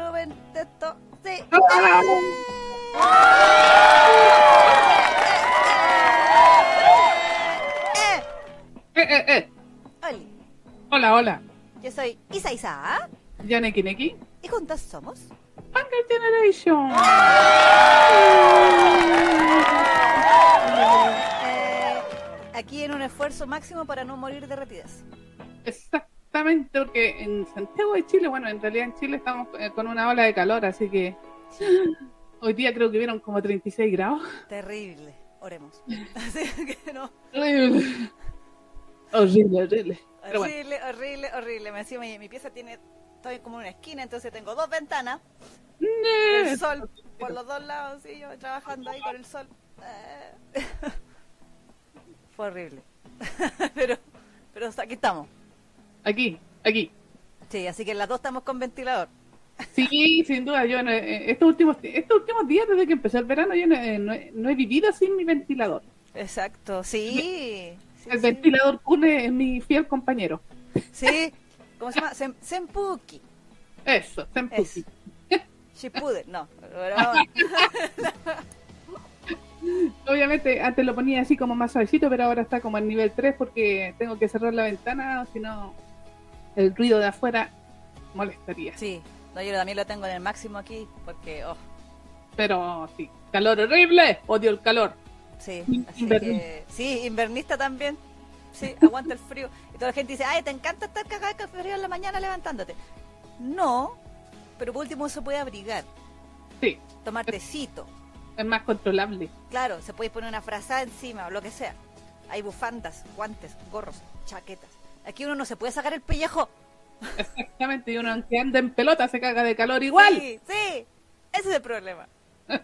volumen de esto. Sí. Eh, Eh, eh, eh. Oli, Hola, hola. yo soy Isa Isa Yaneki Neki. y juntas somos. Hunger Generation. eh, aquí en un esfuerzo máximo para no morir de rapidez. Exactamente, porque en Santiago de Chile, bueno, en realidad en Chile estamos eh, con una ola de calor, así que hoy día creo que vieron como 36 grados. Terrible. Oremos. Así que no. Horrible. Horrible, horrible. Pero bueno, Horrible, horrible. Me decía, mi, mi pieza tiene. Estoy como en una esquina, entonces tengo dos ventanas. El sol por los dos lados, y yo trabajando ahí con el sol. Eh. Fue horrible. pero, pero aquí estamos. Aquí, aquí. Sí, así que las dos estamos con ventilador. Sí, sin duda, yo no- eh, estos últimos estos últimos días desde que empezó el verano yo no, he- no he- no he vivido sin mi ventilador. Exacto, sí. sí, el sí. ventilador Cune es mi fiel compañero. Sí, ¿cómo se llama? Sem- Sempuki. Eso, Senpuki. Eso. Shippuden, no. Obviamente antes lo ponía así como más suavecito, pero ahora está como en nivel 3 porque tengo que cerrar la ventana, si no el ruido de afuera molestaría. Sí, no, yo también lo tengo en el máximo aquí porque, oh, Pero sí, calor horrible, odio el calor. sí, así que, sí, invernista también. Sí, aguanta el frío. Y toda la gente dice, ay, te encanta estar cagada de frío en la mañana levantándote. No, pero por último se puede abrigar, Sí, tomar tecito. es más controlable. Claro, se puede poner una frazada encima o lo que sea. Hay bufandas, guantes, gorros, chaquetas. Aquí uno no se puede sacar el pellejo. Exactamente, y uno aunque anda en pelota se caga de calor igual. Sí, sí, ese es el problema.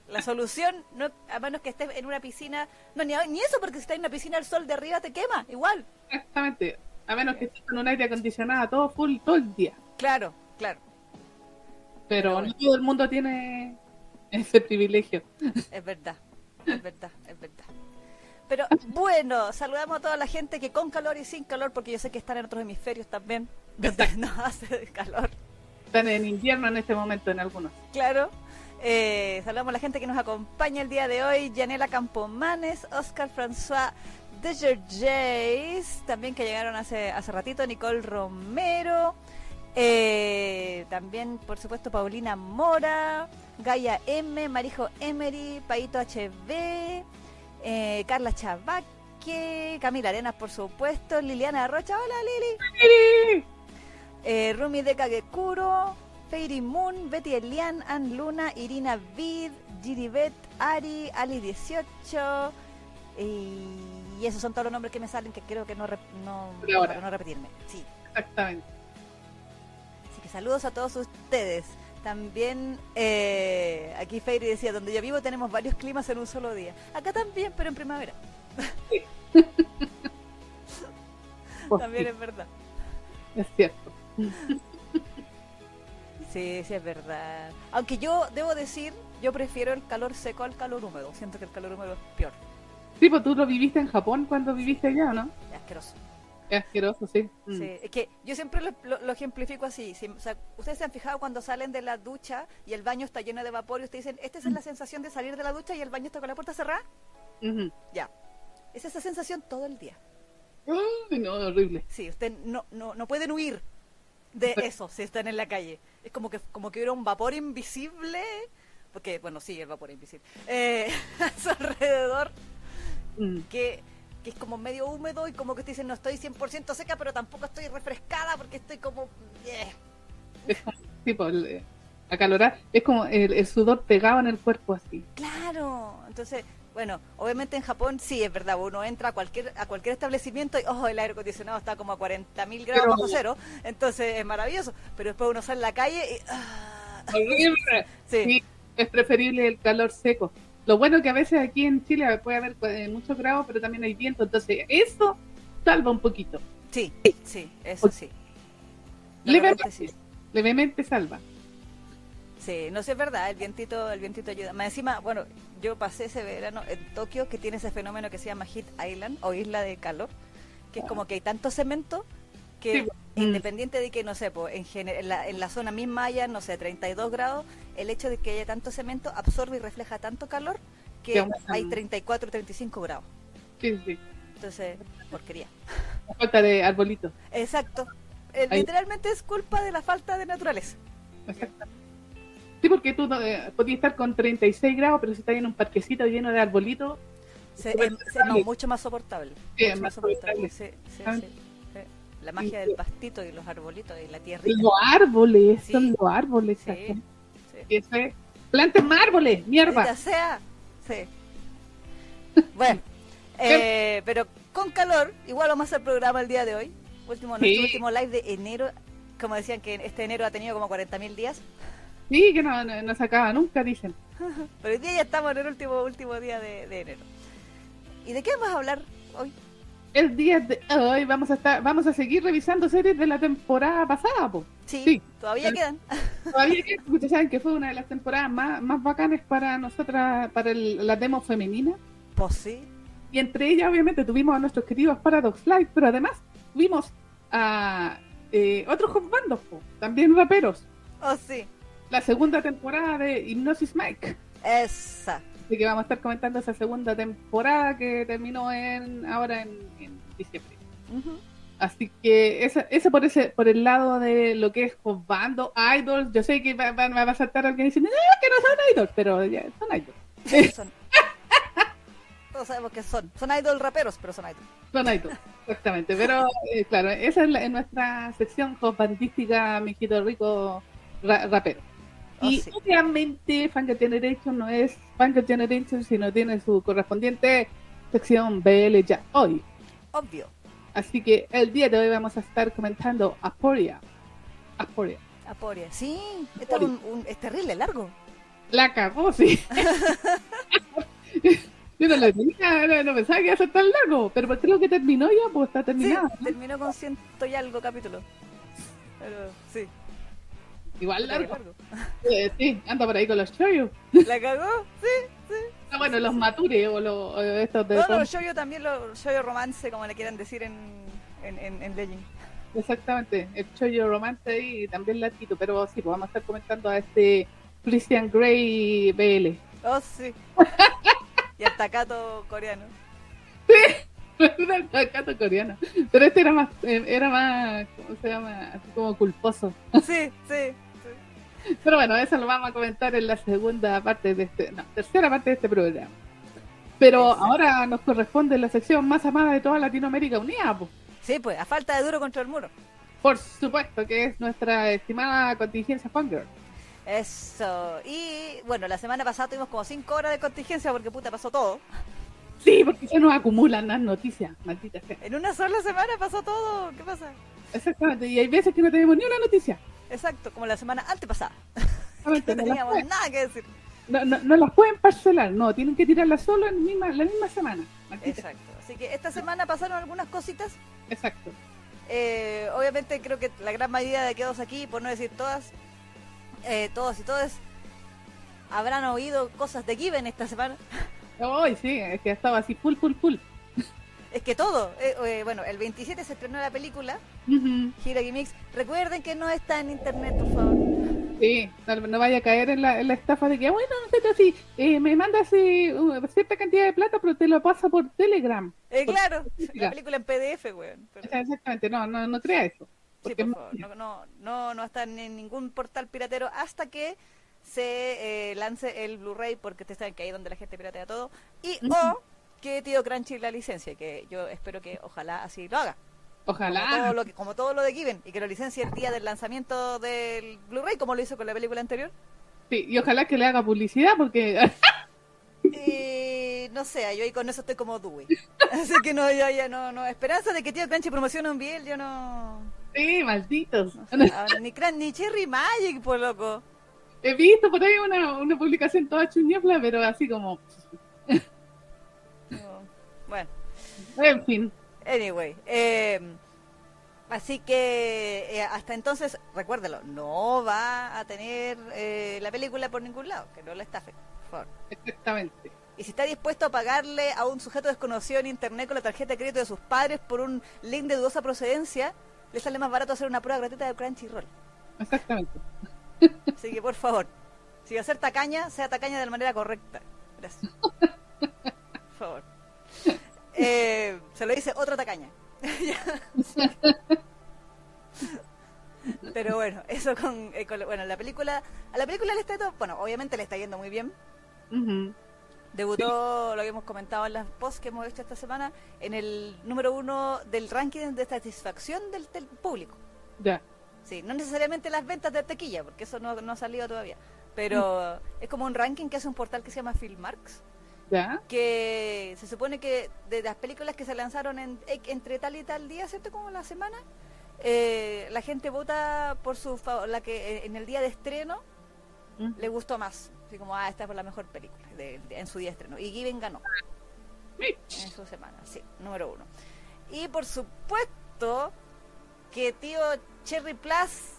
La solución, no, a menos que estés en una piscina, no, ni, ni eso, porque si estás en una piscina, el sol de arriba te quema, igual. Exactamente, a menos que estés con un aire acondicionado todo full todo el día. Claro, claro, Pero bueno. no todo el mundo tiene ese privilegio. es verdad, es verdad, es verdad. Pero bueno, saludamos a toda la gente que con calor y sin calor, porque yo sé que están en otros hemisferios también, donde no hace calor. Están en invierno en este momento en algunos. Claro. Eh, saludamos a la gente que nos acompaña el día de hoy. Yanela Campomanes, Oscar François Desjardins, también que llegaron hace, hace ratito, Nicole Romero. eh, también, por supuesto, Paulina Mora, Gaia M, Marijo Emery, Paito HB, eh, Carla Chavaque, Camila Arenas, por supuesto, Liliana Rocha. Hola, Lili. Eh, Rumi de Kagekuro, Fairy Moon, Betty Elian, Ann Luna, Irina Vid, Giribet, Ari, Ali 18. Y, y esos son todos los nombres que me salen que creo que no, rep- no para no repetirme. Sí. Exactamente. Así que saludos a todos ustedes. También eh, aquí Fairy decía, donde yo vivo tenemos varios climas en un solo día. Acá también, pero en primavera. Pues También es verdad. es cierto. Sí, sí, es verdad. Aunque yo debo decir, yo prefiero el calor seco al calor húmedo. Siento que el calor húmedo es peor. Sí, pues tú lo viviste en Japón cuando viviste allá, ¿no? Es asqueroso. Es asqueroso, sí. Mm. Sí, es que yo siempre lo, lo- lo ejemplifico así. Si- o sea, ustedes se han fijado cuando salen de la ducha y el baño está lleno de vapor y ustedes dicen, esta es la sensación de salir de la ducha y el baño está con la puerta cerrada. Ya. Es esa sensación todo el día. No, horrible. Sí, ustedes no, no, no pueden huir de eso si están en la calle. Es como que, como que hubiera un vapor invisible. Porque, bueno, sí, el vapor invisible. Eh, a su alrededor. Mm. que, que es como medio húmedo y como que te dicen no estoy 100% seca, pero tampoco estoy refrescada porque estoy como... eh. Es como, sí, pues, el, eh, acalorar. Es como el, el sudor pegado en el cuerpo así. Claro, entonces, bueno, obviamente en Japón sí, es verdad, uno entra a cualquier a cualquier establecimiento y, ojo, el aire acondicionado está como a 40.000 grados Pero- bajo cero, entonces es maravilloso, pero después uno sale a la calle y... ah, Sí, es preferible el calor seco. Lo bueno que a veces aquí en Chile puede haber eh, muchos grados, pero también hay viento, entonces eso salva un poquito. sí, sí, eso sí. Levemente, sí. levemente salva. Sí, no sé, es verdad, el vientito, el vientito ayuda. Más encima, bueno, yo pasé ese verano en Tokio, que tiene ese fenómeno que se llama Heat Island, o Isla de Calor, que es como que hay tanto cemento que Sí, mm. independiente de que, no sé, pues, en, en, la, en la zona misma haya, no sé, 32 grados, el hecho de que haya tanto cemento absorbe y refleja tanto calor Que hay 34, 35 grados. Sí, sí. Entonces, porquería. La falta de arbolitos. Exacto. Eh, literalmente es culpa de la falta de naturaleza. Exacto. Sí, porque tú eh, podías estar con 36 grados, pero si estás en un parquecito lleno de arbolitos, Se- no, soportable. mucho más soportable. Sí, mucho es más soportable. soportable. Sí, sí, Ah. sí, sí. La magia del pastito y los arbolitos y la tierrita. los árboles, Sí. son los árboles. Sí, sí. Planten más árboles, mierda. Maldita sea. Sí. Bueno, eh, pero con calor, igual vamos a hacer programa el día de hoy. Último. Nuestro último live de enero. Como decían que este enero ha tenido como 40.000 días. Sí, que no, no, no se acaba nunca, dicen. Pero hoy día ya estamos en el último, último día de, de enero. ¿Y de qué vamos a hablar hoy? El día de hoy vamos a estar, vamos a seguir revisando series de la temporada pasada, po. Sí, Sí. todavía quedan. Todavía que ustedes saben que fue una de las temporadas más, más bacanas para nosotras, para el- la demo femenina. Pues sí. Y entre ellas, obviamente, tuvimos a nuestros queridos Paradox Live, pero además tuvimos a eh, otros bandos, po, también raperos. Oh, sí. La segunda temporada de Hypnosis Mike. Esa. Así que vamos a estar comentando esa segunda temporada que terminó en ahora en, en diciembre. Así que ese, ese por ese por el lado de lo que es bando, idols. Yo sé que va, va- va a saltar alguien diciendo "Ah, que no son idols, pero ya son idols. Son. Todos sabemos que son. Son idol raperos, pero son idol. Son idols, exactamente. Pero eh, claro, esa es la- en nuestra sección bandística, mijito rico ra- rapero. Oh, Y sí. obviamente Fangirl Generation no es Fangirl Generation, sino tiene su correspondiente sección BL ya hoy. Obvio. Así que el día de hoy vamos a estar comentando Aporia. Aporia. Aporia. Sí, esto es, un, un- es terrible, largo. La cagó, sí. Yo no lo tenía, no, no pensaba que iba a ser tan largo, pero creo que terminó ya, pues está Sí, terminado. ¿no? terminó con ciento y algo capítulos. Pero sí. Igual largo. largo. Eh, sí, anda por ahí con los shoyos. ¿La cagó? Sí. Ah, bueno, los mature o los o estos de No, no, yo también, lo yo romance, como le quieran decir en, en, en, en Legend. Exactamente, el Choyo Romance y también Latito, pero sí, pues vamos a estar comentando a este Christian Grey BL. Oh, sí. y el tacato coreano. Era el gato coreano. Pero este era más, eh, era más, ¿cómo se llama? Así como culposo. Sí, sí. Pero bueno, eso lo vamos a comentar en la segunda parte de este, no, tercera parte de este programa. Pero Exacto. ahora nos corresponde la sección más amada de toda Latinoamérica Unida, pues. Sí, pues, a falta de duro contra el muro. Por supuesto que es nuestra estimada contingencia Fangirl. Eso. Y bueno, la semana pasada tuvimos como 5 horas de contingencia porque puta pasó todo. Sí, porque se nos acumulan las noticias, maldita sea. En una sola semana pasó todo. ¿Qué pasa? Exactamente, y hay veces que no tenemos ni una noticia. Exacto, como la semana antepasada. No no, teníamos pueden, nada que decir. no, no- no las pueden parcelar, no, tienen que tirarlas solo en misma, la misma semana. Exacto. Así que esta semana pasaron algunas cositas. Exacto. Eh, obviamente creo que la gran mayoría de quedados aquí, por no decir todas, eh, todos y todas, habrán oído cosas de Given esta semana. Hoy sí, es que estaba así full, full, full. Es que todo. eh, eh, bueno, el 27 se estrenó la película, Ujú. Hiragi Mix. Recuerden que no está en internet, por favor. Sí, no, no vaya a caer en la, en la estafa de que, bueno, no sé, así, eh, me mandas uh, cierta cantidad de plata, pero te lo pasa por Telegram. Eh, Por- claro, la película en PDF, weón. pero- exactamente, no, no, no crea eso. Sí, por favor. No, no, no, no está en ningún portal piratero hasta que se eh, lance el Blu-ray, porque ustedes saben que ahí es donde la gente piratea todo. Y o que Tío Crunchy la licencia, que yo espero que ojalá así lo haga. Como todo Ojalá. lo, que, como todo lo de Given, y que lo licencie el día del lanzamiento del Blu-ray, como lo hizo con la película anterior. Sí, y ojalá que le haga publicidad, porque Y no sé, yo ahí con eso estoy como Dewey. Así que no, ya, ya, no, no. Esperanza de que Tío Crunchy promocione un biel, yo no. sí, malditos. no sé. Ni, Cran- ni Cherry Magic, por loco. He visto por ahí una, una publicación toda chuñefla, pero así como. Bueno, en fin. anyway. eh, así que eh, hasta entonces, recuérdelo, no va a tener eh, la película por ningún lado, que no la estafe, por favor. Exactamente. Y si está dispuesto a pagarle a un sujeto desconocido en internet con la tarjeta de crédito de sus padres por un link de dudosa procedencia, le sale más barato hacer una prueba gratuita de Crunchyroll. Exactamente. Así que por favor, si va a ser tacaña, sea tacaña de la manera correcta. Gracias. Por favor. Eh, se lo dice otra tacaña. Pero bueno, eso con, eh, con- bueno, la película, a la película le está todo, bueno, obviamente le está yendo muy bien. Debutó, lo habíamos comentado en las posts que hemos hecho esta semana, en el número uno del ranking de satisfacción del, del público. Ya. Sí, no necesariamente las ventas de tequilla, porque eso no, no ha salido todavía. Pero es como un ranking que hace un portal que se llama Filmarks, Ya. que se supone que de las películas que se lanzaron en, e- entre tal y tal día, ¿cierto? Como la semana, eh, la gente vota por su la que eh, en el día de estreno Ujú. le gustó más. Así como, ah, esta es la mejor película de- de- en su día de estreno. Y Given ganó en su semana, sí, número uno. Y por supuesto que tío Cherry Plus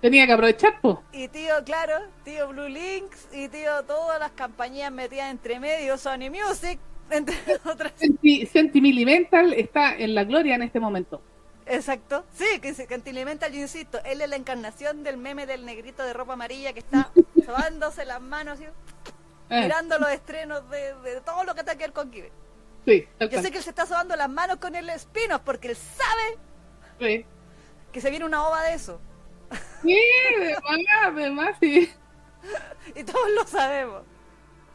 Tenía que aprovechar, pues. y tío, claro, tío Blue Links y tío todas las compañías metidas entre medio, Sony Music, entre otras. Senti, Sentimental está en la gloria en este momento. Exacto. Sí, que se Continental, yo insisto, él es la encarnación del meme del negrito de ropa amarilla que está sobándose las manos Eh, mirando los estrenos de, de todo lo que tenga que ver con sí, Yo cual. sé que él se está sobando las manos con el spin porque él sabe Sí, que se viene una ova de eso. Sí, además, además, sí. Y todos lo sabemos.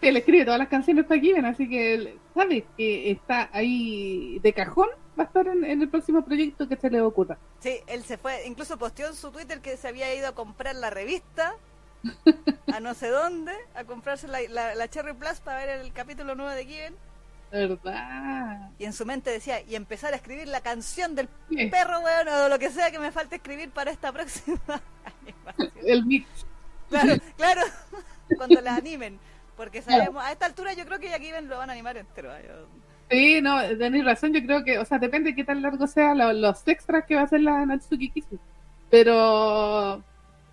Sí, Él escribe todas las canciones para Given, así que él sabe que está ahí de cajón, va a estar en, en el próximo proyecto que se le ocurra. Sí, él se fue, incluso posteó en su Twitter que se había ido a comprar la revista a no sé dónde, a comprarse la, la, la Cherry Plus para ver el capítulo 9 de Given. ¿Verdad? Y en su mente decía, y empezar a escribir la canción del perro, weón, o lo que sea que me falte escribir para esta próxima animación. El mix. Claro, claro, cuando la animen. Porque sabemos, a esta altura yo creo que ya Given lo van a animar entero. Yo- Sí, no, tenéis razón, yo creo que, o sea, depende de qué tan largo sean lo- los extras que va a hacer la Natsuki Kisu. Pero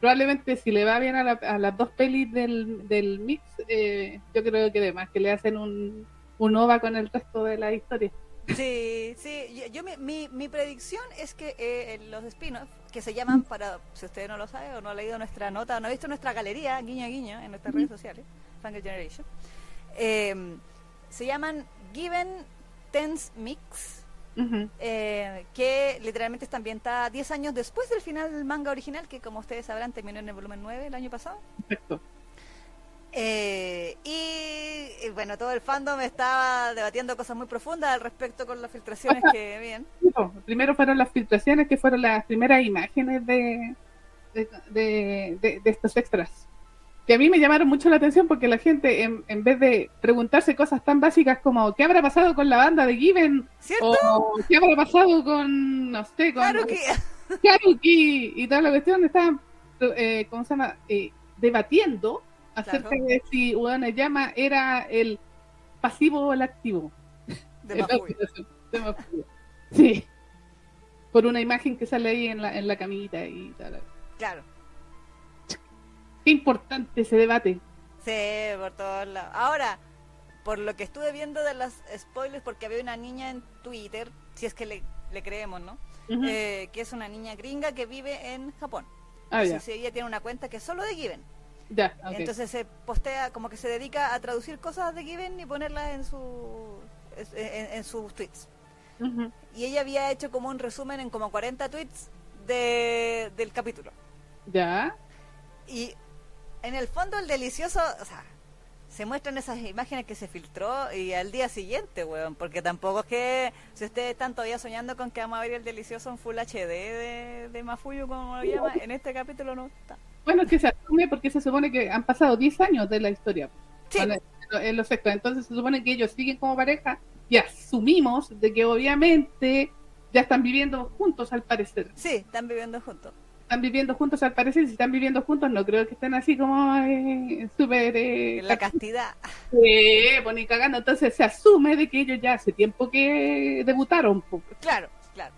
probablemente si le va bien a, la- a las dos pelis del, del mix, eh, yo creo que además que le hacen un, un OVA con el resto de la historia. Sí, sí, yo, mi, mi, mi predicción es que eh, los spin-offs, que se llaman, para si usted no lo sabe o no ha leído nuestra nota o no ha visto nuestra galería, guiño guiño, en nuestras redes sociales, Fangirl Generation, eh, se llaman Given Tense Mix, eh, que literalmente está ambientada 10 años después del final del manga original, que como ustedes sabrán terminó en el volumen 9 el año pasado. Perfecto. Eh, y, y bueno, todo el fandom estaba debatiendo cosas muy profundas al respecto con las filtraciones que habían. No, primero fueron las filtraciones, que fueron las primeras imágenes de, de, de- de- de estos extras. Que a mí me llamaron mucho la atención porque la gente, en, en vez de preguntarse cosas tan básicas como ¿qué habrá pasado con la banda de Given? ¿Cierto? O ¿qué habrá pasado con, no sé, con que Haruki y toda la cuestión? Estaban, eh, ¿cómo se llama? Eh, debatiendo acerca Claro. de si Udane Llama era el pasivo o el activo. de. Sí. Por una imagen que sale ahí en la, en la camita y tal. Claro. Qué importante ese debate. Sí, por todos lados. Ahora, por lo que estuve viendo de las spoilers, porque había una niña en Twitter, si es que le, le creemos, ¿no? Eh, que es una niña gringa que vive en Japón. ah. Entonces, ella tiene una cuenta que es solo de Given. Ya. Entonces se postea, como que se dedica a traducir cosas de Given y ponerlas en, su, en, en sus tweets. Y ella había hecho como un resumen en como 40 tweets de, del capítulo. Ya. Y en el fondo el delicioso, o sea, se muestran esas imágenes que se filtró y al día siguiente, weón, porque tampoco es que si ustedes están todavía soñando con que vamos a ver el delicioso en Full HD de, de Mafuyu, como lo llama, en este capítulo no está. Bueno, que se asume porque se supone que han pasado 10 años de la historia. Sí, el- en los extras. Entonces se supone que ellos siguen como pareja y asumimos de que obviamente ya están viviendo juntos al parecer. sí, están viviendo juntos. Están viviendo juntos al parecer y si están viviendo juntos no creo que estén así como eh, súper... eh, En la castidad. Eh, ni cagando. Entonces se asume de que ellos ya hace tiempo que debutaron, Claro, claro.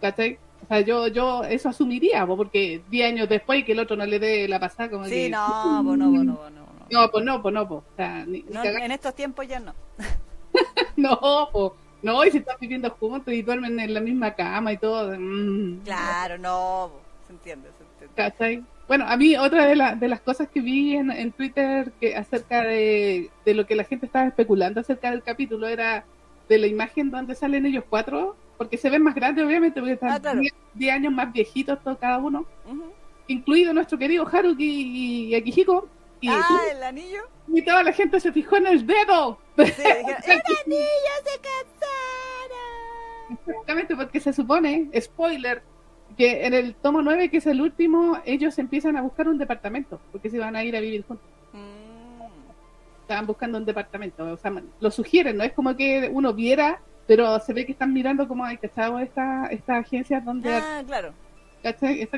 ¿cachai? O sea, yo, yo eso asumiría, po, porque 10 años después que el otro no le dé la pasada como Sí, que... no, pues no, pues no, pues no. no. Pues no, pues no, pues. O sea, ni, No, en estos tiempos ya no. No, po. No, y se están viviendo juntos y duermen en la misma cama y todo. Mm. Claro, no, se entiende, se entiende. ¿Cachai? Bueno, a mí otra de, la- de las cosas que vi en, en Twitter que acerca de, de lo que la gente estaba especulando acerca del capítulo era de la imagen donde salen ellos cuatro, porque se ven más grandes obviamente, porque están Ah, claro. 10 10 años más viejitos todos cada uno, incluido nuestro querido Haruki y Akihiko. Y, Ah, el anillo. y toda la gente se fijó en el dedo. Sí, dijeron, el anillo se casaron. Exactamente, porque se supone, spoiler, que en el tomo 9, que es el último, ellos empiezan a buscar un departamento, porque se van a ir a vivir juntos. Mm, Estaban buscando un departamento, o sea, lo sugieren, no es como que uno viera, pero se ve que están mirando como hay cachado esta, esta agencia donde Ah, claro.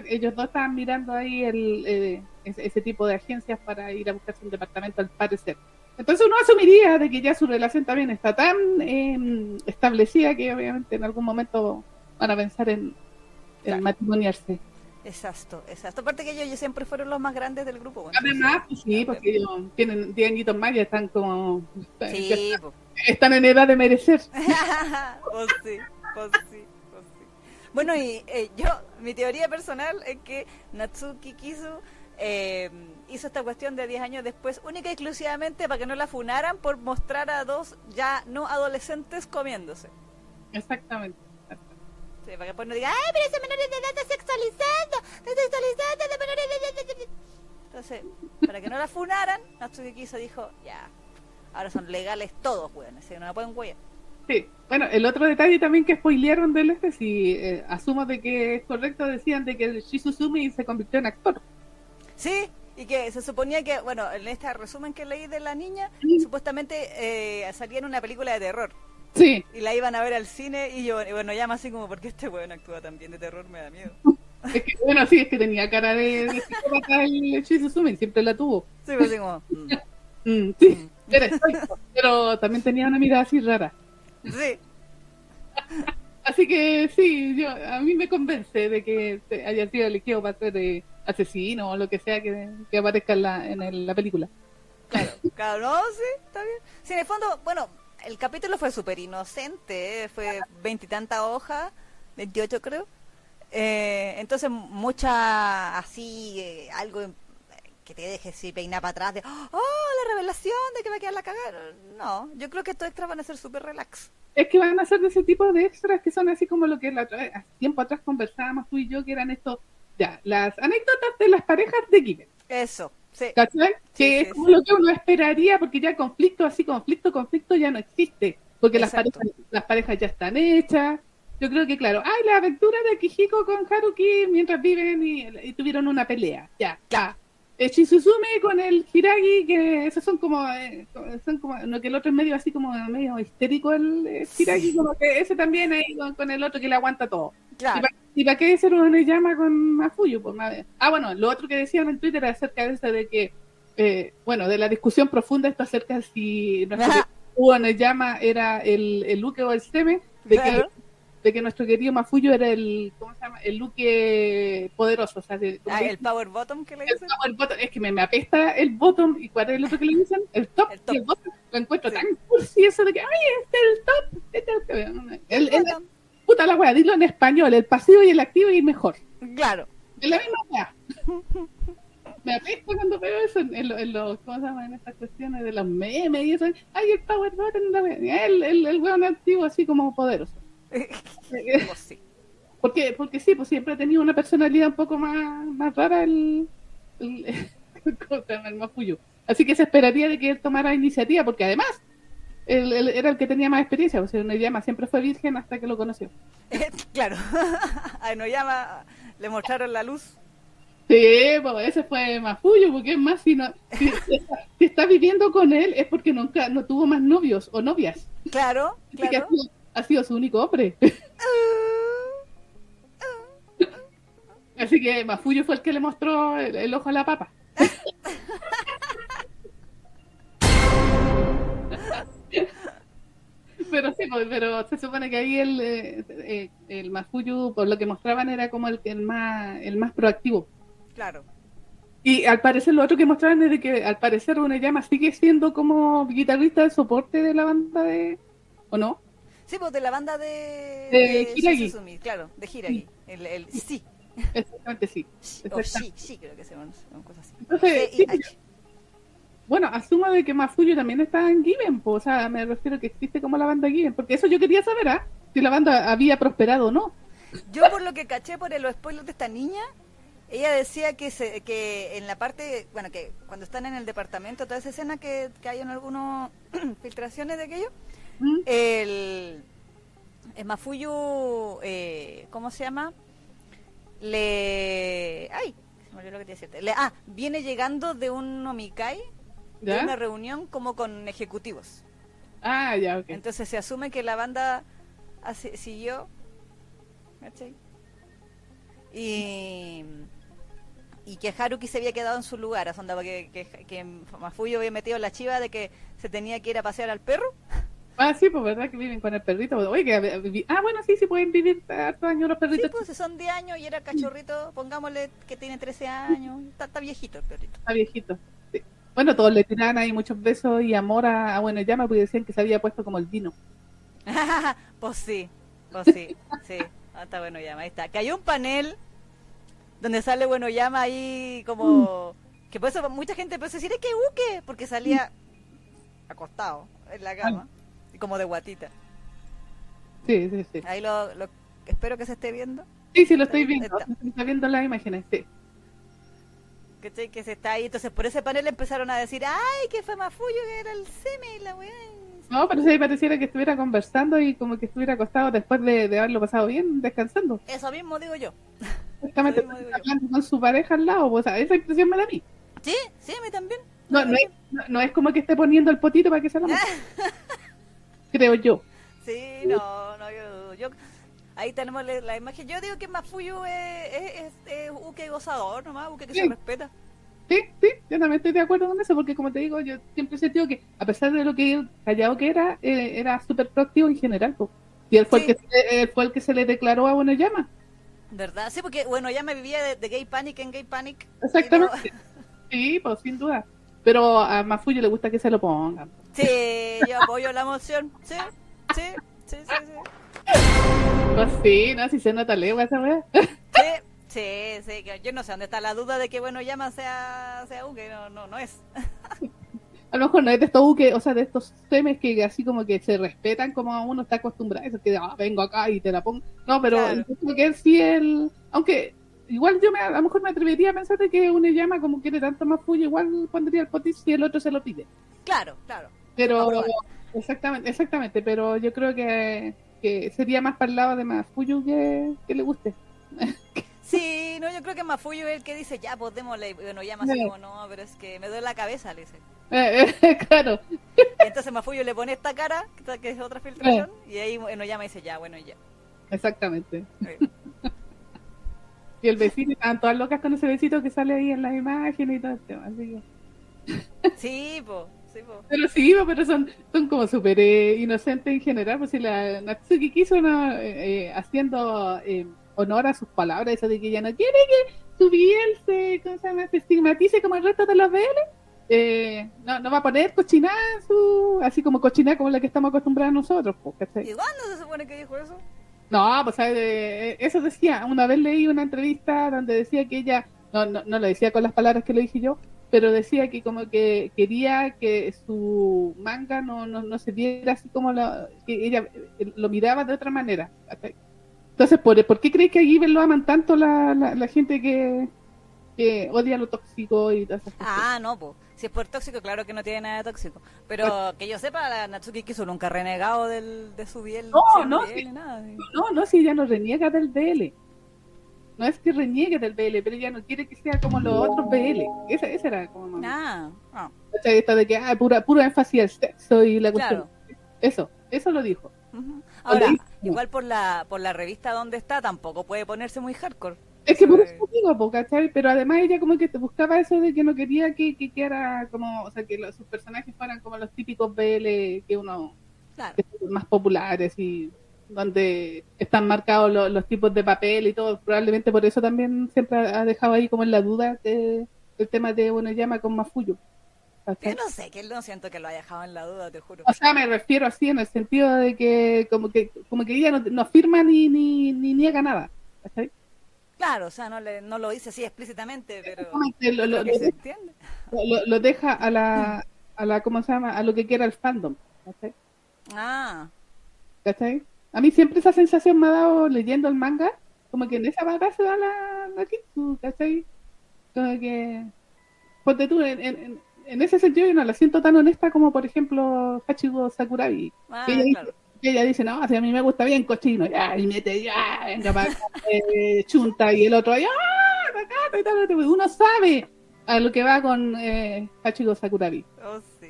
ellos dos estaban mirando ahí el, eh, ese, ese tipo de agencias para ir a buscarse un departamento al parecer. Entonces uno asumiría de que ya su relación también está tan eh, establecida que obviamente en algún momento van a pensar en, matrimoniarse. Exacto, exacto. Aparte que ellos, siempre fueron los más grandes del grupo. bueno, Además, pues sí, porque ellos tienen 10 añitos más y están como... Sí, po. Están en edad de merecer. pues sí, pues sí, pues sí. Bueno, y eh, yo, mi teoría personal es que Natsuki Kisu eh, hizo esta cuestión de 10 años después, única y exclusivamente para que no la funaran por mostrar a dos ya no adolescentes comiéndose. Exactamente. Sí, para que después no diga, ¡ay, pero ese menores de edad está sexualizando! ¡Está sexualizando de menores de edad! Entonces, para que no la funaran, Natsuki Kisu dijo, ya, ahora son legales todos, weón, así que no la pueden huellar. Sí, bueno, el otro detalle también que spoilearon del este, si eh, asumo de que es correcto, decían de que Shizuzumi se convirtió en actor. Sí, y que se suponía que, bueno, en este resumen que leí de la niña, Sí. supuestamente eh, salía en una película de terror Sí, y la iban a ver al cine y yo, y bueno, llama así como, ¿por qué este weón actúa tan bien de terror? Me da miedo. es que, bueno, sí, es que tenía cara de, de psicópata el Shizuzumi, siempre la tuvo. Sí, pues así como, mm, Mm, sí, mm. Era estoico, pero también tenía una mirada así rara. sí, Así que sí, yo a mí me convence de que haya sido elegido para ser eh, asesino o lo que sea que, que aparezca en la, en el- la película. claro, claro, no, sí, está bien. Sí, en el fondo, bueno, el capítulo fue súper inocente, ¿eh? fue veintitantas hojas, 28 creo. Eh, entonces, mucha así, eh, algo que te deje así peinar para atrás de, oh, la revelación de que va a quedar la cagada. No, yo creo que estos extras van a ser súper relax. Es que van a ser de ese tipo de extras que son así como lo que la tiempo atrás conversábamos tú y yo, que eran estos, ya, las anécdotas de las parejas de Given. Eso, sí. Que sí, es como sí. lo que uno esperaría, porque ya conflicto, así conflicto, conflicto ya no existe. Porque las parejas, las parejas ya están hechas. Yo creo que, claro, ay, la aventura de Akihiko con Haruki mientras viven y, y tuvieron una pelea. Ya, ya. Eh, Shizuzumi con el Hiragi, que esos son como, eh, son como, no que el otro es medio así como medio histérico el eh, Hiragi, como que ese también ahí con, con el otro que le aguanta todo. ¿Y para, y para qué ser una llama con Mafuyu? Pues? Ah, bueno, lo otro que decían en Twitter acerca de eso de que, eh, bueno, de la discusión profunda esto acerca de si nuestro llama era el, el Luque o el Seme, de Claro. que de que nuestro querido Mafuyu era el, ¿cómo se llama? El Luque poderoso, o sea, de, Ah, el power bottom que le el dicen. power bottom. es que me, me apesta el bottom, y cuál es el otro que le dicen, el top, El top. y el bottom, lo encuentro Sí. tan cursi eso de que, ay, este es el top, este es el, el, el- Bottom. puta la wea, dilo en español, el pasivo y el activo y mejor. Claro. Es la misma. Me apesta cuando veo eso en, en, lo- en los, ¿cómo se llama? En estas cuestiones de los memes y eso. Ay, el power la wea. el, el, el weón activo así como poderoso. Pues sí. Porque, porque sí, pues siempre ha tenido una personalidad un poco más, más rara el, el, el Mafuyu. Así que se esperaría de que él tomara iniciativa, porque además él, él era el que tenía más experiencia, o sea, llama siempre fue virgen hasta que lo conoció. claro. A Enoyama le mostraron la luz. Sí, pues ese fue Mafuyu, porque es más, si, no, si, si está, viviendo con él es porque nunca no tuvo más novios o novias. Claro, Así que claro. Ha, sido, su único hombre. Así que Mafuyu fue el que le mostró el, el ojo a la papa. pero sí, pues, pero se supone que ahí el, eh, eh, el Mafuyu, por lo que mostraban, era como el, el más el más proactivo. Claro. Y al parecer lo otro que mostraban es de que al parecer Uneyama sigue siendo como guitarrista de soporte de la banda de... ¿O no? Sí, pues de la banda de, De Hiragi. Shizuzumi, claro, de Hiragi. El, el sí. Exactamente, sí. O sí, sí, creo que se llama una cosa así. Entonces, sí, bueno, asumo de que Mafuyo también está en Given, po, o sea, me refiero que existe como la banda Given, porque eso yo quería saber, ¿ah? Si la banda había prosperado o no. Yo por lo que caché por los spoilers de esta niña, ella decía que se, que en la parte, bueno, que cuando están en el departamento, toda esa escena que, que hay en algunas filtraciones de aquello, ¿Mm? el, el Mafuyu, eh, ¿cómo se llama? Le... ¡Ay! Se me olvidó lo que te decirte. Le, ah, viene llegando de un Omikai, de una reunión como con ejecutivos. Ah, ya, ok. Entonces se asume que la banda hace- siguió. ¿cachai? Y, y que Haruki se había quedado en su lugar, a onda, que, que, que Mafuyo había metido la chiva de que se tenía que ir a pasear al perro. Ah, sí, pues verdad que viven con el perrito. Oye, ah, bueno, sí, sí pueden vivir hartos años los Sí, perritos. pues si son 10 años y era cachorrito, pongámosle que tiene 13 años, está, está viejito el perrito. Está viejito. Sí. Bueno, todos le tiraban ahí muchos besos y amor a, a Bueno Llama, porque decían que se había puesto como el vino. pues sí, pues sí, sí. Ah, está bueno llama, ahí está. Que hay un panel donde sale bueno llama ahí como que por eso mucha gente empezó a decir, es que Uke, porque salía acostado en la cama como de guatita. Sí, sí, sí. Ahí lo, lo espero que se esté viendo, Sí, sí, lo estoy viendo. está. Está viendo las imágenes, sí. ¿cachai? Que se está ahí. Entonces por ese panel empezaron a decir, ay, que fue Mafuyo, que era el seme y la weá. No, pero sí pareciera que estuviera conversando y como que estuviera acostado después de, de haberlo pasado bien, descansando. Eso mismo digo yo. Exactamente, yo. hablando con su pareja al lado, pues, o sea, esa impresión me da a mí. Sí, sí, a mí también. No, no es, no, no es como que esté poniendo el potito para que se lo. Creo yo. Sí, no, no, yo, yo ahí tenemos la, imagen. Yo digo que Mafuyu es, es, es, es Uke gozador nomás, Uke que se Sí. respeta. Sí, sí, yo también estoy de acuerdo con eso, porque como te digo, yo siempre he sentido que, a pesar de lo que callado que era, eh, era súper proactivo en general. pues. Y él fue, Sí. el que, se- él fue el que se le declaró a Bueno Llama. ¿Verdad? Sí, porque bueno, me vivía de, de Gay Panic en Gay Panic. Exactamente. Sí, pues sin duda. Pero a Mafuyo le gusta que se lo pongan. Sí, yo apoyo la moción. Sí, sí, sí, sí. sí. Pues sí, no, si se nota legua esa wea. Sí, sí, sí, yo no sé dónde está la duda de que bueno llama sea, sea Uke, no, no, no es. A lo mejor no es de estos buques, o sea, de estos temas que así como que se respetan como uno está acostumbrado, eso que ah, vengo acá y te la pongo. No, pero Claro. yo creo que él sí, él, aunque igual yo me, a lo mejor me atrevería a pensar de que uno llama como quiere tanto más fuyo, igual pondría el potis si el otro se lo pide. Claro, claro. Pero, exactamente, exactamente, pero yo creo que, que sería más para el lado de más fuyo que, que le guste. Sí, no, yo creo que Mafuyu es el que dice, ya, pues démosle. Bueno, así Sí. como, no, pero es que me duele la cabeza, le dice. Eh, eh, claro, entonces Mafuyu le pone esta cara, que es otra filtración, y ahí bueno, llama y dice, ya, bueno, ya. exactamente. Y el vecino, estaban todas locas con ese besito que sale ahí en las imágenes y todo el tema. Así que... Sí, po, sí, po. Pero sí, pero son, son como súper eh, inocentes en general. Pues si la Natsuki quiso ¿no? Eh, eh, haciendo eh, honor a sus palabras, eso de que ella no quiere que su piel se, ¿cómo se llama? se estigmatice como el resto de los BL. Eh, no, no va a poner cochinada su, así como cochinada como la que estamos acostumbrados nosotros. ¿cachai? ¿Y cuándo se supone que dijo eso? No, pues ¿sabes? Eso decía, una vez leí una entrevista donde decía que ella, no, no, no lo decía con las palabras que le dije yo, pero decía que como que quería que su manga no, no, no se viera así como la, que ella eh, lo miraba de otra manera. Entonces, ¿por, ¿por qué crees que a Given lo aman tanto la, la, la gente que, que odia lo tóxico y todas esas cosas? Ah, no, po. Si es por tóxico, claro que no tiene nada de tóxico. Pero que yo sepa, la Natsuki Kisu nunca ha renegado del, de su biel. No, no, nada. sí. No, no, si ella no reniega del BL. No es que reniegue del BL, pero ella no quiere que sea como los otros BL. Esa, esa era como. Ah, ah, ¿Cachai? Esto de que, ah, pura, puro énfasis al sexo y la cuestión. claro. Eso, eso lo dijo. Ahora, igual por la, por la revista donde está, tampoco puede ponerse muy hardcore. Es que por eso digo, ¿cachai? Pero además ella como que te buscaba eso de que no quería que, que quedara como, o sea, que los, sus personajes fueran como los típicos BL que uno, Claro. que son más populares y donde están marcados lo- los tipos de papel y todo. Probablemente por eso también siempre ha dejado ahí como en la duda de- el tema de Bueno Llama con. ¿cachai? Yo no sé, que él no siento que lo haya dejado en la duda, te juro. O sea, me refiero así en el sentido de que como que como que ella no, no afirma ni, ni, ni niega nada. ¿cachai? Claro, o sea, no, le, no lo dice así explícitamente, pero lo, lo- lo- se entiende. lo- lo deja a la, a la, ¿cómo se llama? A lo que quiera el fandom. ¿cachai? Ah, ¿Cachai? A mí siempre esa sensación me ha dado leyendo el manga, como que en esa batalla se da la, la Kitsu, ¿cachai? Como que, ponte tú, en, en, en ese sentido yo no la siento tan honesta como, por ejemplo, Hachigo Sakurabi. ah, que ella, dice, claro. que ella dice, no, si a mí me gusta bien cochino, ya, y mete, ya, venga, para acá, eh, chunta, y el otro, ya, acá, y tal, uno sabe a lo que va con eh, Hachigo Sakurabi. Oh, sí.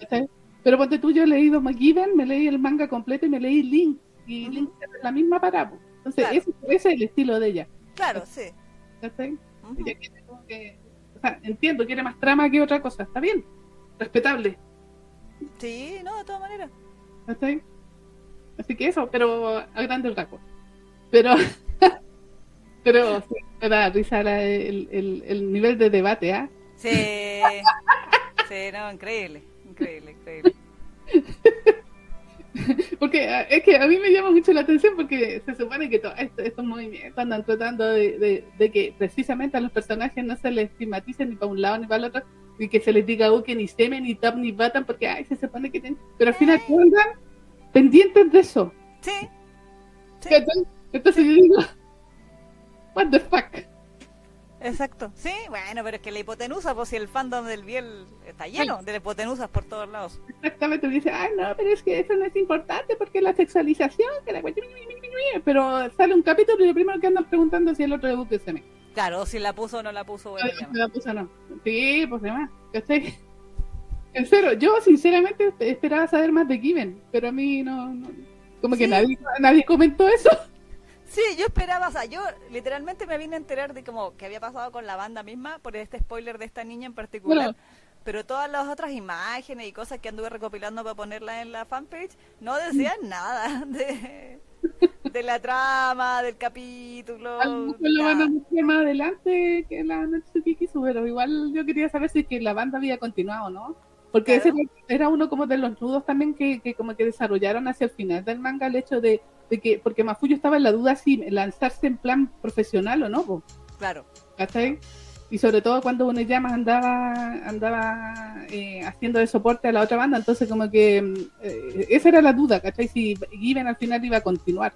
Pero ponte tú, yo he leído McGiven, me leí el manga completo y me leí Link. Y. Link es la misma para. po. Entonces, Claro. ese, ese es el estilo de ella. Claro, sí. ¿cachai? Ujú. Ella quiere como que- o sea, entiendo, quiere más trama que otra cosa. Está bien, respetable. Sí, no, de todas maneras. ¿cachai? Así que eso, pero a grandes rasgos. Pero, pero sí, me da risa la- el, el, el nivel de debate, ¿ah? Sí. Sí, no, increíble. Increíble, increíble. Porque ah, es que a mí me llama mucho la atención porque se supone que todos estos, estos movimientos andan tratando de, de- de que precisamente a los personajes no se les estigmaticen ni para un lado ni para el otro, y que se les diga uh, que ni semen, ni top, ni bottom, porque ay, se supone que tienen... Pero al final andan pendientes de eso. Sí. Sí, ¿cachai? Entonces yo digo, what the fuck? Exacto. Sí, bueno, pero es que la hipotenusa, pues si el fandom del Biel está lleno de hipotenusas por todos lados. Exactamente, me dice, ay no, pero es que eso no es importante porque la sexualización, que la... pero sale un capítulo y lo primero que andan preguntando es si el otro de buque semen. Claro, si la puso o no la puso, bueno, ya. Me la puso, no. Sí, pues demás, ¿cachai? En serio, yo sinceramente esperaba saber más de Given, pero a mí no, no- como que nadie, nadie comentó eso. Sí, yo esperaba, o sea, yo literalmente me vine a enterar de como que había pasado con la banda misma por este spoiler de esta niña en particular. Bueno. Pero todas las otras imágenes y cosas que anduve recopilando para ponerlas en la fanpage no decían nada de, de la trama, del capítulo. A lo mejor lo van a mostrar más adelante que la Natsuki Kisu, pero igual yo quería saber si es que la banda había continuado, ¿no? Porque Claro. ese era uno como de los nudos también que, que como que desarrollaron hacia el final del manga el hecho de, de que, porque Mafuyo estaba en la duda si lanzarse en plan profesional o no, po, Claro, ¿cachai? Y sobre todo cuando Uneyamas andaba andaba eh, haciendo de soporte a la otra banda, entonces como que eh, esa era la duda, ¿cachai? Si Given al final iba a continuar.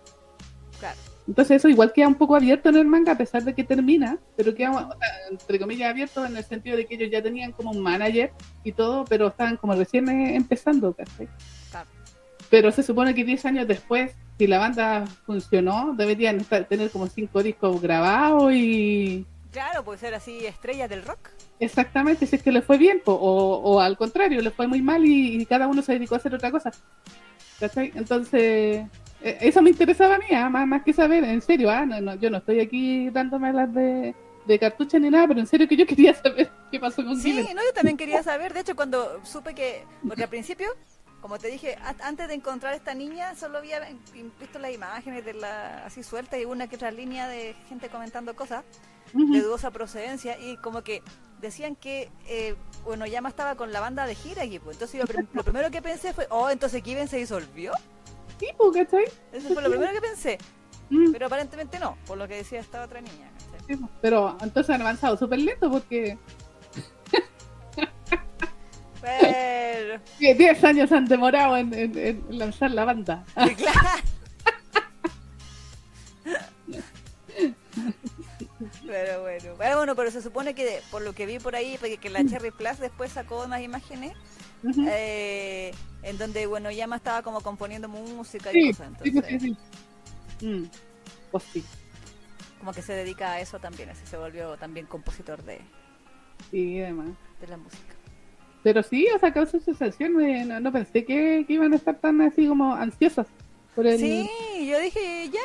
claro. Entonces eso igual queda un poco abierto en el manga a pesar de que termina, pero queda, o sea, entre comillas, abierto en el sentido de que ellos ya tenían como un manager y todo, pero estaban como recién eh, empezando, ¿cachai? Pero se supone que 10 años después, si la banda funcionó, deberían estar- tener como cinco discos grabados y Claro, puede ser así, estrellas del rock. exactamente si es que le fue bien, po, o, o al contrario, le fue muy mal y, y cada uno se dedicó a hacer otra cosa. ¿Cachai? Entonces, eh, eso me interesaba a mí, ah, más, más que saber, en serio, ah, no, no, yo no estoy aquí dándome las de, de cartucho ni nada, pero en serio que yo quería saber qué pasó con Sí, no, yo también quería saber, de hecho, cuando supe que, porque al principio, como te dije, antes de encontrar a esta niña, solo había visto las imágenes de la así suelta y una que otra línea de gente comentando cosas Ujú. de dudosa procedencia y como que decían que, eh, bueno, Yama estaba con la banda de gira aquí, pues. entonces yo lo primero que pensé fue, oh, entonces Given se disolvió, Sí, po, ¿cachai? eso fue lo primero que pensé, Mm, pero aparentemente no, por lo que decía esta otra niña. sí, po. Pero entonces han avanzado súper lento porque Pero, 10 años han demorado en, en- en lanzar la banda. Sí, claro. Pero bueno, bueno, bueno, pero se supone que por lo que vi por ahí, porque que la Cherry Plus después sacó unas imágenes eh, en donde, bueno, Yama estaba como componiendo música y Sí, cosas, sí, entonces sí, sí. Mm, Pues sí, como que se dedica a eso también, así se volvió también compositor de, sí, además. de la música. Pero sí, o sea, causó sensación. No, no pensé que, que iban a estar tan así como ansiosas por el. Sí, yo dije, ya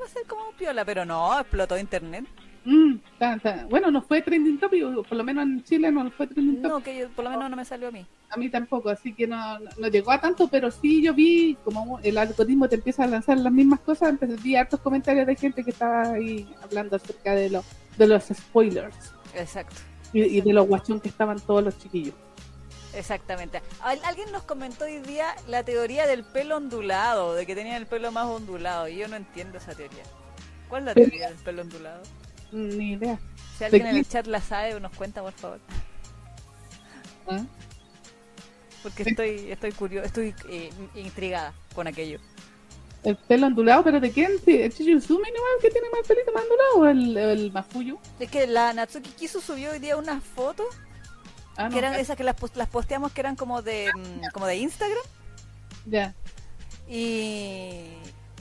va a ser como piola, pero no, explotó internet. Mm, ta- ta- Bueno, no fue trending topic, por lo menos en Chile no fue trending topic. No, que yo, por lo menos no me salió a mí. A mí tampoco, así que no, no, no llegó a tanto, pero sí yo vi como el algoritmo te empieza a lanzar las mismas cosas. Empecé, vi hartos comentarios de gente que estaba ahí hablando acerca de, lo, de los spoilers Exacto. y, y de los guachón que estaban todos los chiquillos. Exactamente. Al- alguien nos comentó hoy día la teoría del pelo ondulado, de que tenían el pelo más ondulado, y yo no entiendo esa teoría. ¿Cuál es la teoría del pelo ondulado? Ni idea. Si alguien en el chat la sabe, nos cuenta, por favor. ¿Ah? Porque estoy estoy curiosa, estoy eh, intrigada con aquello. El pelo ondulado, pero ¿de quién? ¿El Chichizumi nomás que tiene más pelito más ondulado o el, el Mafuyu? Es que la Natsuki Kisu subió hoy día unas fotos, Ah, no, que eran esas que las, las posteamos que eran como de mm, como de Instagram, Ya. y,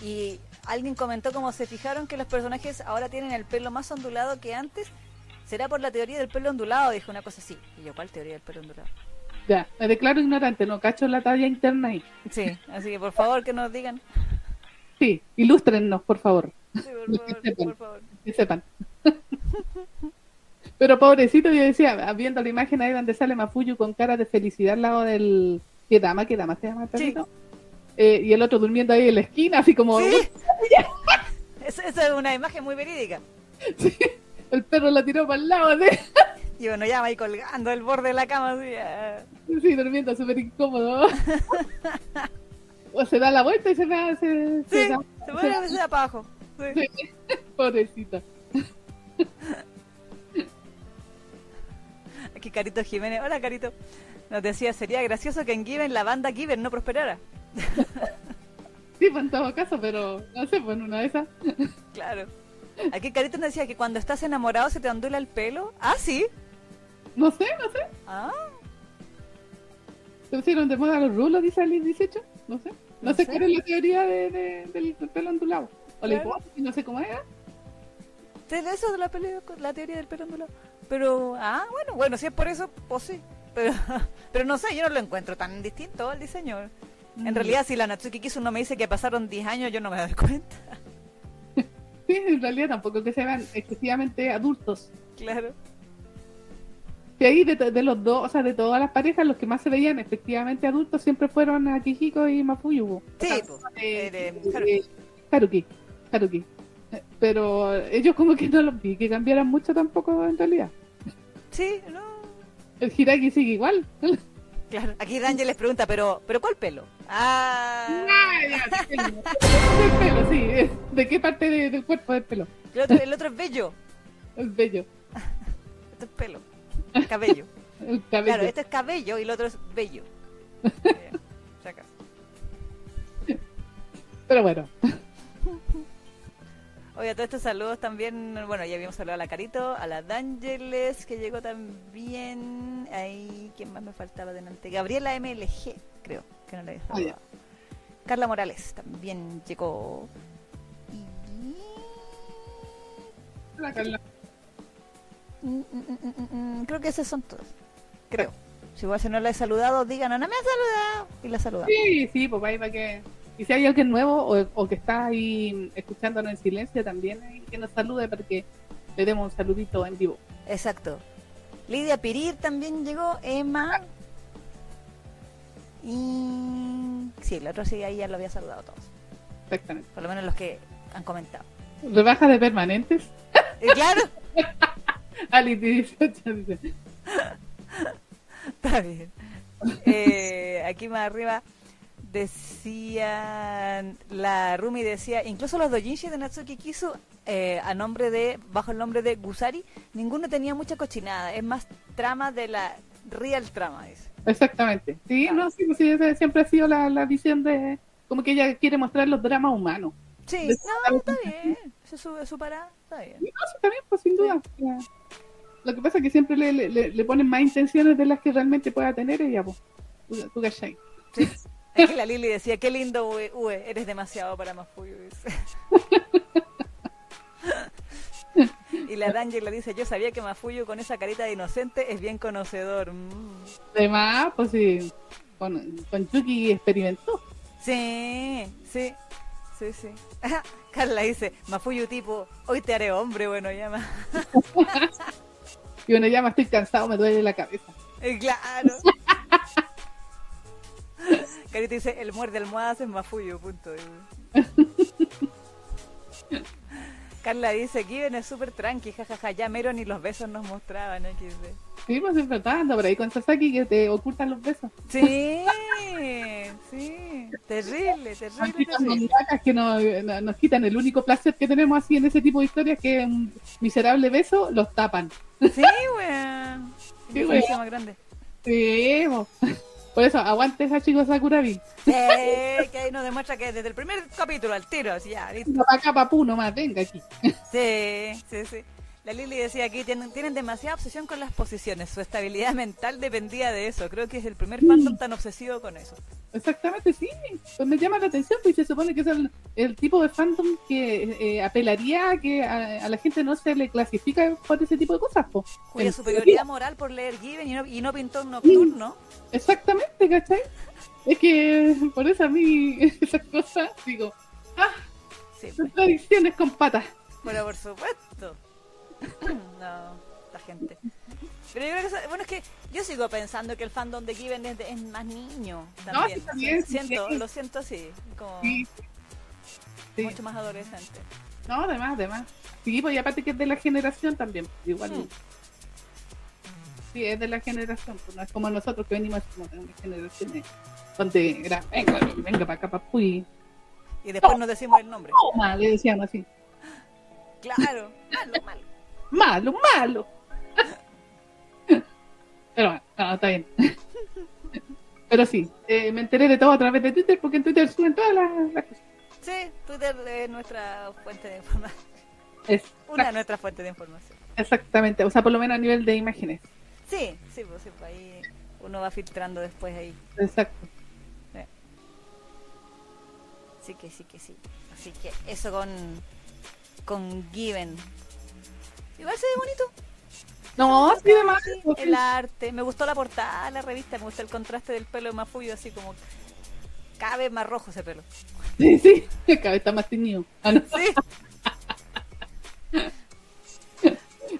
y alguien comentó como se fijaron que los personajes ahora tienen el pelo más ondulado que antes. ¿Será por la teoría del pelo ondulado? Dijo una cosa así. Y yo, ¿cuál teoría del pelo ondulado? Ya, me declaro ignorante, no cacho la talla interna ahí. Sí, así que por favor que nos digan. Sí, ilústrennos, por favor, Sí, por favor, por favor. que sepan. Pero pobrecito, yo decía, viendo la imagen ahí donde sale Mafuyu con cara de felicidad al lado del... ¿Qué dama? ¿Qué dama se llama el perrito? Eh, y el otro durmiendo ahí en la esquina, así como... Sí. Esa, es una imagen muy verídica. El perro la tiró para el lado, de... Y bueno, ya va ahí colgando el borde de la cama así. Sí, durmiendo súper incómodo. o se da la vuelta y se da... Se, se Sí, da- se pone a veces para abajo. Sí. Sí. Pobrecito. Aquí Carito Jiménez. Hola Carito. Nos decía, sería gracioso que en Given la banda Given no prosperara. Sí, pues en todo caso, pero no sé, pues en una de esas... Claro. Aquí Carito nos decía que cuando estás enamorado se te ondula el pelo. Ah, sí. No sé, no sé. Ah, ¿Se pusieron de moda los rulos, dice el 18? No sé. No, No sé sé. cuál es la teoría de, de- del pelo ondulado. O la Claro. hipótesis, no sé cómo era. de eso de la, pelea, la teoría del pelo ondulado. Pero, ah, bueno, bueno, si es por eso, pues sí. Pero, pero no sé, yo no lo encuentro tan distinto al diseño. En Mm. realidad, si la Natsuki Kisu no me dice que pasaron 10 años, yo no me doy cuenta. Sí, en realidad tampoco que se vean excesivamente adultos. Claro. Y ahí de, de los dos, o sea, de todas las parejas, los que más se veían efectivamente adultos siempre fueron Akihiko y Mafuyu. po. Sí, O sea, eh, el, eh, eh, Haruki. Haruki. Haruki. Eh, Pero ellos como que no los vi que cambiaran mucho tampoco en realidad. Sí, no. El Hiraki sigue igual. Claro. Aquí Daniel les pregunta, pero, pero ¿cuál pelo? Ah, El pelo, sí. eh, ¿De qué parte de- del cuerpo pelo? el otro, el otro es bello. El bello. Este es pelo. Cabello. El cabello. Claro, este es cabello y el otro es bello. Eh. Pero bueno. Oye, a todos estos saludos también, bueno, ya habíamos saludado a la Carito, a la D'Angeles, que llegó también, ahí, ¿quién más me faltaba delante? Gabriela MLG, creo, que no le había saludado. Carla Morales también llegó. Y... La Carla. Mm, mm, mm, creo que esos son todos, creo. Si igual si no la he saludado, digan, no, no me ha saludado, y la saludamos. Sí, sí, pues ahí para que. Y si hay alguien nuevo o, o que está ahí escuchándonos en silencio también, que nos salude para que le demos un saludito en vivo. Exacto. Lidia Pirir también llegó, Emma. Y sí, el otro sí, ahí ya lo había saludado a todos. Exactamente. Por lo menos los que han comentado. Rebaja de permanentes. Y claro, Ali 18 dice. está bien. Eh, aquí más arriba decían, la Rumi decía, incluso los dojinshi de Natsuki Kisu, eh, a nombre de, bajo el nombre de Gusari, ninguno tenía mucha cochinada. Es más trama de la real trama, dice. Exactamente. Sí, no, sí, sí, siempre ha sido la, la visión de. Como que ella quiere mostrar los dramas humanos. Sí, De- no, está bien. Se sube su parada, está bien. No, sí, también, pues sin duda. Lo que pasa es que siempre le, le, ponen más intenciones de las que realmente pueda tener ella, pues. Tú, tú. Sí. Es que la Lili decía, qué lindo, Ue, Ue, eres demasiado para dice. y la Danger le dice, yo sabía que Mafuyu con esa carita de inocente es bien conocedor. Mm. Además, pues sí, con, con Yuki experimentó. Sí, sí, sí, sí. Carla dice, Mafuyu tipo, hoy te haré hombre, bueno, llama. Y uno llama, estoy cansado, me duele la cabeza. Y claro. Carita dice, el muerde almohadas es Mafuyu, punto. Carla dice, Given es súper tranqui, jajaja, ya mero ni los besos nos mostraban, XD. Sí, pues siempre por ahí con Sasaki que te ocultan los besos. Sí, sí. Terrible, terrible, terrible. que nos, no- nos quitan el único placer que tenemos así en ese tipo de historias que un miserable beso, los tapan. Sí, weón. Sí, weón. más grande. Sí, po. Por eso, aguante esa chico Sakurabi. Eh, que ahí nos demuestra que desde el primer capítulo al tiro, así ya, listo. No, para acá, papú, nomás, venga aquí. Sí, sí, sí. La Lili decía aquí, tienen, tienen demasiada obsesión con las posiciones. Su estabilidad mental dependía de eso. Creo que es el primer fandom tan obsesivo con eso. Exactamente, sí. Pues me llama la atención, pues se supone que es el, el tipo de fandom que eh, apelaría a que a, a la gente no se le clasifica por ese tipo de cosas, po. Cuya En superioridad moral por leer Given y no, y no pintó un nocturno. Exactamente, ¿cachai? Es que por eso a mí esas cosas, digo, ah, Sí, pues, contradicciones con patas. pero por supuesto. No, la gente. Pero yo creo que, bueno, es que yo sigo pensando que el fandom de Given es, de- es más niño también. sí, también, sí, siento, sí. lo siento así, como Sí. Mucho más adolescente. No, además, además. Sí, pues y aparte que es de la generación también, igual. Mm. Sí, es de la generación, pues no es como nosotros que venimos como de una generación de- donde era, venga, venga para acá, papuy. Y después nos decimos el nombre. Toma, le decíamos así. Claro, malo, malo. Malo, malo. Pero bueno, no, está bien. Pero sí, eh, me enteré de todo a través de Twitter porque en Twitter suben todas las, las cosas. Sí, Twitter es nuestra fuente de información. Es- Una de nuestras fuentes de información. exactamente, o sea, por lo menos a nivel de imágenes. Sí, sí, pues, sí, pues ahí uno va filtrando después ahí. Exacto. Sí que sí que sí. Así que eso con con Given. Igual se ve bonito. No, sí, de más. Sí, el arte. Me gustó la portada de la revista, me gustó el contraste del pelo de Mafuyo, así como vez más rojo ese pelo. Sí, sí, cada vez está más teñido. Ah, no. Sí,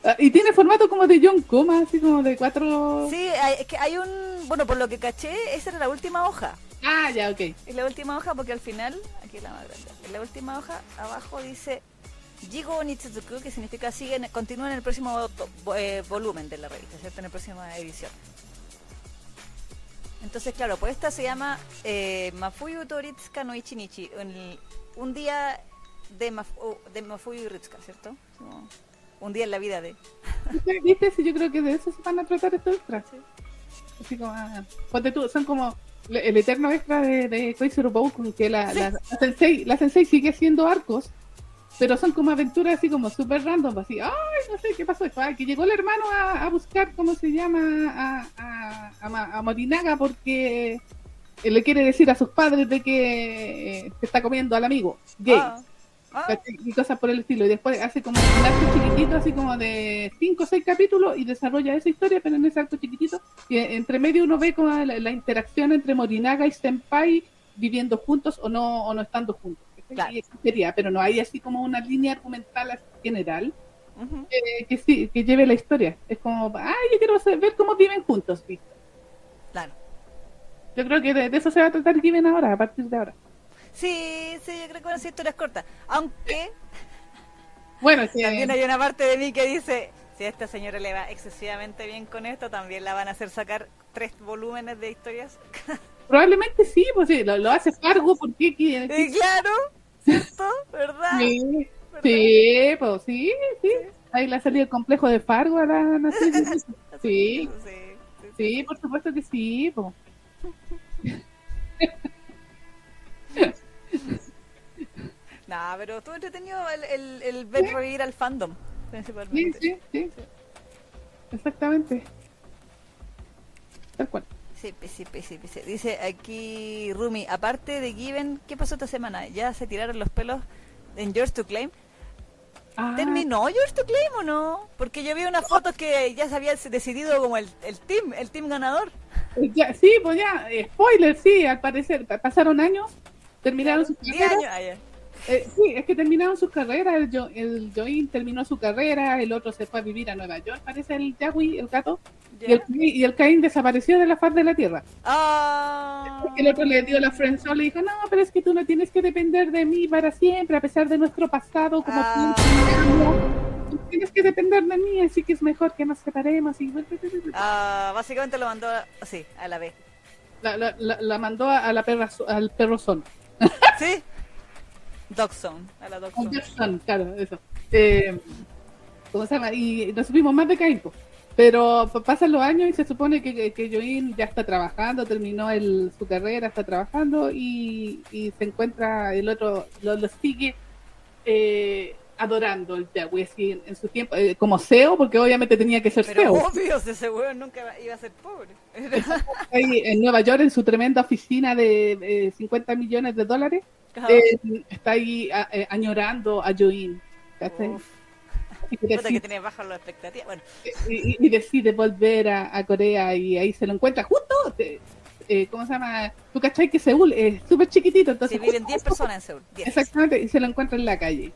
Ah, Y tiene formato como de John Coma, así como de cuatro. sí, hay- es que hay un, bueno, por lo que caché, esa era la última hoja. Ah, ya, ok. Es la última hoja porque al final, aquí es la más grande, en la última hoja abajo dice Jigo Nitsuzuku, que significa sigue, en- continúa en el próximo eh, volumen de la revista, ¿cierto? En la próxima edición. Entonces, claro, pues esta se llama eh, Mafuyu Toritsuka no Ichinichi, un día de, Mafu- de Mafuyu Ritsuka, ¿cierto? Un día en la vida de... ¿Viste? Sí, yo creo que de eso se van a tratar estos extras. Sí. Así como, ah, ponte tú, son como el eterno extra de, de Koizuru Boku, que la, Sí. la, la sensei, la sensei sigue haciendo arcos, pero son como aventuras así como súper random, así, ay, no sé qué pasó, ah, que llegó el hermano a, a buscar, ¿cómo se llama? A, a, Morinaga porque le quiere decir a sus padres de que eh, se está comiendo al amigo gay. Ah, ah, y cosas por el estilo. Y después hace como un arco chiquitito, así como de 5 o 6 capítulos, y desarrolla esa historia, pero en ese arco chiquitito. Y entre medio uno ve como la, la interacción entre Morinaga y Senpai viviendo juntos o no, o no estando juntos. Claro. Y pero no hay así como una línea argumental así general eh, que sí, que lleve la historia. Es como, ay, yo quiero ver cómo viven juntos. ¿viste? Claro. Yo creo que de, de eso se va a tratar Given ahora, a partir de ahora. Sí, sí, yo creo que van a ser historias cortas. Aunque Bueno, sí, también hay una parte de mí que dice, si a esta señora le va excesivamente bien con esto, también la van a hacer sacar tres volúmenes de historias. probablemente sí, pues sí, lo, lo hace Fargo porque. Y claro, ¿cierto? ¿Verdad? Sí, ¿Verdad? sí, pues sí, sí. Ahí le ha salido el complejo de Fargo a la nación. Sí, sí, sí. sí, por supuesto que sí, po. Nah, pero estuvo entretenido el, el, el ver reír al fandom, Sí, principalmente. sí, sí. Exactamente. Tal cual. Sí, sí, sí, sí. Dice aquí Rumi, aparte de Given, ¿qué pasó esta semana? ¿Ya se tiraron los pelos en Yours to Claim? Ah, ¿Terminó Yours to Claim o no? Porque yo vi unas fotos que ya se había decidido como el, el team, el team ganador. eh, ya, sí, pues ya, eh, spoiler, sí, al parecer, pa- pasaron años, terminaron sus 10 carreras. años. Eh, sí, es que terminaron sus carreras, el, Jo- el Join terminó su carrera, el otro se fue a vivir a Nueva York, parece el Yagui, el gato, y el, y el Caín desapareció de la faz de la Tierra. Ah. El otro le dio la friendzone y le dijo, no, pero es que tú no tienes que depender de mí para siempre, a pesar de nuestro pasado como Ah. tú. tienes que depender de mí, así que es mejor que nos separemos. Y... Ah, básicamente lo mandó así, a la B. La, la, la, mandó a la perra, al perro son. ¿Sí? Dogson, a la Dogson. claro, eso. Eh, ¿Cómo se llama? Y nos supimos más de Caín, pero pasan los años y se supone que, que Join ya está trabajando, terminó el, su carrera, está trabajando y, y se encuentra el otro, lo, lo sigue eh, adorando el Yahweh así en, su tiempo, eh, como CEO, porque obviamente tenía que ser Pero CEO. obvio, ese weón nunca iba a ser pobre. Ahí en Nueva York, en su tremenda oficina de 50 millones de dólares, eh, está ahí eh, añorando a Join. Y decide, que tiene bajas las expectativas. Bueno. Y, decide volver a, Corea y ahí se lo encuentra justo. Eh, ¿Cómo se llama? Tú cachai que Seúl es súper chiquitito. Entonces, sí, viven 10 personas en Seúl. Exactamente, y se lo encuentra en la calle.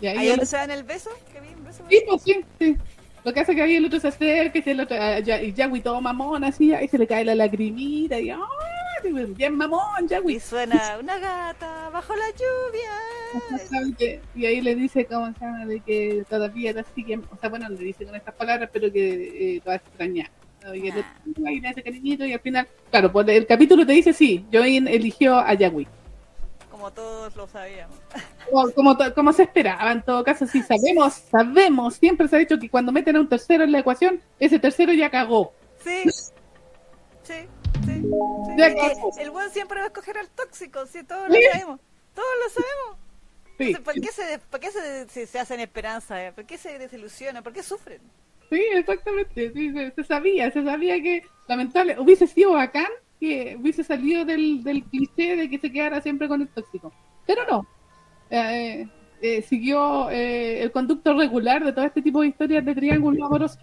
Y ahí, donde se dan el beso? ¿Que bien, beso, Sí, pues sí, sí. Lo que hace que ahí el otro se acerca y el otro, ah, y Yagui todo mamón así, ahí se le cae la lagrimita y ¡ay! Bien mamón, Yagui. Y suena una gata bajo la lluvia. Y ahí le dice, ¿cómo se llama? De que todavía la sigue, o sea, bueno, le dice con estas palabras, pero que eh, va a extrañar. Y el otro, ahí le hace cariñito y al final, claro, pues el capítulo te dice, sí, Join eligió a Yagui como todos lo sabíamos. Como, como, se esperaba, en todo caso, sí sabemos, sabemos, siempre se ha dicho que cuando meten a un tercero en la ecuación, ese tercero ya cagó. Sí, sí. El buen siempre va a escoger al tóxico, sí, todos lo sabemos, todos lo sabemos. Sí. ¿Por qué, se, por qué se, se, hacen esperanza? ¿Por qué se desilusionan? ¿Por qué sufren? Sí, exactamente, sí, se, se, sabía, se sabía que lamentable, hubiese sido bacán que hubiese salido del, del cliché de que se quedara siempre con el tóxico. Pero no. Eh, eh, siguió eh, el conducto regular de todo este tipo de historias de triángulo amoroso.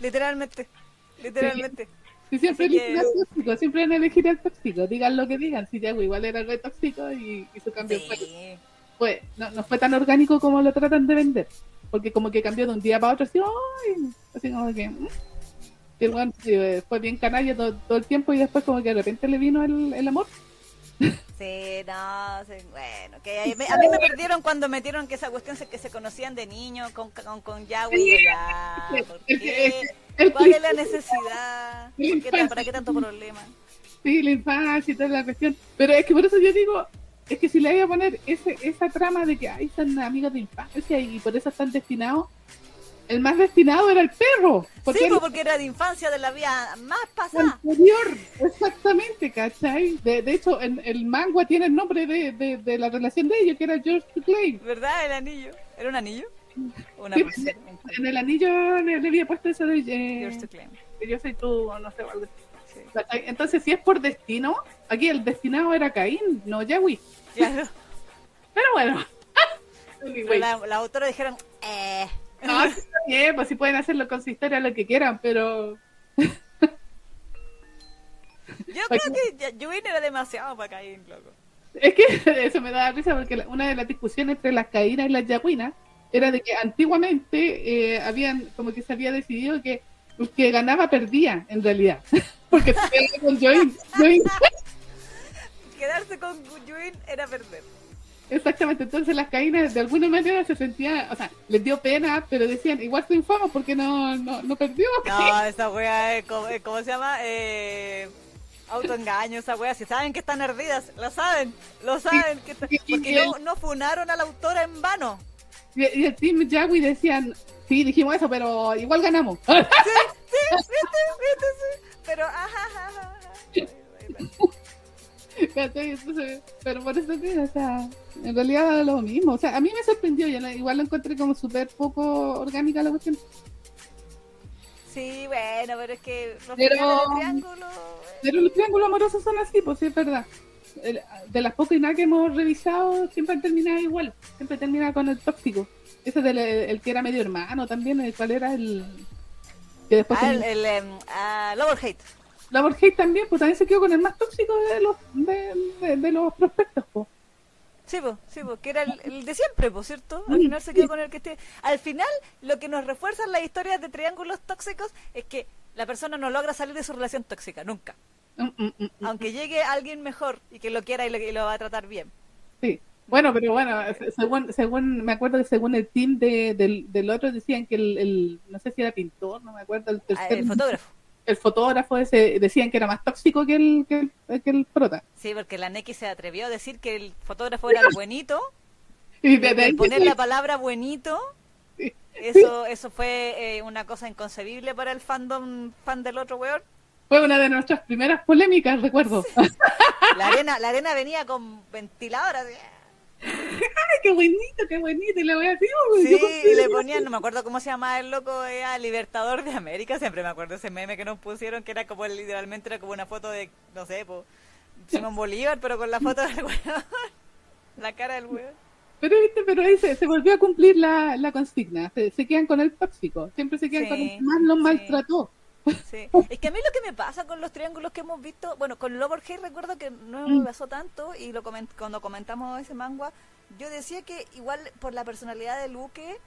literalmente. Literalmente. Sí, siempre eligen al tóxico, siempre van a elegir al tóxico, digan lo que digan, si Diego igual era el tóxico y, su cambio fue, no, no, fue tan orgánico como lo tratan de vender, porque como que cambió de un día para otro, así, ¡ay! así como que, mm" bueno, fue bien canalla todo, el tiempo y después como que de repente le vino el, el amor. Sí, no, bueno, que a, mí, me perdieron cuando metieron que esa cuestión se, que se conocían de niño con, con, con Yahweh y ya, ¿Cuál es la necesidad? ¿Para qué tanto problema? Sí, la infancia y toda la cuestión. Pero es que por eso yo digo, es que si le voy a poner ese, esa trama de que ahí están amigos de infancia y por eso están destinados el más destinado era el perro. Porque sí, pues, porque era de infancia de la vida más pasada. Anterior, exactamente, ¿cachai? De, de hecho, en, el manga tiene el nombre de, de, de, la relación de ellos, que era George Clay. ¿Verdad? El anillo. ¿Era un anillo? Una sí, en el anillo le, había puesto eso de eh, yo soy tú, no sé, algo sí. Entonces, si es por destino, aquí el destinado era Caín, no Yahweh. Claro. Pero bueno. Pero la, la autora dijeron, eh... No, bien, pues si pueden hacerlo con su historia lo que quieran, pero. Yo creo que Yuin era demasiado para Caín, loco. Es que eso me da risa porque una de las discusiones entre las Caínas y las Yaguinas era de que antiguamente eh, habían, como que se había decidido que el que ganaba perdía, en realidad. porque se con Join. Quedarse con Yuin era perder. Exactamente, entonces las caínas de alguna manera se sentían, o sea, les dio pena, pero decían, igual soy infamo porque no, no, no perdió. No, esa wea es, ¿cómo, se llama? Eh, autoengaño, esa wea, si saben que están hervidas, lo saben, lo saben, que porque no, no funaron a la autora en vano. Y, el team Yagui decían, sí, dijimos eso, pero igual ganamos. Sí, sí, viste, viste, sí, pero ajá, ajá, ajá pero por eso o sea, en realidad lo mismo. O sea, a mí me sorprendió, yo igual lo encontré como súper poco orgánica la cuestión. Sí, bueno, pero es que los pero, triángulos... Pero los triángulos amorosos son así, pues sí, es verdad. De las pocas y nada que hemos revisado, siempre han terminado igual. Siempre termina con el tóxico. Ese del el que era medio hermano también, el cual era el... Que después ah, el, el um, uh, Hate la Borges también, pues también se quedó con el más tóxico de los, de, los prospectos, pues. Sí, pues, sí, pues, que era el, de siempre, pues, ¿cierto? Al final se quedó con el que esté. Al final, lo que nos refuerzan las historias de triángulos tóxicos es que la persona no logra salir de su relación tóxica, nunca. Mm, mm, mm, Aunque llegue alguien mejor y que lo quiera y lo, va a tratar bien. Sí, Bueno, pero bueno, según, según me acuerdo que según el team de, del, del otro decían que el, el, no sé si era pintor, no me acuerdo, el, Ah, el fotógrafo. el fotógrafo ese decían que era más tóxico que el, que el, que el prota. Sí, porque la Neki se atrevió a decir que el fotógrafo era el buenito. Y de- de poner la palabra buenito, Sí. eso eso fue eh, una cosa inconcebible para el fandom fan del otro weón. Fue una de nuestras primeras polémicas, recuerdo. La arena, la arena venía con ventilador así. Ay, qué bonito, qué bonito. Y le voy a decir, "Oh, Sí, le ponían, no me acuerdo cómo se llamaba el loco, era Libertador de América, siempre me acuerdo ese meme que nos pusieron, que era como, literalmente era como una foto de, no sé, po, Simón Bolívar, pero con la foto del weón, la cara del weón. Pero, ¿viste? pero ahí se, se volvió a cumplir la, la consigna. Se, se quedan con el tóxico. Siempre se quedan Sí, con el que más los sí. maltrató. Sí. Es que a mí lo que me pasa con los triángulos que hemos visto, bueno, con Loverhead recuerdo que no Mm. me pasó tanto y lo coment- cuando comentamos ese manga, yo decía que igual por la personalidad de Luke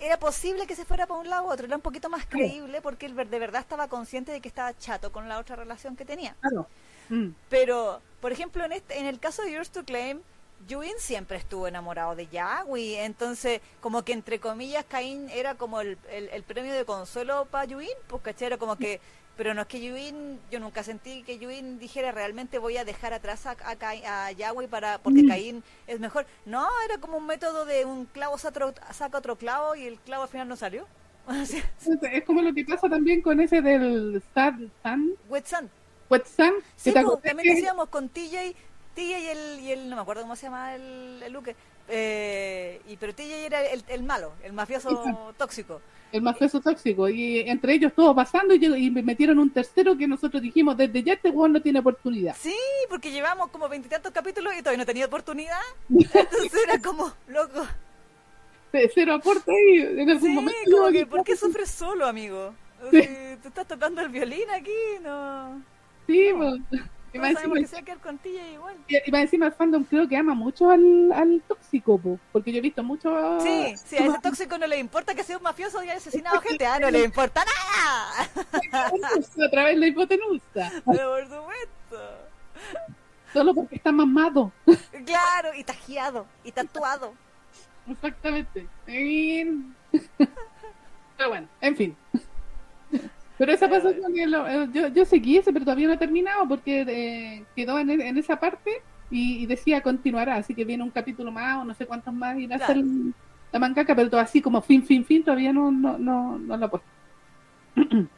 era posible que se fuera para un lado u otro, era un poquito más creíble porque él de verdad estaba consciente de que estaba chato con la otra relación que tenía. Claro. Mm. Pero, por ejemplo, en este en el caso de Yours to Claim, Yuin siempre estuvo enamorado de Yagui, entonces como que entre comillas Cain era como el, el, el premio de consuelo para Yuin, pues caché, era como que, pero no es que Yuin, yo nunca sentí que Yuin dijera realmente voy a dejar atrás a, a, Cain- a Yagui para, porque Mm. Cain es mejor. No, era como un método de un clavo saca otro, saca otro clavo y el clavo al final no salió. Es, como lo que pasa también con ese del Sad Wet Sun. Wet Sun. Sí, pues, también decíamos con TJ, TJ y el, y el, no me acuerdo cómo se llama el, el Luke, eh, y, pero TJ era el, el malo, el mafioso tóxico. el mafioso tóxico. Y entre ellos todo pasando y, y me metieron un tercero que nosotros dijimos desde ya este juego no tiene oportunidad. Sí, porque llevamos como veintitantos capítulos y todavía no tenía oportunidad. Entonces era como, loco. Cero aporte ahí. En algún Sí, momento como yo- que, ¿por qué sufres solo, amigo? Sí. tú estás tocando el violín aquí, no. Sí, No. pues. Y más encima- igual. Y más encima el fandom creo que ama mucho al, al tóxico, po, porque yo he visto mucho... Sí, sí, a ese tóxico no le importa que sea un mafioso y haya asesinado gente, ah, no le importa nada. a través de la hipotenusa, Pero por supuesto. solo porque está mamado. Claro, y tajiado, y tatuado. Exactamente. Pero bueno, en fin. Pero esa Pero pasó que lo- eh, yo, yo seguí ese, pero todavía no he terminado porque eh, quedó en, en esa parte y, y decía continuará, así que viene un capítulo más o no sé cuántos más irá a Claro. ser la mancaca, pero todo así como fin, fin, fin, todavía no, no, no, no lo he puesto.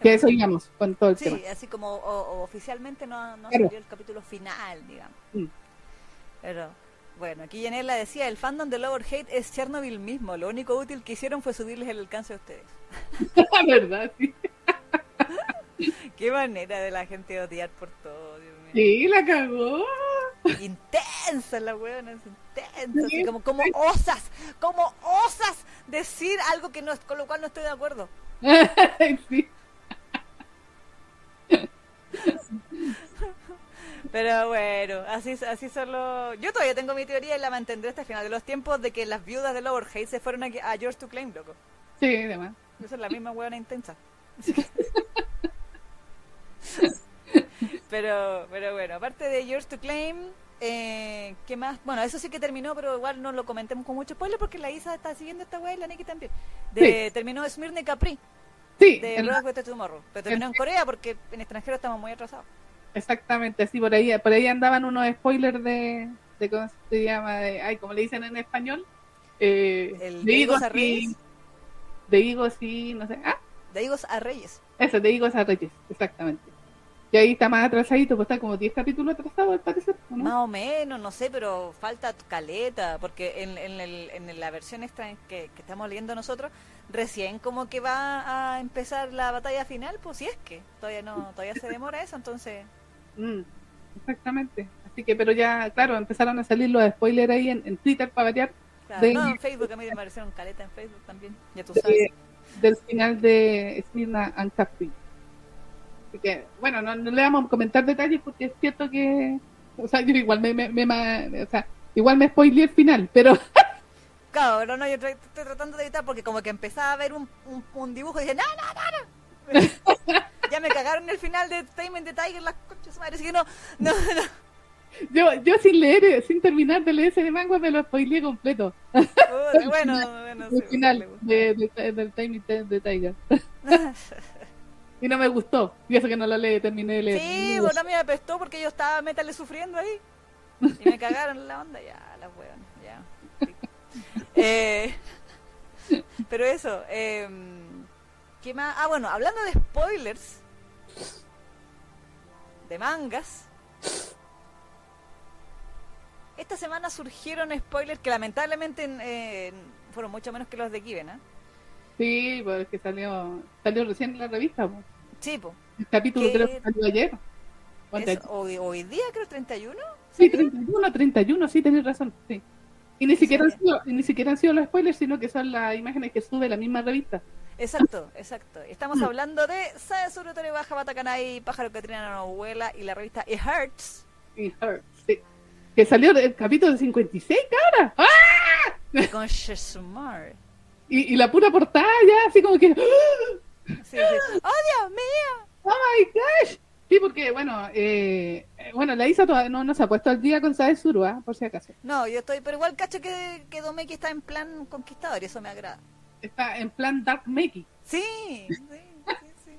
que eso digamos con todo el tema. Sí, así como o- o oficialmente no, no Claro. salió el capítulo final, digamos. Mm. Pero bueno, aquí Yanela decía, el fandom de Lower Hate es Chernobyl mismo, lo único útil que hicieron fue subirles el alcance a ustedes. La verdad, sí. Qué manera de la gente odiar por todo, Dios mío. Sí, la cagó. Intensa la weona, es intensa, Sí. como, como osas, como osas decir algo que no, con lo cual no estoy de acuerdo. sí. Pero bueno, así, así solo. Yo todavía tengo mi teoría y la mantendré hasta el final de los tiempos de que las viudas de Lower Hate se fueron a, a George to Claim, loco. Sí, además. Esa es la misma huevona intensa. pero, pero bueno, aparte de Yours to Claim, eh, ¿qué más? Bueno, eso sí que terminó, pero igual no lo comentemos con mucho spoiler porque la Isa está siguiendo esta wea y la Neki también. De, Terminó Smirne Capri, Sí, de Brothers With Tomorrow. Pero terminó en Corea porque en extranjero estamos muy atrasados. exactamente, sí, por ahí, por ahí andaban unos spoilers de, de cómo se llama, de, ay, como le dicen en español, eh, El de Higos a Reyes. de higos y, no sé, ah, De Higos a Reyes. eso, de higos a reyes, exactamente. Y ahí está más atrasadito, pues está como 10 capítulos atrasado al parecer, ¿o ¿no? Más o menos, no sé, pero falta caleta, porque en, en, el- en la versión extra que, que estamos leyendo nosotros, recién como que va a empezar la batalla final, pues si es que todavía no, todavía se demora eso, entonces... Mm, exactamente. Así que, pero ya, claro, empezaron a salir los spoilers ahí en, en Twitter para variar Claro, De- no, en Facebook, a mí me parecieron caleta en Facebook también, ya tú sabes. de- del final de Smirna and Capri. Así que, bueno, no, no le vamos a comentar detalles porque es cierto que, o sea, yo igual me, me, me o sea, igual me spoileé el final, pero Claro, no, no, yo estoy tratando de evitar porque como que empezaba a ver un, un, un dibujo y dije, no, no, no, no. ya me cagaron el final de Tamen de Tiger, las conchas de su madre, así que no, no, no. Yo, yo sin leer, sin terminar de leer ese manga, me lo spoileé completo. Puta, bueno, bueno, El sí, final de, de- del Tiny de Tiger. Y no me gustó. Y eso que no lo leí, terminé de leer. Sí, bueno, a mí me apestó porque yo estaba metale sufriendo ahí. Y me cagaron la onda, ya, la weón, ya. Eh, pero eso, eh, ¿qué más? Ah, bueno, hablando de spoilers, de mangas, esta semana surgieron spoilers que lamentablemente eh, fueron mucho menos que los de Kiven, ¿eh? Sí, porque salió, salió recién en la revista. Sí, po. El capítulo creo que salió ayer. Es hoy, hoy día, creo, 31. Sí, 31, 31, sí, tenés razón. Sí. Y ni siquiera, han sido, y ni siquiera han sido los spoilers, sino que son las imágenes que sube la misma revista. Exacto, exacto. Estamos hablando de Saesuru Tori Baja Batakanai, Pájaro que trina no vuela y la revista It Hurts. Y Her, sí. Que salió el capítulo de 56, cara. ¡Ah! con Shesumar. Y, y la pura portada ya, así como que. Sí, sí. ¡Oh, Dios mío! ¡Oh my gosh! Sí, porque, bueno, eh, bueno, la Isa todavía no, no se ha puesto al día con Saesuru, ¿ah? por si acaso. No, yo estoy, pero igual cacho que, que Domeki está en plan conquistador y eso me agrada. Está en plan Dark Makey. Sí, sí, sí, sí.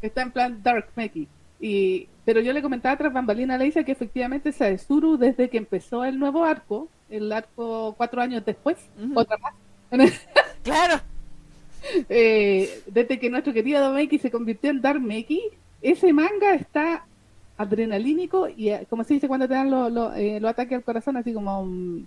Está en plan Dark Makey. Y, pero yo le comentaba tras bambalina a la Isa que efectivamente Saesuru, desde que empezó el nuevo arco, el arco cuatro años después, otra más, Claro. eh, desde que nuestro querido Domeki se convirtió en Dark Makey, ese manga está adrenalínico y, eh, como se dice cuando te dan los los, eh, los ataques al corazón, así como um,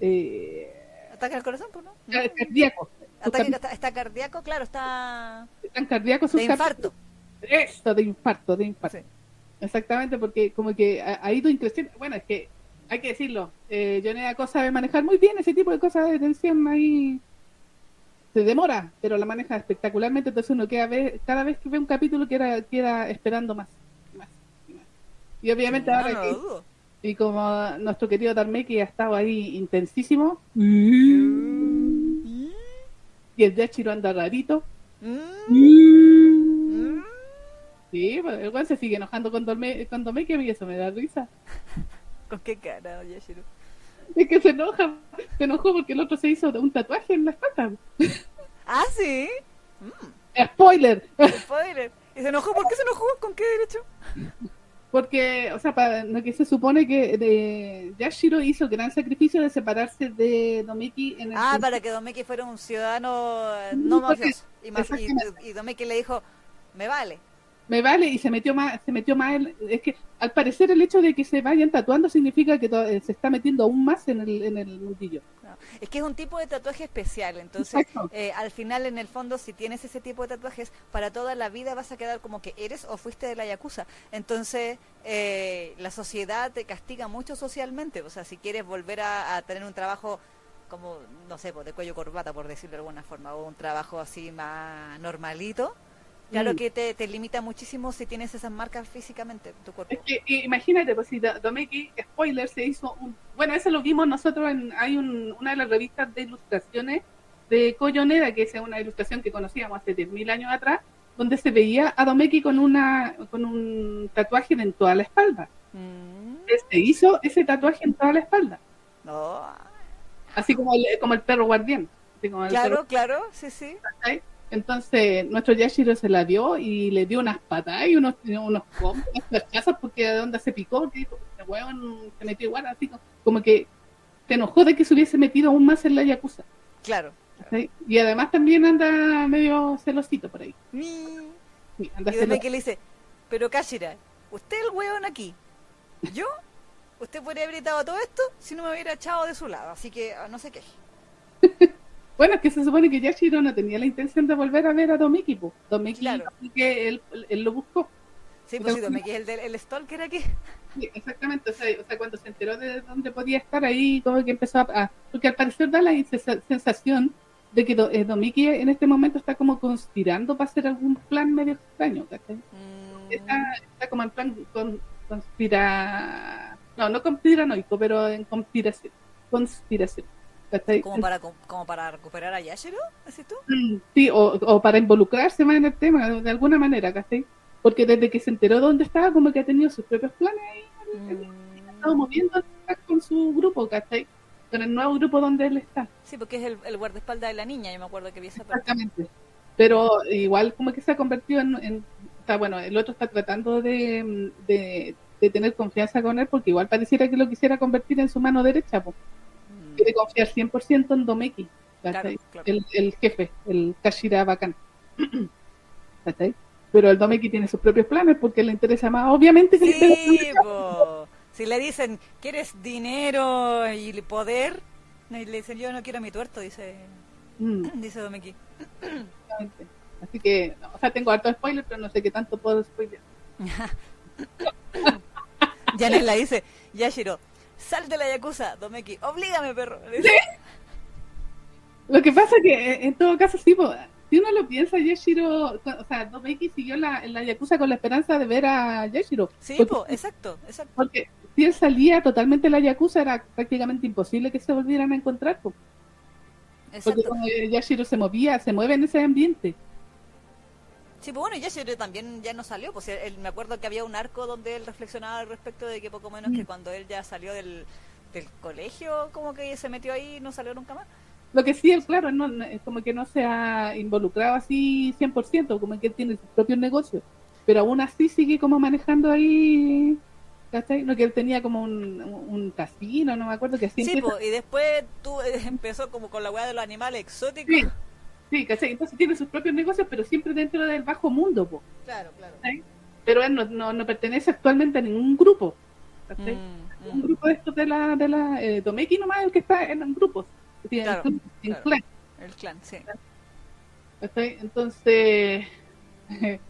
eh, Ataque al corazón, pues, ¿no? ca- cardíaco. Ataque está, está cardíaco, claro, está Están cardíacos sus de infarto. Esto, de infarto, de infarto. Sí. Exactamente, porque como que ha, ha ido increciendo. Bueno, es que hay que decirlo. Eh, Yoneda Cosa sabe manejar muy bien ese tipo de cosas de tensión ahí. Se demora, pero la maneja espectacularmente. Entonces uno queda cada vez que ve un capítulo queda, queda esperando más. y más, y más. Y obviamente No, ahora no y como nuestro querido Darmeki ha estado ahí intensísimo, y el Yachiro anda rarito, Mm, mm. sí, pues, el weón se sigue enojando con, Dorme, con y eso me da risa. ¿Con qué cara, Yashiro? Es que se enoja, se enojó porque el otro se hizo un tatuaje en la espalda. Ah, sí. Mm, Spoiler, spoiler. ¿Y se enojó? ¿Por qué se enojó? ¿Con qué derecho? porque, o sea, para lo que se supone que de Yashiro hizo el gran sacrificio de separarse de Domeki en el Ah, para que Domeki fuera un ciudadano no Mm, porque- mafioso. Y, más, y, y Domeki le dijo, me vale. Me vale y se metió más, se metió más en- es que al parecer el hecho de que se vayan tatuando significa que eh, se está metiendo aún más en el, en el mundillo. No, Es que es un tipo de tatuaje especial, entonces eh, al final en el fondo si tienes ese tipo de tatuajes para toda la vida vas a quedar como que eres o fuiste de la yakuza. Entonces eh, la sociedad te castiga mucho socialmente, o sea si quieres volver a, a tener un trabajo como no sé, pues, de cuello corbata por decirlo de alguna forma o un trabajo así más normalito. Claro Mm. que te, te limita muchísimo si tienes esas marcas físicamente en tu cuerpo. Es que i- imagínate, pues si Do- Domeki, spoiler, se hizo un... Bueno, eso lo vimos nosotros en... Hay un- una de las revistas de ilustraciones de Coyonera, que es una ilustración que conocíamos hace 10.000 años atrás, donde se veía a Domeki con una con un tatuaje en toda la espalda. Mm, se hizo ese tatuaje en toda la espalda, no. así como el, como el perro guardián. así como el perro Claro, claro, sí, sí. Entonces, nuestro Yashiro se la dio y le dio unas patadas y unos, unos combos, unas porque de donde se picó, que dijo, este weón se metió igual, así como, que se enojó de que se hubiese metido aún más en la Yakuza. Claro. Y además también anda medio celosito por ahí. Mm. Sí, anda Y celoso. Domeki le dice, pero Kashira, usted el hueón aquí, yo, usted podría haber evitado todo esto si no me hubiera echado de su lado, así que ah, no sé qué. Bueno, es que se supone que Yashiro no tenía la intención de volver a ver a Domeki, pues. Domeki, Claro. así que él, él lo buscó. Sí, pues sí, Domeki es el, del, el stalker aquí. Sí, exactamente, o sea, o sea, cuando se enteró de dónde podía estar ahí, como que empezó a... a- porque al parecer da la sensa- sensación de que eh, Domiki en este momento está como conspirando para hacer algún plan medio extraño, ¿cachai? Mm, Está, está como en plan con, conspira... No, no conspiranoico, pero en conspiración. Conspiración, ¿cachai? como, para, como para recuperar a Yashiro, decís tú. Sí, o, o para involucrarse más en el tema, de, alguna manera, ¿cachai? Porque desde que se enteró dónde estaba, como que ha tenido sus propios planes ahí Mm. ha estado moviendo con su grupo, ¿cachai? Con el nuevo grupo donde él está. Sí, porque es el, el guardaespaldas de la niña, yo me acuerdo que vi esa parte. Exactamente. Pero igual como que se ha convertido en, en- está bueno, el otro está tratando de, de, de tener confianza con él porque igual pareciera que lo quisiera convertir en su mano derecha. Quiere confiar 100% en Domeki, Claro, ¿cachai? claro. El, el jefe, el Kashira Bacán. ¿Cachai? Pero el Domeki tiene sus propios planes porque le interesa más, obviamente que le Sí, interesa po. Si le dicen, ¿quieres dinero y poder? Y le dicen, yo no quiero mi tuerto, dice, Mm, dice Domeki. Así que, no, o sea, tengo harto spoiler, pero no sé qué tanto puedo spoiler. Janet la dice, Yashiro, sal de la Yakuza, Domeki, oblígame, perro. Dice. Lo que pasa que, eh, en todo caso, sí, po, si uno lo piensa, Yashiro, o sea, Domeki siguió la, en la Yakuza con la esperanza de ver a Yashiro. Sí, porque, po, exacto, exacto. porque si él salía totalmente de la Yakuza, era prácticamente imposible que se volvieran a encontrar. po. Porque eh, Yashiro se movía, se mueve en ese ambiente. Sí, pues bueno, y Yashiro también ya no salió, pues él, me acuerdo que había un arco donde él reflexionaba al respecto de que poco menos que Mm. cuando él ya salió del, del colegio, como que se metió ahí y no salió nunca más. Lo que sí, claro, no, como que no se ha involucrado así 100%, como que él tiene sus propios negocios. Pero aún así sigue como manejando ahí, ¿cachai? No, que él tenía como un, un- casino, no me acuerdo, que Sí, siempre... pues, y después tú eh, empezó como con la weá de los animales exóticos. Sí. Sí, ¿cachai? Entonces tiene sus propios negocios, pero siempre dentro del bajo mundo, po. Claro, claro. ¿cachai? Pero él no, no, no pertenece actualmente a ningún grupo, ¿cachai? Mm, Un mm. grupo de estos de la, de la eh, Domeki nomás el que está en grupos, Claro, claro. clan. El clan, sí. ¿cachai? Entonces,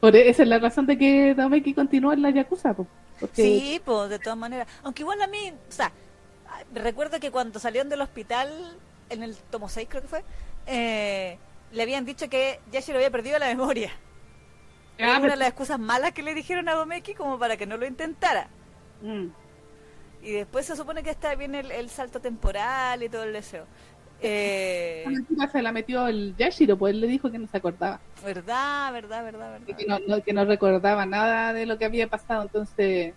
por e- esa es la razón de que Domeki continúa en la Yakuza, po, porque Sí, pues, de todas maneras. Aunque igual a mí, o sea, recuerdo que cuando salieron del hospital, en el tomo 6 creo que fue, eh, le habían dicho que Yashiro había perdido la memoria. Ah, Era una pero- de las excusas malas que le dijeron a Domeki como para que no lo intentara. Mm. Y después se supone que está bien el, el salto temporal y todo el deseo. Eh, se la metió el Yashiro, pues él le dijo que no se acordaba, verdad, verdad, verdad, verdad. que no, no- que no recordaba nada de lo que había pasado, entonces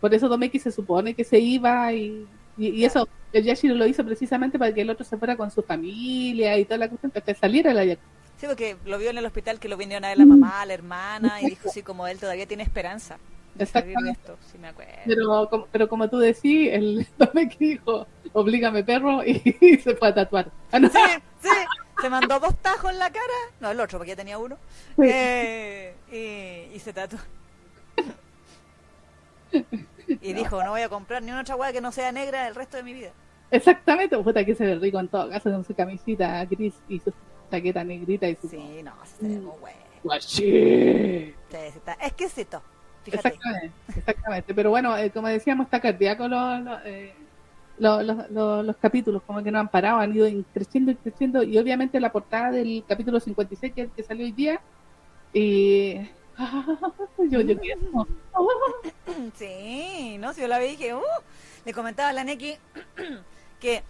por eso Domeki se supone que se iba y, y, y eso el Yashiro lo hizo precisamente para que el otro se fuera con su familia y toda la cuestión, para que saliera la Yakuza. Sí, porque lo vio en el hospital que lo vinieron a ver la mamá, la hermana, y dijo, sí, como él todavía tiene esperanza Exactamente. esto, si me acuerdo. Pero como, pero como tú decís, el Domeki dijo, oblígame perro, y, se fue a tatuar. Ah, no. Sí, sí, se mandó dos tajos en la cara, no, el otro, porque ya tenía uno, Sí. eh, y, y se tatuó. Y dijo, no voy a comprar ni una otra hueá que no sea negra el resto de mi vida. Exactamente, puta que se ve rico en todo caso con su camisita gris y su chaqueta negrita y su... Sí, no, se ve muy bueno. Sí, está exquisito. Fíjate. Exactamente, exactamente. Pero bueno, eh, como decíamos, está cardíaco los, los, eh, los, los- los- los capítulos, como que no han parado, han ido creciendo y creciendo. Y obviamente la portada del capítulo 56 que, que salió hoy día, y yo, yo quiero. Sí, no, si yo la vi dije, uh, le comentaba a la Neki que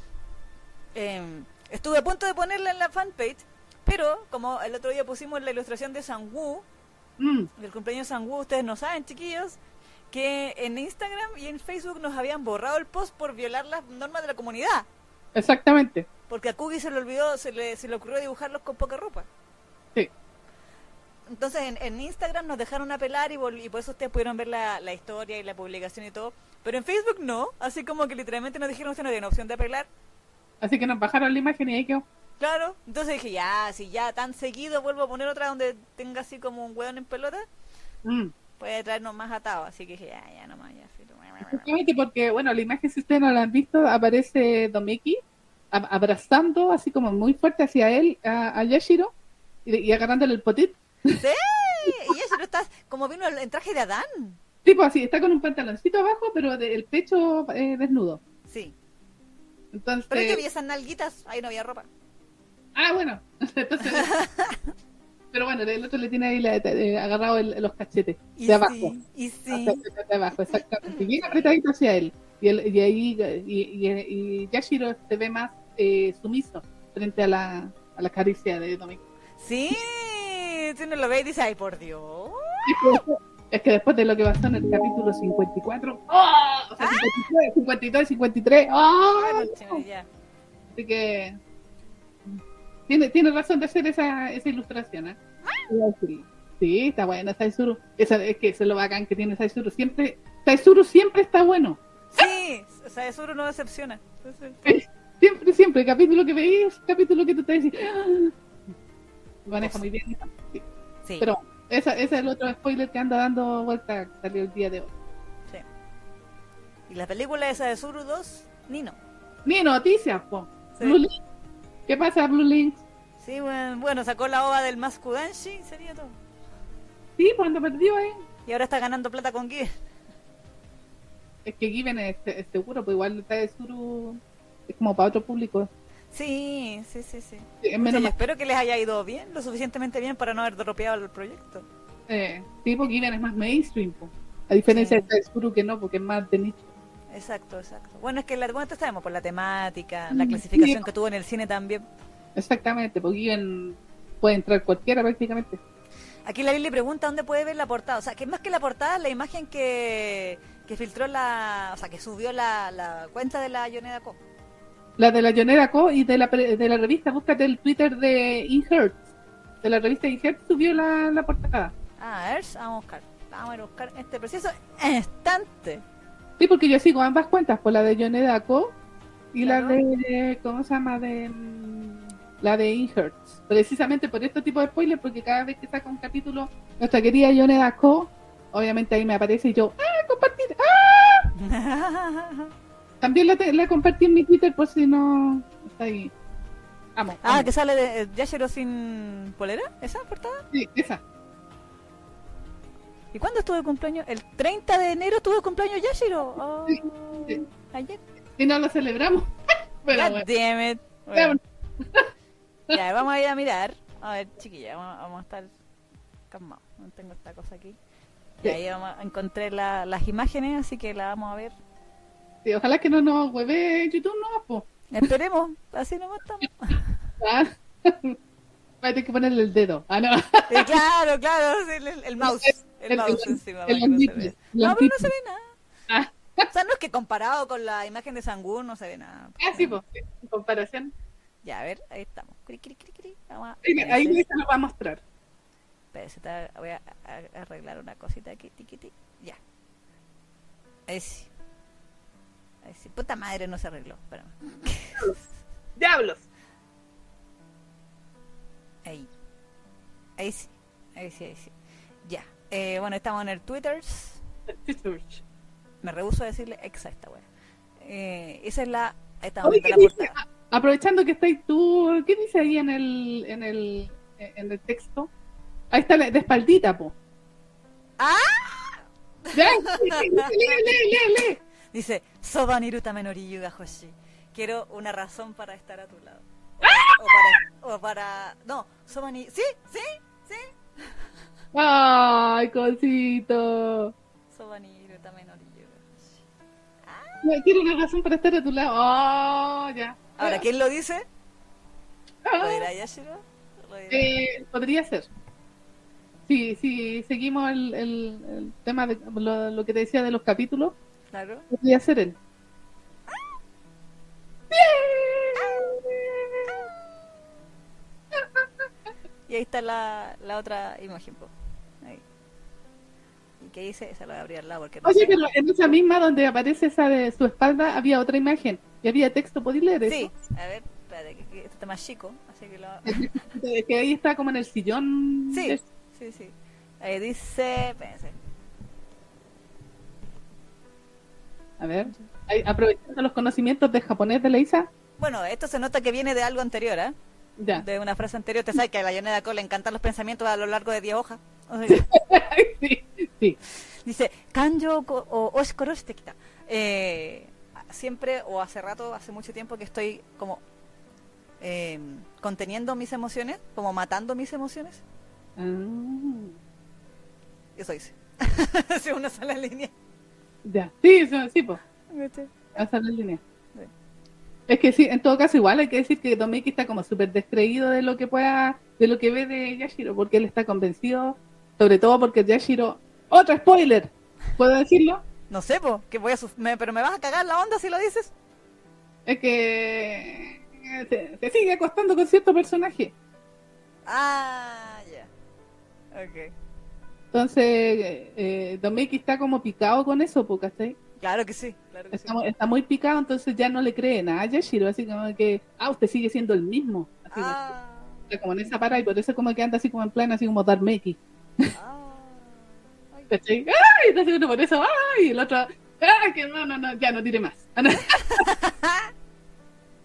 eh, estuve a punto de ponerla en la fanpage, pero como el otro día pusimos la ilustración de Sanwoo, Mm, del cumpleaños de Sanwoo, ustedes no saben, chiquillos, que en Instagram y en Facebook nos habían borrado el post por violar las normas de la comunidad, exactamente. porque a Kugi se le olvidó, se le, se le ocurrió dibujarlos con poca ropa. Sí. Entonces en, en Instagram nos dejaron apelar y, por eso ustedes pudieron ver la, la historia y la publicación y todo. Pero en Facebook no, así como que literalmente nos dijeron que no tienen opción de apelar. Así que nos bajaron la imagen y ahí quedó. Claro, entonces dije, ya, si ya tan seguido vuelvo a poner otra donde tenga así como un hueón en pelota, Mm. puede traernos más atados. Así que dije, ya, ya nomás, ya. Efectivamente, porque, bueno, la imagen, si ustedes no la han visto, aparece Domeki ab- abrazando así como muy fuerte hacia él, a, a Yashiro, y, y agarrándole el potit. Sí, y eso no estás como vino en traje de Adán. Tipo así, está con un pantaloncito abajo, pero de- el pecho eh, desnudo. Sí, Entonces, pero que vi esas nalguitas, ahí no había ropa. ah, bueno, entonces, pero bueno, el otro le tiene ahí la- eh, agarrado el- los cachetes Y de abajo. sí, y sí. De, abajo, exactamente. Bien apretadito hacia él. Y, el- y ahí y, y- y Yashiro se ve más eh, sumiso frente a la, a la caricia de Domeki. Sí, si uno lo ve y dice, ay, por Dios. Es que después de lo que pasó en el capítulo 54, ¡oh! o sea, 53, 52 53, ¡oh! Bueno, chino, ya. Así que tiene, tiene razón de hacer esa, esa ilustración, ¿eh? Sí, sí, está buena Saizuru. Esa, es que eso es lo bacán que tiene Saizuru. Siempre, Saizuru siempre está bueno. Sí, sea, eso no decepciona. Entonces, Siempre, siempre. El capítulo que veis, capítulo que tú te dices. Maneja muy bien. Sí. Sí, Pero esa, ese es el otro spoiler que anda dando vuelta, que salió el día de hoy. sí. Y la película esa de Zuru 2, Nino. Ni noticias, po. Sí. Blue Link. ¿Qué pasa, Blue Link? Sí, bueno, bueno, sacó la ova del Maskudanshi, sería todo. Sí, cuando perdió, ¿eh? Y ahora está ganando plata con Given. Es que Given es, es seguro, pues igual está de Suru. Es como para otro público. Sí, sí, sí, sí. Es Pucha, menos yo espero que les haya ido bien, lo suficientemente bien para no haber dropeado el proyecto. eh, sí, porque Given es más mainstream, po. A diferencia Sí. de Suru que no, porque es más de nicho. Exacto, exacto. Bueno, es que la, bueno, sabemos por la temática, Mm, la clasificación sí. que tuvo en el cine también. Exactamente, porque Given puede entrar cualquiera prácticamente. Aquí la Lili pregunta dónde puede ver la portada. O sea, que más que la portada, la imagen que, que filtró la. O sea, que subió la, la cuenta de la Yoneda Co. La de la Yonera Co y de la, de la revista, búscate el Twitter de Inhertz. De la revista Inhertz subió la, la portada. Ah, Ers, vamos a buscar. Vamos a a buscar este preciso instante. Sí, porque yo sigo ambas cuentas, por la de Yoneda Co y la de, ¿cómo se llama? De mm, la de Inhertz. Precisamente por este tipo de spoilers, porque cada vez que saca un capítulo, nuestra querida Yoneda Co, obviamente ahí me aparece y yo, ¡ah, compartir! ¡ah! También la, te- la compartí en mi Twitter por si no está ahí. Vamos. ah, que sale de eh, Yashiro sin polera, esa portada. Sí, esa. ¿Y cuándo estuvo de cumpleaños? El 30 de enero estuvo de cumpleaños Yashiro. Oh, Sí, sí. Ayer. Y no lo celebramos. Pero God bueno. damn it. Bueno, Bueno, ya, vamos a ir a mirar. A ver, chiquilla, vamos, vamos a estar calmados. No tengo esta cosa aquí. Y ahí vamos a encontrar la- las imágenes, así que la vamos a ver. Ojalá que no nos hueve YouTube, no, po. Esperemos, así nomás estamos. Va a tener que ponerle el dedo. Ah, no. Sí, claro, claro, el, el mouse. El, El- mouse encima. el no, se no, pero no se ve nada. Ah, O sea, no es que comparado con la imagen de Sangur no se ve nada. ah, sí, pues, en comparación. Ya, a ver, ahí estamos. Cri, cri, cri, cri. Vamos a... Ahí, se lo va a mostrar. voy a, arreglar una cosita aquí. Tiquiti. Ya. Ahí Puta madre, no se arregló. Espérame. ¡Diablos! Ahí. Ahí sí. Ahí sí, ahí sí. Ya. Eh, bueno, estamos en el Twitter. Me rehuso a decirle exacta, wea. Eh, esa es la. Ahí estamos Oye, viendo ¿qué la dice? portada. Aprovechando que estáis tú, ¿qué dice ahí en el, en el, en el texto? Ahí está la, de espaldita, po. ¡Ah! Ya, lee, lee, lee, lee. Dice, Soba niru tame no ryu ga hoshi. Quiero una razón para estar a tu lado. O, o para, o para... No, Soba ni... Sí, sí, sí. Ay, cosito. Soba hoshi. Quiero una razón para estar a tu lado. Oh, ya. Ahora, ¿quién lo dice? Ah, ¿Lo Yashiro? Eh, podría ser. Sí, sí, seguimos el, el, el tema de lo, lo que te decía de los capítulos. Claro. Podría ser él. Y ahí está la, la otra imagen, po. Ahí. ¿Y qué dice? Se lo voy a abrir al lado porque no Oye, sé. pero en esa misma donde aparece esa de su espalda había otra imagen y había texto. ¿Podéis leer Sí, eso? a ver, espérate, que, que está más chico, así que lo... Que ahí está como en el sillón. Sí, de- sí, sí. Ahí dice... Espérense. A ver, aprovechando los conocimientos de japonés de Leisa. Bueno, esto se nota que viene de algo anterior, ¿eh? Ya. De una frase anterior. Te sabes que a la Yoneda Cole le encantan los pensamientos a lo largo de 10 hojas. O sea, sí, sí. dice, kanjo o oshikoro shite kita. Eh, siempre, o hace rato, hace mucho tiempo que estoy como eh, conteniendo mis emociones, como matando mis emociones. Ah, Eso dice. si uno sale en línea. Ya. Sí, eso, sí, pues. Hasta la línea. Sí. Es que sí, en todo caso igual hay que decir que Tomiki está como súper descreído de lo que pueda, de lo que ve de Yashiro, porque él está convencido, sobre todo porque Yashiro, Otro spoiler. ¿Puedo decirlo? No sé, po, que voy a me- pero me vas a cagar la onda si lo dices. Es que se, se sigue acostando con cierto personaje. Ah, ya. Ok. Entonces, eh, Don Mickey está como picado con eso, ¿cachai? Claro que sí, claro que sí. Está, mu- está muy picado, entonces ya no le cree nada a Yashiro, así como que, ah, usted sigue siendo el mismo. Así, Ah, está como en esa parada y por eso como que anda así como en plan, así como Mickey. ah. Ay, ¿Cachai? ¡Ay! Entonces uno por eso, ¡ay! Y el otro, ¡ah! Que no, no, no, ya no tire más.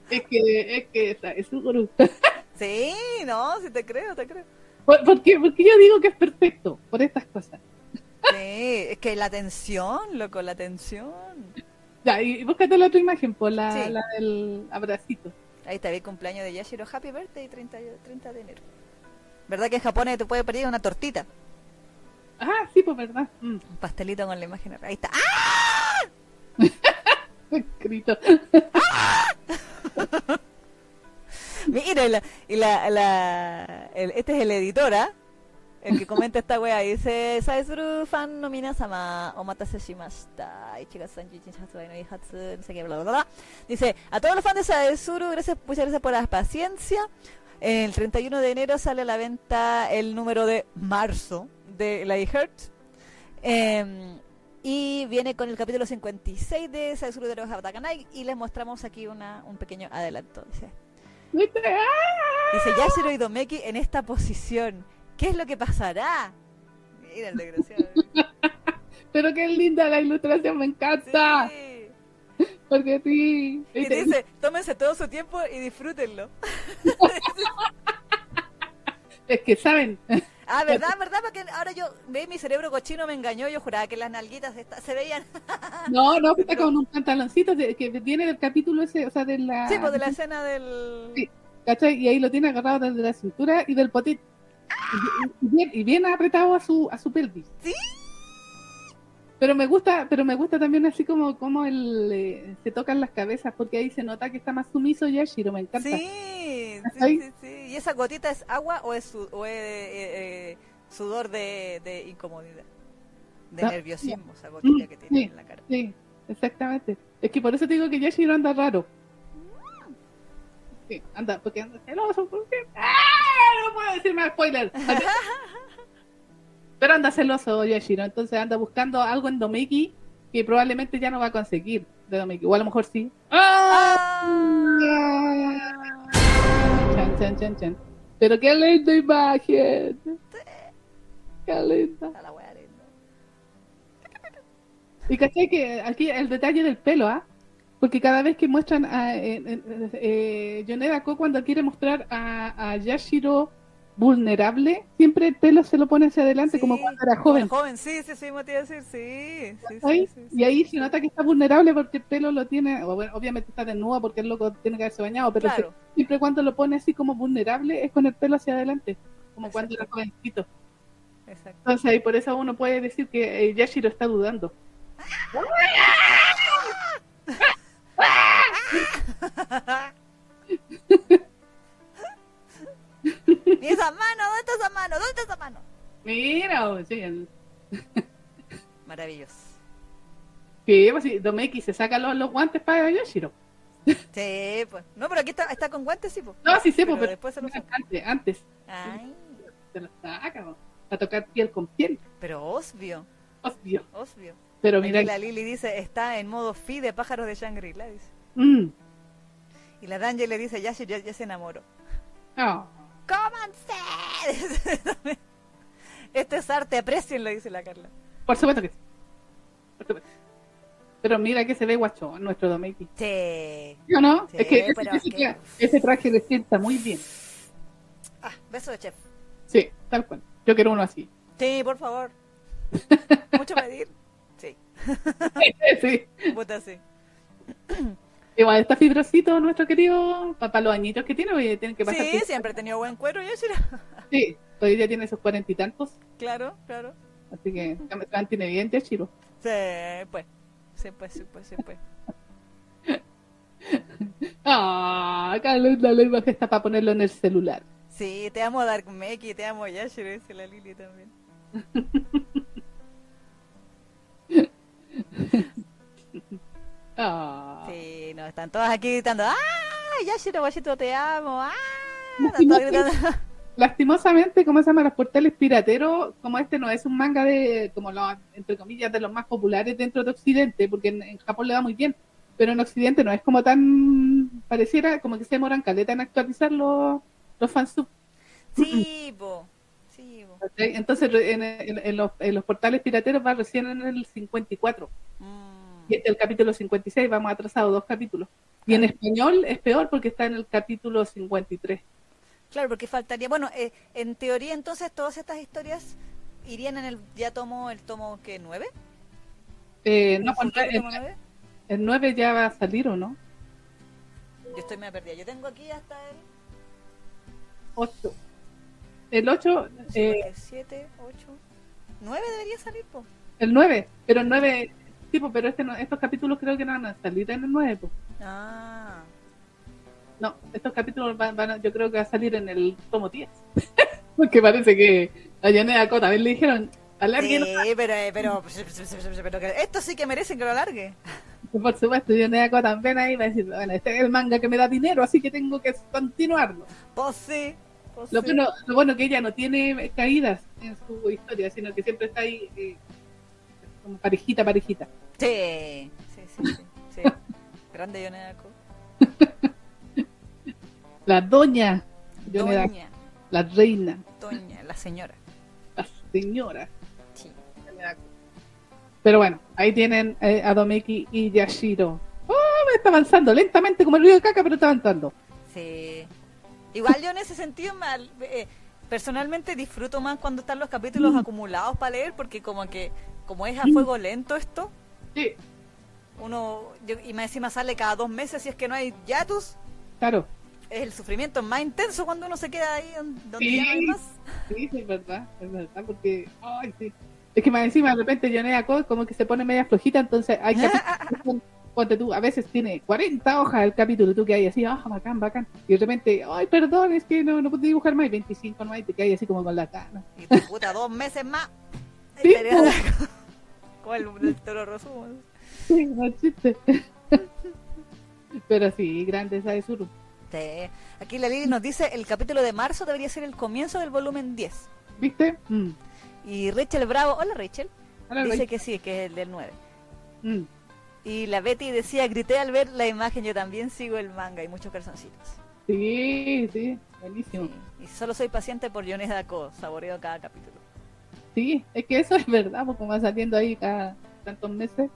es que, es que esa- es su gurú. Sí, no, sí te creo, te creo. ¿Por, por qué? Porque yo digo que es perfecto, por estas cosas. Sí, es que la tensión, loco, la tensión. Ya, y, búscate la otra imagen, por la, Sí. la del abracito. Ahí está, el cumpleaños de Yashiro. Happy birthday, 30, de- 30 de enero. ¿Verdad que en Japón te puede pedir una tortita? Ah, sí, pues verdad. Mm, Un pastelito con la imagen. Ahí está. ¡Ah! escrito. Mira, y la, y la, la- el- este es el editor, ¿ah? El que comenta esta wea dice Saizuru fan no minasama omatase shimashita no sé qué bla bla bla Dice a todos los fans de Saizuru gracias, muchas gracias por la paciencia. El 31 de enero sale a la venta el número de marzo de Light Heart Em, y viene con el capítulo 56 de Saizuru de los Hatakanai y les mostramos aquí una, un pequeño adelanto dice. Dice Yashiro y Domeki en esta posición. ¿Qué es lo que pasará? Mira el desgraciado. Pero qué linda la ilustración, me encanta. Sí. Porque sí. Y dice, tómense todo su tiempo y disfrútenlo. Es que saben. Ah, ¿verdad? ¿Verdad? Porque ahora yo, ve, mi cerebro cochino me engañó. Yo juraba que las nalguitas se veían. No, no, está con un pantaloncito de- que viene del capítulo ese, o sea, de la. Sí, pues de la escena del... Sí. ¿Cachai? Y ahí lo tiene agarrado desde la cintura y del potit. Y, y bien, y bien apretado a su, a su pelvis. Sí. Pero me gusta, pero me gusta también así como, como el, eh, se tocan las cabezas, porque ahí se nota que está más sumiso Yashiro, me encanta. Sí, sí, sí, sí. ¿Y esa gotita es agua o es, su- o es eh, eh, sudor de, de incomodidad? De No, nerviosismo, esa gotita que tiene en la cara. Sí, exactamente. Es que por eso te digo que Yashiro anda raro. Sí, anda, porque anda celoso, porque... ¡Ah! No puedo decir más spoiler. Pero anda celoso Yashiro, entonces anda buscando algo en Domeki que probablemente ya no va a conseguir de Domeki, o a lo mejor sí. ¡Ah! Chan, chan, chan, chan. Pero qué linda imagen. Qué linda. Y caché que aquí el detalle del pelo, ¿ah? Porque cada vez que muestran a eh, eh, eh, Yoneda Ko cuando quiere mostrar a, a Yashiro vulnerable, siempre el pelo se lo pone hacia adelante Sí, como cuando era joven. joven, sí, sí, sí, me te iba a decir, sí. sí, sí, ¿Ahí? sí, sí. Y ahí se nota que está vulnerable porque el pelo lo tiene, bueno, obviamente está desnudo porque el loco tiene que haberse bañado, pero Claro. se- siempre cuando lo pone así como vulnerable es con el pelo hacia adelante, como cuando era jovencito. Exacto. Entonces ahí por eso uno puede decir que eh, Yashiro está dudando. ¿Y esa mano? ¿Dónde está esa mano? ¿Dónde está esa mano? Mira, o sea, el- Maravilloso. que pues, Domeki se saca los, los guantes para Yashiro. Sí, pues. No, pero aquí está, está con guantes, sí, pues. No, sí Pero pues, pero después se lo saca. antes, antes Ay, se lo saca, po, para tocar piel con piel, pero obvio, obvio. obvio. Pero mira, la Lili dice, está en modo fi de pájaros de Shangri-La, dice. mm, Y la Danje le dice, ya, ya, ya se enamoró. oh, ¡Cómanse! Esto es arte, aprecienlo, dice la Carla. por supuesto que sí. Por supuesto. Pero mira que se ve guacho nuestro Domeki. Sí. ¿Sí o no? Sí, es que ese, pero ese- es que- ese traje le sienta muy bien. Ah, beso de chef. Sí, tal cual. Yo quiero uno así. Sí, por favor. Mucho pedir. Sí, sí. puta sí. Igual está fibrosito nuestro querido para los añitos que tiene, oye, tienen que pasar. Sí, siempre he tenido buen cuero, Yashira. Sí, hoy ya tiene sus cuarenta y tantos, Claro, claro. así que se mantiene bien, Yashiro. Sí, pues. Sí, pues, sí, pues, sí, pues. Ah, linda la imagen está para ponerlo en el celular. Sí, te amo Dark Meki, te amo Yashiro, dice la Lili también. Ah. Sí, no, están todas aquí gritando, ¡ah! Yashiro, Guayito, te amo, ¡ah! Gritando. Lastimosamente, como se llama? Los portales pirateros, como este no es un manga de, como los, entre comillas, de los más populares dentro de Occidente, porque en, en Japón le va muy bien, pero en Occidente no es como tan, pareciera como que se demoran caleta en actualizar los, los fansub. Sí, po. Sí. ¿cachai? Entonces, re- en, en- en los, en los portales pirateros va recién en el 54. Mm. El capítulo 56, vamos atrasados dos capítulos. Y en español es peor porque está en el capítulo 53. Claro, porque faltaría. Bueno, eh, en teoría, entonces, todas estas historias irían en el. Ya tomo el tomo que nueve. Eh, no, ¿El el, tomo nueve? el 9 ya va a salir, ¿o no? Yo estoy medio perdida. Yo tengo aquí hasta el 8. El 8, eh, 7, 8, 9 debería salir, po. el 9, pero el 9, tipo, pero este no- estos capítulos creo que no van a salir en el 9. pues. Ah. No, estos capítulos van, van a- yo creo que va a salir en el tomo 10. Porque parece que a Yanea Cota también le dijeron, alarguen. Sí, pero, eh, pero, pero, que esto sí que merecen que lo alargue. Por supuesto, Yanea Cota también ahí va a decir, bueno, este es el manga que me da dinero, así que tengo que continuarlo. Pues sí. pues Lo sí. bueno, lo bueno que ella no tiene caídas en su historia, sino que siempre está ahí eh, como parejita, parejita. Sí, sí, sí, sí. sí. Grande Yoneako. La doña, Yoneda, Doña, la reina, doña, la señora. la señora. Sí. Pero bueno, ahí tienen eh, a Domeki y Yashiro. ¡Oh! Me está avanzando lentamente como el río de caca, pero está avanzando. Sí. Igual yo en ese sentido, mal, eh, personalmente disfruto más cuando están los capítulos acumulados para leer, porque como que, como es a fuego lento esto, Sí, uno, yo- y más encima sale cada dos meses, si es que no hay yatus, claro. es el sufrimiento más intenso cuando uno se queda ahí don- donde Sí. ya no hay más. Sí, sí, es verdad, es verdad, porque, ay, sí. Es que más encima de repente Yonea Code como que se pone media flojita, entonces hay que ponte tú, a veces tiene 40 hojas el capítulo, tú que hay así, ah, bacán, bacán, y de repente, ay, perdón, es que no, no pude dibujar más, y 25 no hay, te quedas así como con la cara. Y puta, dos meses más. Sí. Como el, el toro rosumo. Sí, no chiste. Pero sí, grande Saezuru. Sí. Aquí la Lili nos dice, el capítulo de marzo debería ser el comienzo del volumen 10. ¿Viste? Mm. Y Rachel Bravo, hola Rachel, dice que sí, que es el del 9. Mm. Y la Betty decía, grité al ver la imagen, yo también sigo el manga y muchos calzoncitos. Sí, sí, buenísimo. Sí. Y solo soy paciente por Yones Dako, saboreo cada capítulo. Sí, es que eso es verdad, porque va saliendo ahí cada tantos meses.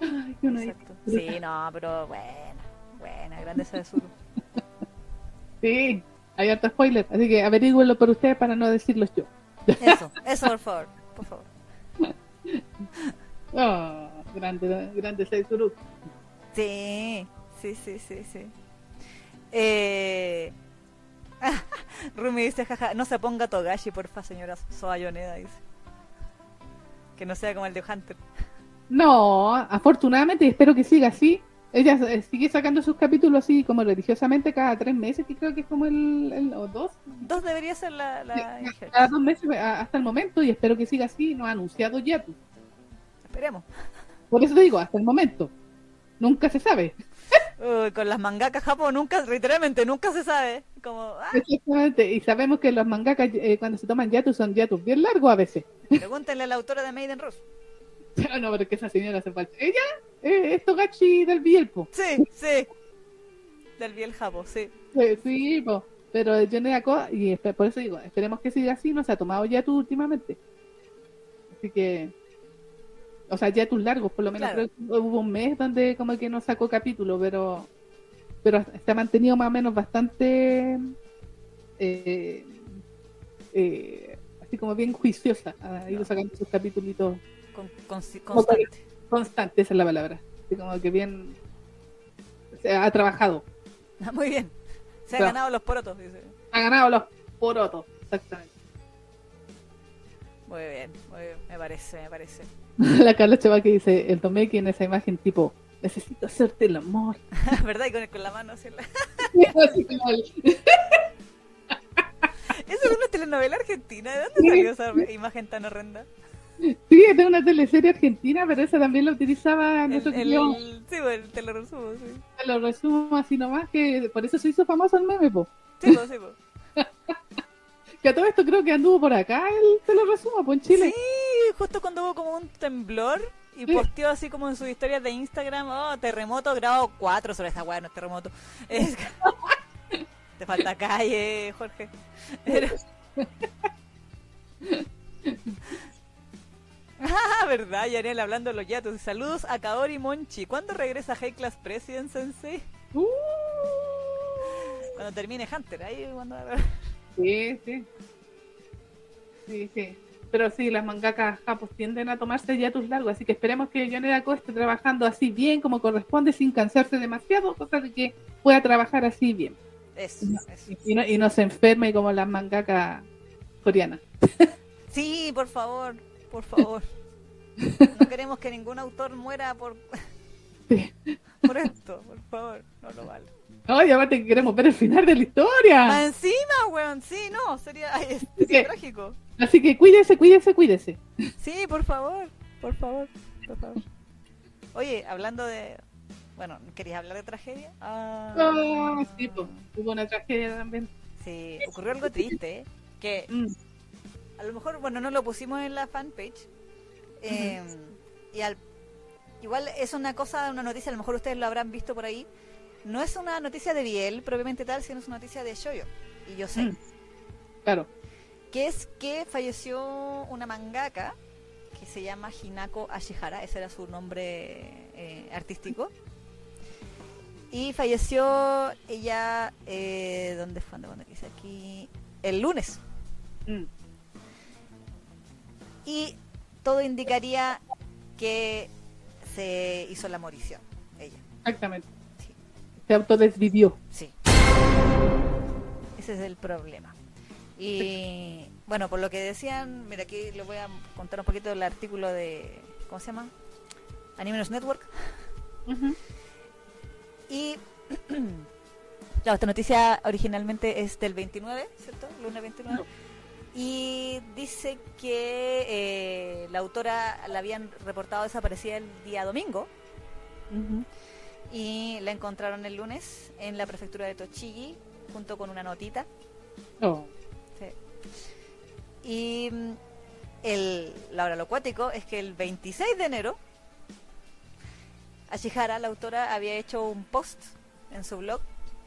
Ay, uno. Sí, no, pero buena, buena, grande esa de Zuru. Sí, hay harto spoiler, así que averigüenlo por ustedes para no decirlos yo. Eso, eso por favor, por favor. Oh, grande, grande Saizuru. Sí, sí, sí, sí, sí. Eh... Rumi dice, jaja, no se ponga Togashi, porfa, señora Soa Yoneda, dice. Que no sea como el de Hunter. No, afortunadamente, espero que siga así. Ella eh, sigue sacando sus capítulos así como religiosamente cada tres meses, que creo que es como el, el- o dos, Dos debería ser la... la Sí, cada dos meses a- hasta el momento, y espero que siga así. No ha anunciado ya. Esperemos. Por eso te digo, hasta el momento. Nunca se sabe. Uy, con las mangakas Japón nunca, literalmente nunca se sabe. Como, ah, Exactamente. Y sabemos que los mangakas eh, cuando se toman yatus son yatus bien largos a veces. pregúntenle a la autora de Maiden Rose. Ah, no, pero es que esa señora hace falta. Ella eh, es Togachi del Bielpo. Sí, sí. Del Biel Japo, sí. Sí, po. pero yo no Ako, y por eso digo, esperemos que siga así, no se ha tomado yatus últimamente. Así que, o sea, yatus largos, por lo menos Claro. creo que hubo un mes donde como que no sacó capítulo, pero pero se ha mantenido más o menos bastante eh, eh, así como bien juiciosa, ha ido sacando sus capítulos Con, consi- constante. constante, esa es la palabra, así como que bien se ha trabajado, Muy bien. Se ha ganado los porotos, dice. ha ganado los porotos, exactamente. Muy bien, muy bien. Me parece, me parece. La Carla Cheva que dice, el Tomeki en esa imagen tipo, necesito hacerte el amor. ¿Verdad? Y con, con la mano así. en la- el- Eso es una telenovela argentina. ¿De dónde salió esa imagen tan horrenda? Sí, es de una teleserie argentina, pero esa también la utilizaba nuestro el, querido- el- sí, pues, te lo resumo, sí. Te lo resumo así nomás, que por eso se hizo famoso el meme, po. Sí, pues, sí, pues. Que a todo esto creo que anduvo por acá, el te lo resumo, po, en Chile. Sí, justo cuando hubo como un temblor y Sí. posteó así como en sus historias de Instagram, oh, terremoto grado 4 sobre esa weá, no es terremoto. Es- Te falta calle, Jorge. Pero- Ah, verdad, Yanel hablando de los yatos. Saludos a Kaori Monchi. ¿Cuándo regresa High Class President Sensei? Uh, Cuando termine Hunter, ahí cuando... sí, sí. Sí, sí. Pero sí, las mangakas japos tienden a tomarse yatus largos, así que esperemos que Yoneda Ko esté trabajando así bien como corresponde, sin cansarse demasiado, cosa de que pueda trabajar así bien. Eso, eso. Y no, y no se enferme como las mangakas coreanas. Sí, por favor, por favor. No queremos que ningún autor muera por, Sí. por esto, por favor, no lo vale. Ay, aparte que queremos ver el final de la historia. Más encima, weón, sí, no, sería, ay, sería trágico. Así que cuídese, cuídese, cuídese. Sí, por favor, por favor, por favor. Oye, hablando de, bueno, ¿querías hablar de tragedia? Ah, Ah, sí, pues, hubo una tragedia también. sí, ocurrió algo triste, ¿eh? que Mm, a lo mejor, bueno, no lo pusimos en la fanpage. eh, Y al, igual es una cosa, una noticia, a lo mejor ustedes lo habrán visto por ahí. No es una noticia de Biel propiamente tal, sino es una noticia de Shoyo. Y yo sé. Mm. claro. Que es que falleció una mangaka que se llama Hinako Ashihara, ese era su nombre eh, artístico. Y falleció ella, eh, ¿dónde fue? ¿Dónde dice aquí? El lunes. Mm, Y todo indicaría que se hizo la morición, ella. exactamente. Se autodesvivió. Sí. Ese es el problema. Y bueno, por lo que decían, mira, aquí les voy a contar un poquito del artículo de, ¿cómo se llama? Anime News Network. Y, claro, esta noticia originalmente es del 29, ¿cierto? Lunes 29. Y dice que eh, la autora la habían reportado desaparecida el día domingo Ujú. Y la encontraron el lunes en la prefectura de Tochigi junto con una notita. Oh, Sí. Y mm, el, la hora lo cuático es que el 26 de enero, Ashihara, la autora, había hecho un post en su blog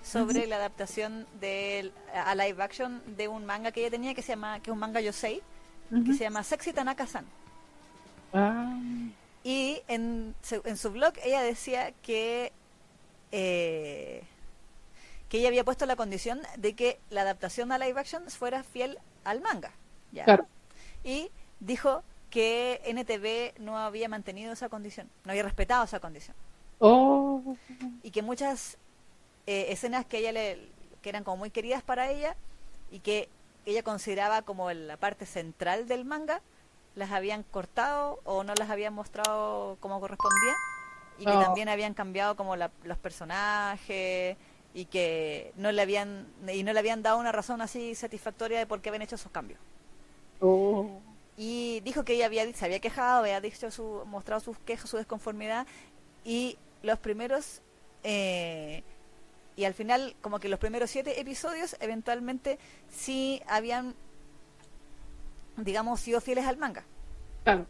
sobre la adaptación del, a live action de un manga que ella tenía que se llama que es un manga yosei que ujú. se llama Sexy Tanaka-san. Ah, Y en su, en su blog ella decía que eh, que ella había puesto la condición de que la adaptación a live action fuera fiel al manga. ¿ya? claro. Y dijo que NTV no había mantenido esa condición, no había respetado esa condición. Oh, Y que muchas eh, escenas que ella le, que eran como muy queridas para ella y que ella consideraba como la parte central del manga, las habían cortado o no las habían mostrado como correspondía y que Oh. también habían cambiado como la- los personajes y que no le habían y no le habían dado una razón así satisfactoria de por qué habían hecho esos cambios. oh. Y dijo que ella había, se había quejado, había dicho su, mostrado sus quejas, su desconformidad. Y los primeros, eh, y al final, como que los primeros siete episodios, eventualmente sí habían, digamos, sido fieles al manga. Claro.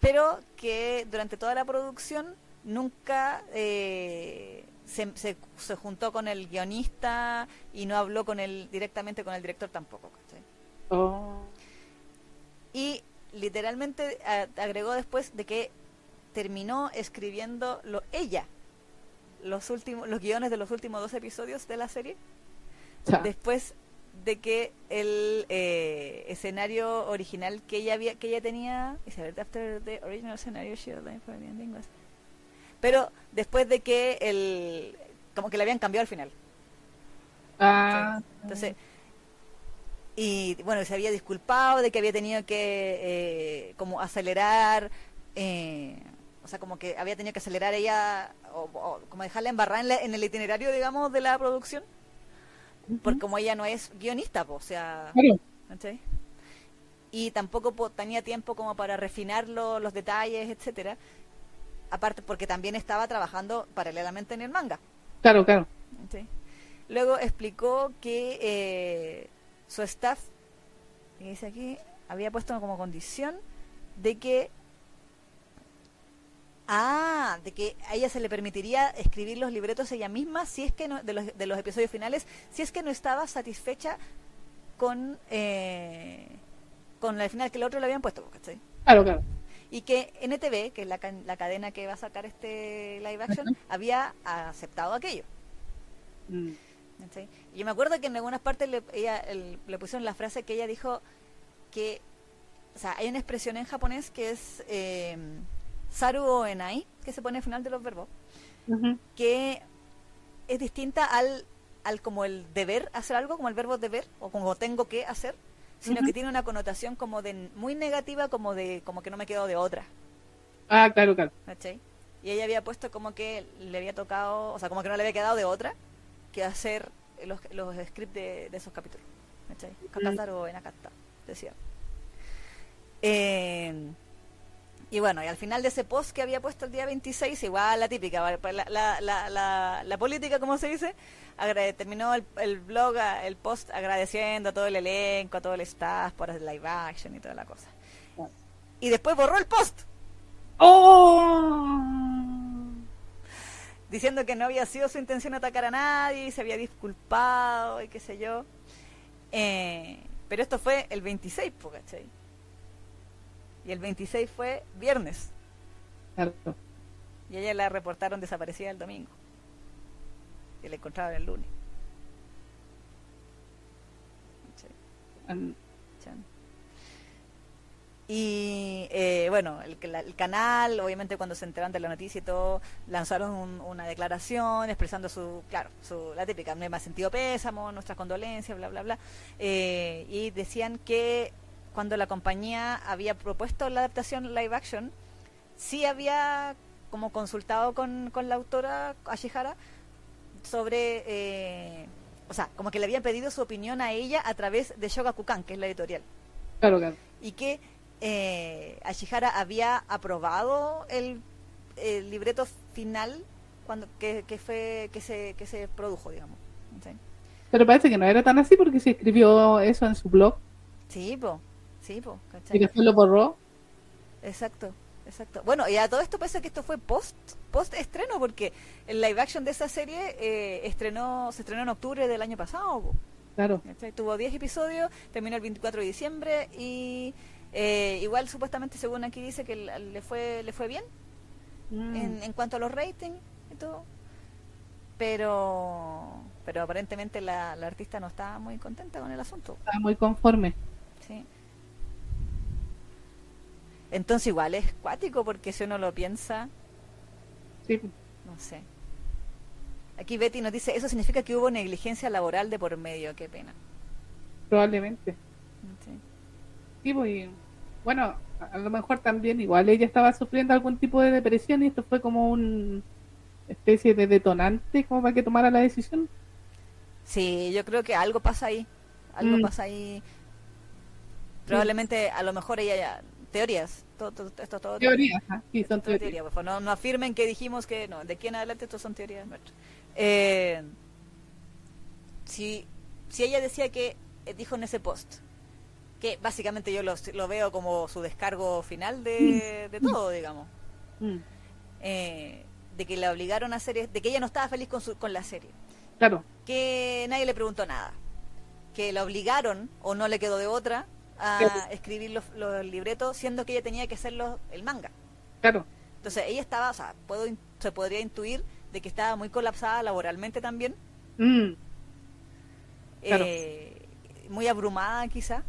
Pero que durante toda la producción nunca eh, se, se, se juntó con el guionista y no habló con el, directamente con el director tampoco. Oh. Y literalmente a- agregó después de que terminó escribiendo lo, ella los últimos los guiones de los últimos dos episodios de la serie después de que el eh, escenario original que ella había que ella tenía is it after the original scenario she for the ending was- pero después de que el como que le habían cambiado al final. Ah, entonces, y bueno, se había disculpado de que había tenido que eh, como acelerar, eh, o sea, como que había tenido que acelerar ella, o, o como dejarla embarrada en, la- en el itinerario, digamos, de la producción, porque como ella no es guionista, po, o sea, y tampoco po- tenía tiempo como para refinar lo- los detalles, etcétera. Aparte porque también estaba trabajando paralelamente en el manga. Claro, claro. ¿sí? Luego explicó que eh, su staff, dice aquí, había puesto como condición de que ah, de que a ella se le permitiría escribir los libretos ella misma si es que no, de, los, de los episodios finales, si es que no estaba satisfecha con eh, con el final que el otro le habían puesto, ¿cachai? Claro, claro. y que NTV, que es la, la cadena que va a sacar este live action, había aceptado aquello. Mm. Yo me acuerdo que en algunas partes le, ella, el- le pusieron la frase que ella dijo que, o sea, hay una expresión en japonés que es eh, saru o enai, que se pone al final de los verbos, que es distinta al, al como el deber hacer algo, como el verbo deber, o como tengo que hacer, sino que tiene una connotación como de muy negativa, como de como que no me quedo de otra. Ah, claro, claro. ¿cachai? Y ella había puesto como que le había tocado, o sea, como que no le había quedado de otra que hacer los, los scripts de, de esos capítulos. ¿cachai? Kakataro en Akata, decía. Eh, y bueno, y al final de ese post que había puesto el día 26, igual la típica. Pues la, la, la, política, como se dice, terminó el, el blog, el post agradeciendo a todo el elenco, a todo el staff por el live action y toda la cosa. Y después borró el post. ¡Oh! diciendo que no había sido su intención atacar a nadie y se había disculpado y qué sé yo. Eh, pero esto fue el 26, po, ¿cachai? Y el 26 fue viernes. Claro. Y ella la reportaron desaparecida el domingo. Y la encontraron el lunes. Y eh, bueno, el, la- el canal, obviamente cuando se enteraron de la noticia y todo, lanzaron un- una declaración expresando su, claro, su, la típica, no hay más sentido pésamo, nuestras condolencias, bla, bla, bla. Eh, y decían que cuando la compañía había propuesto la adaptación live action, sí había como consultado con, con la autora Ashihara sobre, eh, o sea, como que le habían pedido su opinión a ella a través de Shogakukan, que es la editorial Claro, claro. y que eh, Ashihara había aprobado el, el libreto final cuando que, que fue que se que se produjo digamos ¿sí? Pero parece que no era tan así porque se escribió eso en su blog sí po sí po y ¿cachai? después lo borró. exacto exacto bueno y a todo esto parece que esto fue post post estreno porque el live action de esa serie eh, estrenó se estrenó en octubre del año pasado po. Claro. ¿cachai? Tuvo 10 episodios, terminó el 24 de diciembre y eh, igual supuestamente según aquí dice que le fue le fue bien Mm. en, en cuanto a los ratings y todo. Pero pero aparentemente la, la artista no está muy contenta con el asunto. Estaba muy conforme. Sí. Entonces igual es cuático porque si uno lo piensa, Sí. no sé. Aquí Betty nos dice, eso significa que hubo negligencia laboral de por medio, qué pena. Probablemente. Sí. Sí, pues, bueno, a a lo mejor también igual ella estaba sufriendo algún tipo de depresión y esto fue como una especie de detonante como para que tomara la decisión. Sí, yo creo que algo pasa ahí. Algo Mm. pasa ahí. Probablemente, a lo mejor ella ya. Teorías. Todo, todo- esto todo. Teoría, ajá, sí, son teorías. teoría, por favor. No, no afirmen que dijimos que. No, de aquí en adelante esto son teorías nuestras. Eh, si, si ella decía que. eh, dijo en ese post. Que básicamente yo lo, lo veo como su descargo final de, de todo, digamos. Mm, Eh, de que la obligaron a hacer. De que ella no estaba feliz con, su, con la serie. claro, que nadie le preguntó nada, que la obligaron o no le quedó de otra a escribir los, los libretos, siendo que ella tenía que hacer los- el manga. claro. Entonces ella estaba, o sea, puedo, se podría intuir de que estaba muy colapsada laboralmente también, Mm, Claro. eh, muy abrumada quizá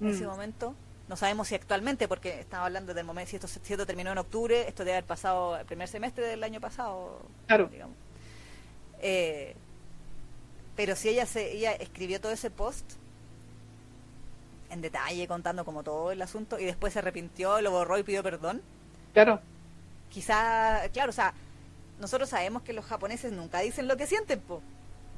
en Mm. ese momento. No sabemos si actualmente, porque estamos hablando del momento, si esto, si esto terminó en octubre, esto debe haber pasado el primer semestre del año pasado, Claro. digamos. Eh, pero si ella se ella escribió todo ese post en detalle contando como todo el asunto y después se arrepintió, lo borró y pidió perdón, claro, quizá, claro, o sea, nosotros sabemos que los japoneses nunca dicen lo que sienten, po.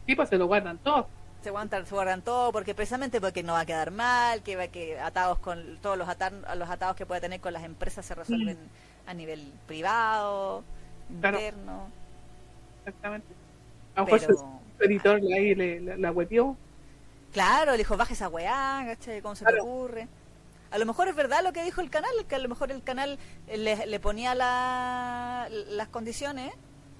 sí, pues se lo guardan todo. se aguantan, se guardan todo, porque precisamente porque no va a quedar mal, que va que atados con todos los, atar, los atados que pueda tener con las empresas se resuelven a nivel privado, Claro. interno. Exactamente. A lo mejor editor le, le, la, la. Claro, le dijo, baja esa weá, ¿cachai? ¿Cómo se te ocurre? A lo mejor es verdad lo que dijo el canal, que a lo mejor el canal le, le ponía la- las condiciones,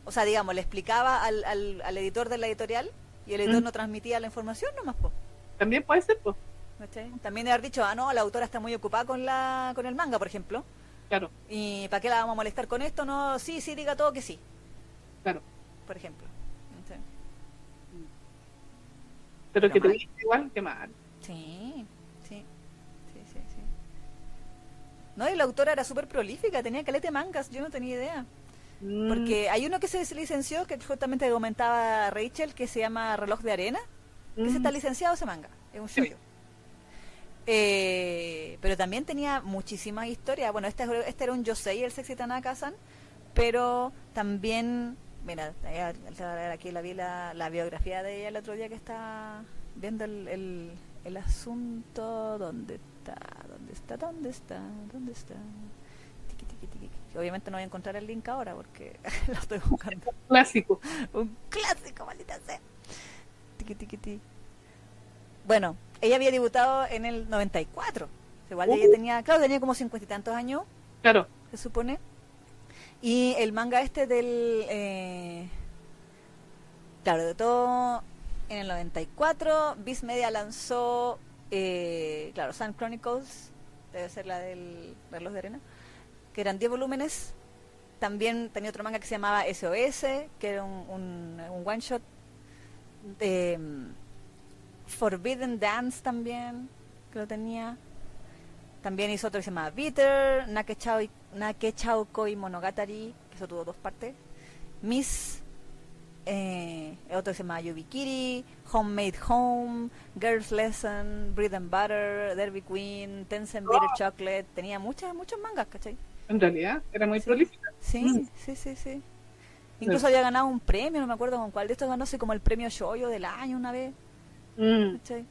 o sea, digamos, le explicaba al, al, al editor de la editorial y el editor Mm. no transmitía la información nomás, po. También puede ser. ¿cachai? También de haber dicho, ah, no, la autora está muy ocupada con, la, con el manga, por ejemplo, Claro, y ¿para qué la vamos a molestar con esto? No, sí, sí, diga todo que sí, claro. por ejemplo. Pero, que te igual, que mal. Sí, sí, sí, sí, sí. No, y la autora era súper prolífica, tenía calete mangas, yo no tenía idea. Mm, Porque hay uno que se licenció, que justamente comentaba Rachel, que se llama Reloj de Arena, que mm, se está licenciado ese manga, es un shoyo. Eh, pero también tenía muchísimas historias. Bueno, este, este era un Yosei, el Sexy Tanaka-san, pero también, mira, eh, aquí la vi la, la biografía de ella el otro día que está viendo el, el, el asunto. ¿Dónde está? ¿Dónde está? ¿Dónde está? ¿Dónde está? Obviamente no voy a encontrar el link ahora porque lo estoy buscando. Clásico. Un clásico, maldita sea. Tiqui, tiqui, ti. Bueno, ella había debutado en el 94. Igual Uh. ella tenía, claro, tenía como cincuenta y tantos años, Claro. se supone. Y el manga este del... eh, claro, de todo en el 94. Viz Media lanzó, eh, claro, Sun Chronicles, debe ser la del reloj de arena, que eran 10 volúmenes. También tenía otro manga que se llamaba SOS, que era un, un, un one shot. Eh, Forbidden Dance también, que lo tenía. También hizo otro que se llama Bitter, Nakechao, Nakechao Koi Monogatari, que eso tuvo dos partes. Miss, eh, otro que se llama Yubikiri, Homemade Home, Girls Lesson, Bread and Butter, Derby Queen, Tencent Bitter Chocolate. Tenía muchas, muchos mangas, ¿cachai? En realidad, era muy Sí. prolífica. Sí, Mm. sí, sí, sí. Incluso había ganado un premio, no me acuerdo con cuál de estos ganó, así como el premio Shoyo del año una vez. Mm, ¿cachai?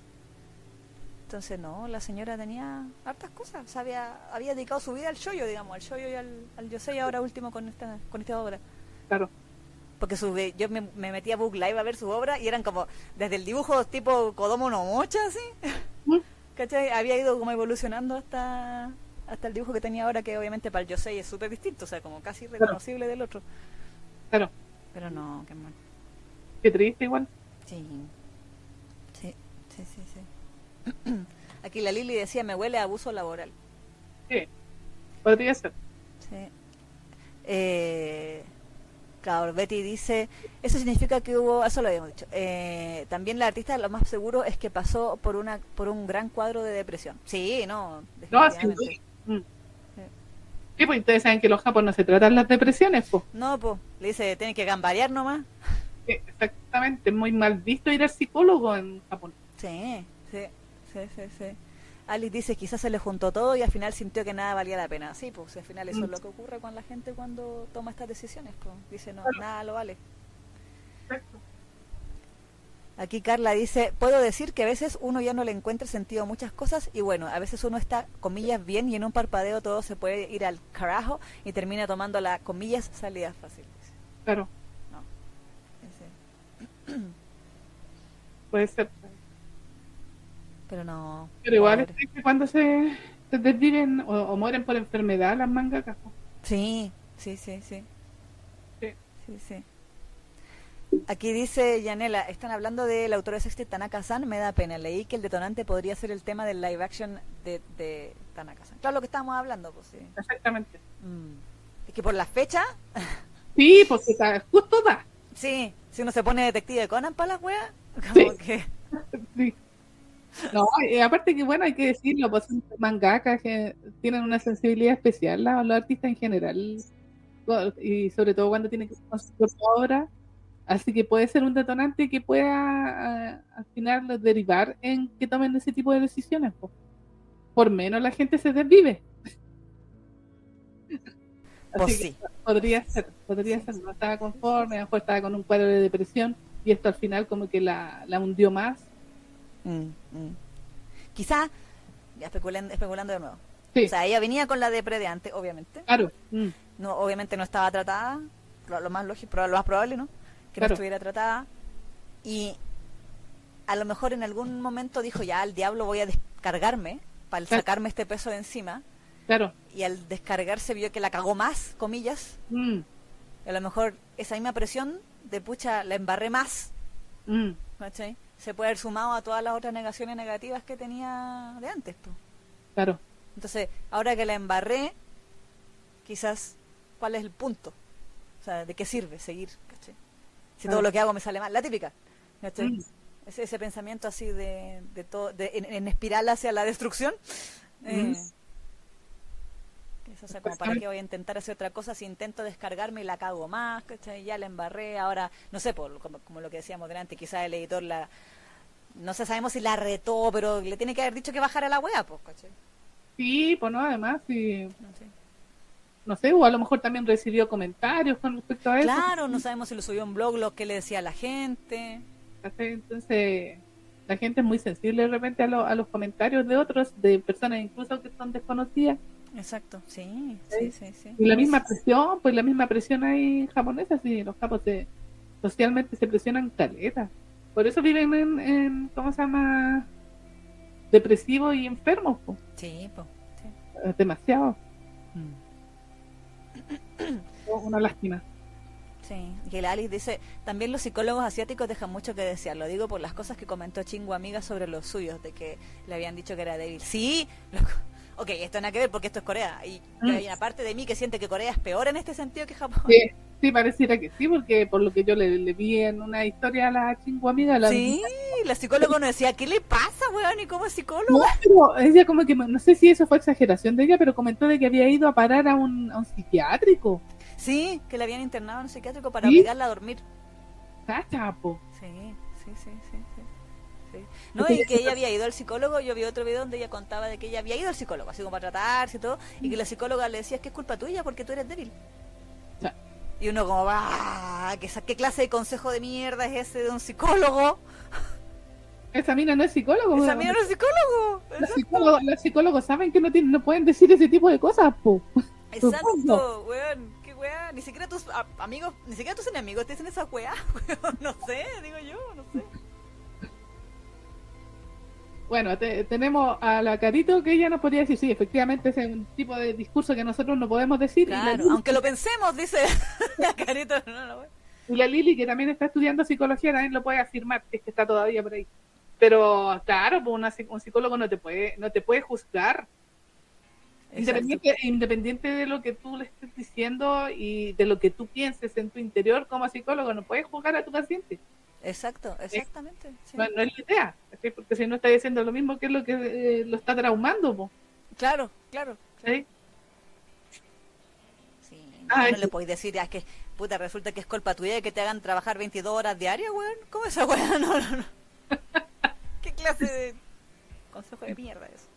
Entonces, no, la señora tenía hartas cosas. O sea, había, había dedicado su vida al shoyo, digamos, al shoyo y al, al yosei ahora último con esta, con esta obra. claro. Porque su, yo me, me metí a Book Live a ver su obra y eran como, desde el dibujo tipo Kodomo no Mocha, así. Mm, ¿Cachai? Había ido como evolucionando hasta hasta el dibujo que tenía ahora, que obviamente para el yosei es súper distinto, o sea, como casi reconocible del otro. Claro. Pero no, qué mal. Qué triste igual. Sí. Sí, sí, sí, sí. Aquí la Lili decía, me huele a abuso laboral. Sí. Podría ser. Sí. Eh, claro, Betty dice, eso significa que hubo, eso lo habíamos dicho, eh, también la artista lo más seguro es que pasó por una por un gran cuadro de depresión. Sí, no, No, definitivamente. duda. Mm. Sí, pues ustedes saben que los japoneses no se tratan las depresiones, pues. No, pues, le dice, tiene que gambalear nomás. Sí, Exactamente, es muy mal visto ir al psicólogo en Japón. Sí, sí, sí, sí, sí. Alice dice, quizás se le juntó todo y al final sintió que nada valía la pena. Sí, pues al final eso es lo que ocurre con la gente cuando toma estas decisiones. Pues. Dice, no, nada lo vale. Aquí Carla dice, puedo decir que a veces uno ya no le encuentra sentido a muchas cosas y bueno, a veces uno está, comillas, bien y en un parpadeo todo se puede ir al carajo y termina tomando la, comillas, salida fácil. Claro, No. Puede ser. Pero no. Pero igual pobre. es triste cuando se, se desviven o, o mueren por enfermedad las mangakas. Sí, sí, sí, sí. Sí. Sí, sí. Aquí dice Yanela, están hablando del autor de Sexty Tanaka-san, me da pena. Leí que el detonante podría ser el tema del live action de, de Tanaka-san. Claro, lo que estábamos hablando, pues sí. Exactamente. Mm. Es que por la fecha, Sí, porque está justo da. sí, si uno se pone detective Conan para las weas, como Sí. que... Sí. No, y aparte que bueno, hay que decirlo, pues mangakas que tienen una sensibilidad especial, la- los artistas en general, y sobre todo cuando tienen que propia obra, así que puede ser un detonante que pueda ah, al final derivar en que tomen ese tipo de decisiones. po. Por menos la gente se desvive. Pues Así sí. podría ser, podría ser, no estaba conforme, a lo mejor estaba con un cuadro de depresión y esto al final como que la, la hundió más Mm, mm. Especulando, especulando de nuevo. Sí. O sea, ella venía con la depre de antes, obviamente. Claro. Mm. No, obviamente no estaba tratada, lo, lo más lógico, lo más probable, ¿no? Que Claro. no estuviera tratada. Y a lo mejor en algún momento dijo, ya, al diablo voy a descargarme para Claro. sacarme este peso de encima. Claro. Y al descargarse vio que la cagó más, comillas. Mm. A lo mejor esa misma presión de pucha, la embarré más, Mm. ¿cachai? Se puede haber sumado a todas las otras negaciones negativas que tenía de antes, pues. Claro. Entonces, ahora que la embarré, quizás, ¿cuál es el punto? O sea, ¿de qué sirve seguir? ¿cachai? Si todo lo que hago me sale mal, la típica. ¿cachai? Mm. Ese, ese pensamiento así de, de todo, de, en, en espiral hacia la destrucción. eh, Mm. O sea, como para qué voy a intentar hacer otra cosa si intento descargarme y la cago más, ¿cachai? Ya la embarré, ahora, no sé, por, como, como lo que decíamos delante, quizás el editor la... No sé, sabemos si la retó, pero le tiene que haber dicho que bajara la wea, pues, ¿cachai? Sí, pues no, además, sí. No sé. no sé, o a lo mejor también recibió comentarios con respecto a eso. Claro, no sabemos si lo subió en blog, lo que le decía a la gente. Entonces, la gente es muy sensible de repente a, lo- a los comentarios de otros, de personas incluso que son desconocidas. Exacto, sí, sí, sí, sí. Y la misma presión, pues la misma presión hay japonesa, sí, los japos se, socialmente se presionan caleta. Por eso viven en, en ¿cómo se llama? Depresivos y enfermos, pues. Sí, po, sí. Es demasiado. Mm. Una lástima. Sí, y el Alice dice, también los psicólogos asiáticos dejan mucho que desear, lo digo por las cosas que comentó Chingo Amiga sobre los suyos, de que le habían dicho que era débil. Sí, loco. Ok, esto nada que ver porque esto es Corea, y Mm. hay una parte de mí que siente que Corea es peor en este sentido que Japón. Sí, sí, pareciera que sí, porque por lo que yo le, le vi en una historia a la chingua amiga, la Sí, la psicóloga nos decía, ¿qué le pasa, weón? ¿Y cómo es No, psicóloga? pero ella como que, no sé si eso fue exageración de ella, pero comentó de que había ido a parar a un, a un psiquiátrico. Sí, que la habían internado en un psiquiátrico para ¿Sí? obligarla a dormir. Cachapo. Sí, sí, sí, sí, sí. No, y que ella había ido al psicólogo, yo vi otro video donde ella contaba de que ella había ido al psicólogo, así como para tratarse y todo, y que la psicóloga le decía, es que es culpa tuya porque tú eres débil. Y uno como, va, ¿qué, ¿qué clase de consejo de mierda es ese de un psicólogo? Esa mina no es psicólogo. Esa mía no es psicólogo. Los psicólogos, los psicólogos saben que no, tienen, no pueden decir ese tipo de cosas, po. Exacto, weón, qué weá, ni siquiera tus amigos, ni siquiera tus enemigos te dicen esa weá, weón, no sé, digo yo, no sé. Bueno, te- tenemos a la Carito que ella nos podría decir, sí, efectivamente ese es un tipo de discurso que nosotros no podemos decir. Claro, Lili- aunque lo pensemos, dice la carita, no, weón. Y la Lili, que también está estudiando psicología, también lo puede afirmar, que es que está todavía por ahí. Pero claro, pues una un psicólogo no te puede, no te puede juzgar. Independiente, independiente de lo que tú le estés diciendo y de lo que tú pienses en tu interior como psicólogo, no puedes juzgar a tu paciente. Exacto, exactamente. sí. No, no es la idea, porque si no está diciendo lo mismo que es lo que eh, lo está traumando. po, Claro, claro. Sí, Ah, no es- le podéis decir, ah, es que, puta, resulta que es culpa tuya que te hagan trabajar 22 horas diarias, weón. ¿Cómo esa weón? No, no, no. ¿Qué clase de consejo de mierda es?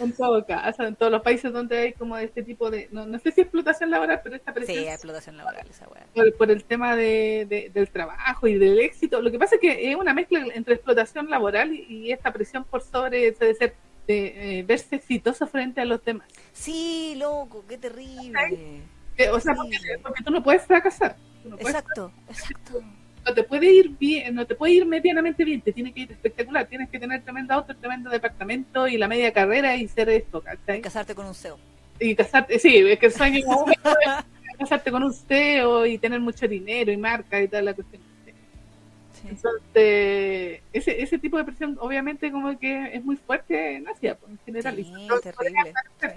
En todo caso, en todos los países donde hay como este tipo de, no, no sé si explotación laboral, pero esta Sí, presión explotación laboral esa por, por el tema de, de- del trabajo y del éxito. Lo que pasa es que es una mezcla entre explotación laboral y, y esta presión por sobre de ser de eh, verse exitoso frente a los demás. Sí, loco, qué terrible. Eh, o sea, porque, porque tú no puedes fracasar. Tú no, puedes- Exacto, exacto. No te puede ir bien, no te puede ir medianamente bien, te tiene que ir espectacular, tienes que tener tremendo auto, tremendo departamento y la media carrera y ser esto, ¿cachai? Casarte con un CEO. Y casarte, sí, es que el sueño es casarte con un CEO y tener mucho dinero y marca y toda la cuestión. Sí. Entonces, ese, ese tipo de presión obviamente como que es muy fuerte en Asia, pues, en general. y Sí, en terrible. Sí,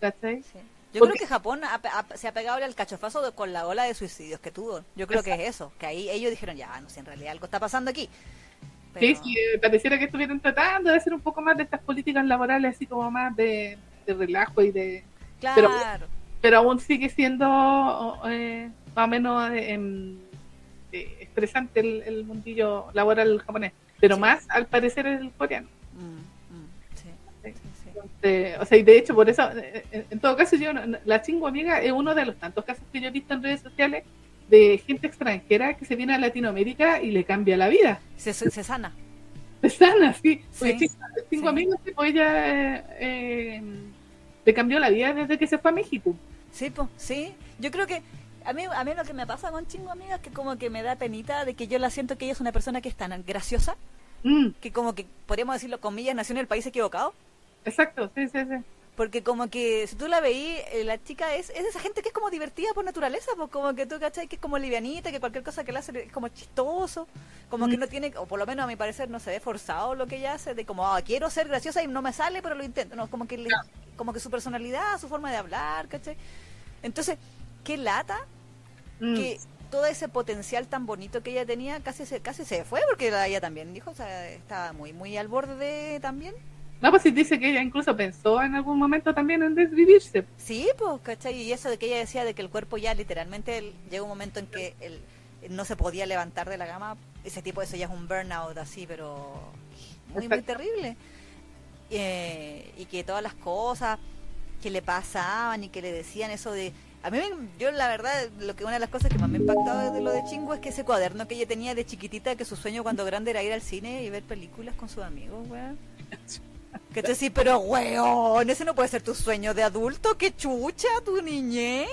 ¿cachai? sí. Yo Porque- creo que Japón ha- ha- se ha pegado al cachofazo de- con la ola de suicidios que tuvo. Yo creo que es eso, que ahí ellos dijeron, ya, no sé, en realidad algo está pasando aquí. Pero- Sí, sí, eh, pareciera que estuvieran tratando de hacer un poco más de estas políticas laborales, así como más de, de relajo y de... Claro, Pero aún sigue siendo eh, más o menos eh, em, eh, estresante el, el mundillo laboral japonés, pero Sí. más al parecer el coreano. Mm, mm, sí, Sí. Entonces, o sea, y de hecho, por eso, eh, en, en todo caso, yo, la chingua amiga es uno de los tantos casos que yo he visto en redes sociales de gente extranjera que se viene a Latinoamérica y le cambia la vida. Se, se- se sana. Te sana, sí. Porque Sí, cinco, sí. amigos, pues ella eh, eh, te cambió la vida desde que se fue a México. Sí, pues, sí. Yo creo que a mí, a mí lo que me pasa con Chingo Amiga es que como que me da penita de que yo la siento que ella es una persona que es tan graciosa, Mm, que como que, podríamos decirlo, comillas, nació en el país equivocado. Exacto, sí, sí, sí. Porque como que si tú la veí, eh, la chica es, es esa gente que es como divertida por naturaleza, pues como que tú, ¿cachai? Que es como livianita, que cualquier cosa que le hace es como chistoso, como que Mm. no tiene, o por lo menos a mi parecer no se ve forzado lo que ella hace, de como, ah, quiero ser graciosa y no me sale, pero lo intento, no, como que, le- como que su personalidad, su forma de hablar, ¿cachai? Entonces, qué lata Mm. que todo ese potencial tan bonito que ella tenía casi se, casi se fue, porque la- ella también dijo, o sea, estaba muy, muy al borde de, también. No, pues sí dice que ella incluso pensó en algún momento también en desvivirse. Sí, pues, ¿cachai? Y eso de que ella decía de que el cuerpo ya literalmente el- llega un momento en que él no se podía levantar de la cama. Ese tipo, eso ya es un burnout así, pero muy, muy terrible. Eh, y que todas las cosas que le pasaban y que le decían eso de... A mí, me- yo la verdad, lo que una de las cosas que más me ha impactado de lo de Chingo es que ese cuaderno que ella tenía de chiquitita, que su sueño cuando grande era ir al cine y ver películas con sus amigos, weón. Que te decís, pero weón, ese no puede ser tu sueño de adulto, qué chucha, tu niñez.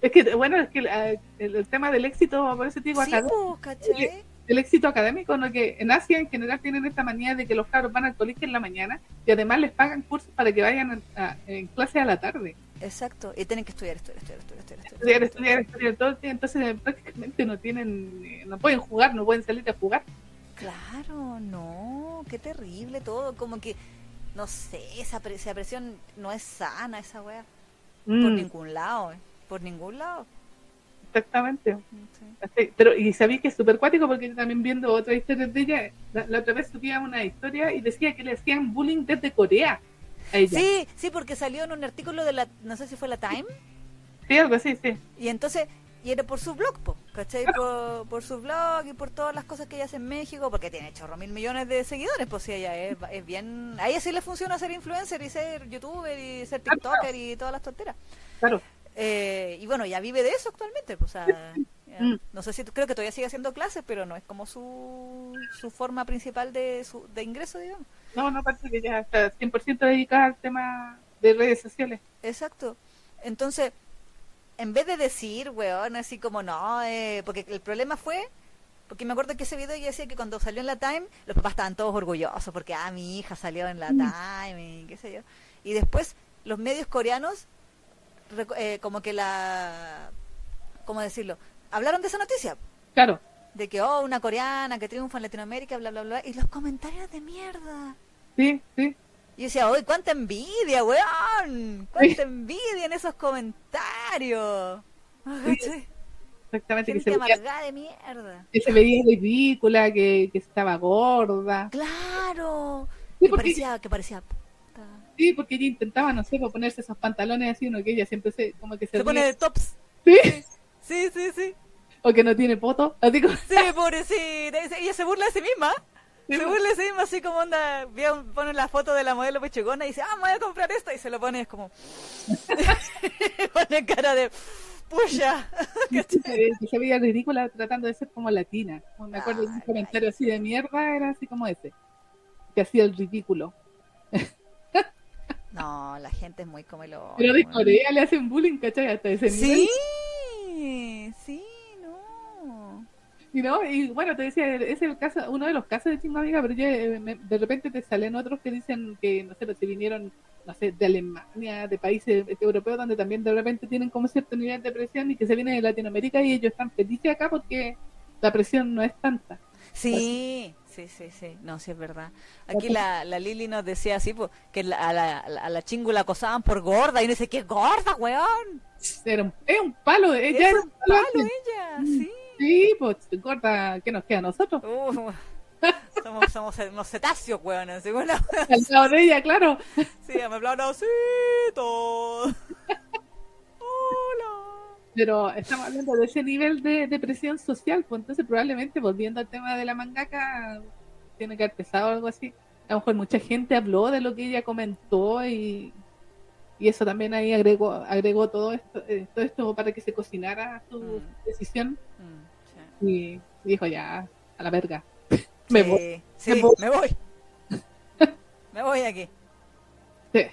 Es que, bueno, es que eh, el, el tema del éxito, por eso te digo, Sí, académico, pues, el éxito académico, ¿no? que en Asia en general tienen esta manía de que los cabros van al colegio en la mañana y además les pagan cursos para que vayan a- a- en clase a la tarde. Exacto, y tienen que estudiar, estudiar, estudiar, estudiar, estudiar. Estudiar, estudiar, estudiar todo el día, entonces prácticamente no tienen, eh, no pueden jugar, no pueden salir a jugar. Claro, no, qué terrible todo, como que, no sé, esa, pre- esa presión no es sana, esa wea, por Mm, ningún lado, eh, por ningún lado. exactamente. Sí. Así, Pero, y sabí que es súper cuático porque yo también viendo otras historias de ella, la, la otra vez subía una historia y decía que le hacían bullying desde Corea a ella. Sí, sí, porque salió en un artículo de la, no sé si fue la Time, Sí, algo así, sí. y entonces, y era por su blog, po, ¿cachai? Por, por su blog y por todas las cosas que ella hace en México, porque tiene chorro mil millones de seguidores, pues sí, ella es, es bien, a ella sí le funciona ser influencer y ser youtuber y ser tiktoker y todas las tonteras. Claro. Eh, y bueno, ya vive de eso actualmente, pues, o sea, Mm. no sé si creo que todavía sigue haciendo clases, pero no es como su, su forma principal de, su, de ingreso, digamos. No, no, parece que ya está 100% dedicada al tema de redes sociales. Exacto. Entonces, en vez de decir, weón, así como no, eh, porque el problema fue, porque me acuerdo que ese video ella decía que cuando salió en la Time, los papás estaban todos orgullosos porque, ah, mi hija salió en la Mm. Time y qué sé yo. Y después, los medios coreanos, eh, como que la, ¿cómo decirlo? Hablaron de esa noticia, Claro. de que, oh, una coreana que triunfa en Latinoamérica, bla, bla, bla, y los comentarios de mierda. Sí, sí. Y yo decía, uy, cuánta envidia, weón. Cuánta envidia en esos comentarios. ¿Cachai? Exactamente. Que se, veía, de mierda. que se veía ridícula, que, que estaba gorda. Claro. Sí, Que porque, parecía, que parecía puta. sí, porque ella intentaba, no sé, pues, ponerse esos pantalones así, uno que ella siempre se, como que se, Se pone de tops. Sí, Sí, sí, sí. o que no tiene poto. Así como, Sí, pobrecita. Ella se burla de sí misma. Sí, Se po. burla de sí misma así como onda. Pone la foto de la modelo pechugona y dice, ah, me voy a comprar esto. Y se lo pone es como. pone cara de. Puya. se veía ridícula tratando de ser como latina. Me acuerdo de un comentario así de mierda, era así como ese. Que hacía el ridículo. No, la gente es muy como otro, Pero de. Corea le hacen bullying, ¿cachai? Hasta ese nivel. Sí, sí. Y, no, y bueno, te decía, es el caso, uno de los casos de chingo amiga, pero ya eh, me- de repente te salen otros que dicen que, no sé, pues, se vinieron, no sé, de Alemania, de países europeos, donde también de repente tienen como cierto nivel de presión y que se vienen de Latinoamérica y ellos están felices acá porque la presión no es tanta. Sí, sí, sí, sí. No, sí es verdad. Aquí la, la Lili nos decía así, pues, que la- a, la, a la- chingu la acosaban por gorda. Y uno dice, ¿qué gorda, weón? Era un, es un palo, ella era un palo antes. ella, sí. Sí, pues gorda, ¿qué nos queda a nosotros? Uh, somos, somos unos cetáceos, weón. Así, bueno, Al lado de ella, claro. sí, me todo. Hola. Pero estamos hablando de ese nivel de, de presión social, pues entonces probablemente volviendo al tema de la mangaka, tiene que haber pesado algo así. A lo mejor mucha gente habló de lo que ella comentó y, y eso también ahí agregó agregó todo esto, eh, todo esto para que se cocinara su Mm. decisión Mm, sí. Y dijo ya, a la verga. Me Sí, voy. sí, me voy. me voy. me voy aquí. Sí,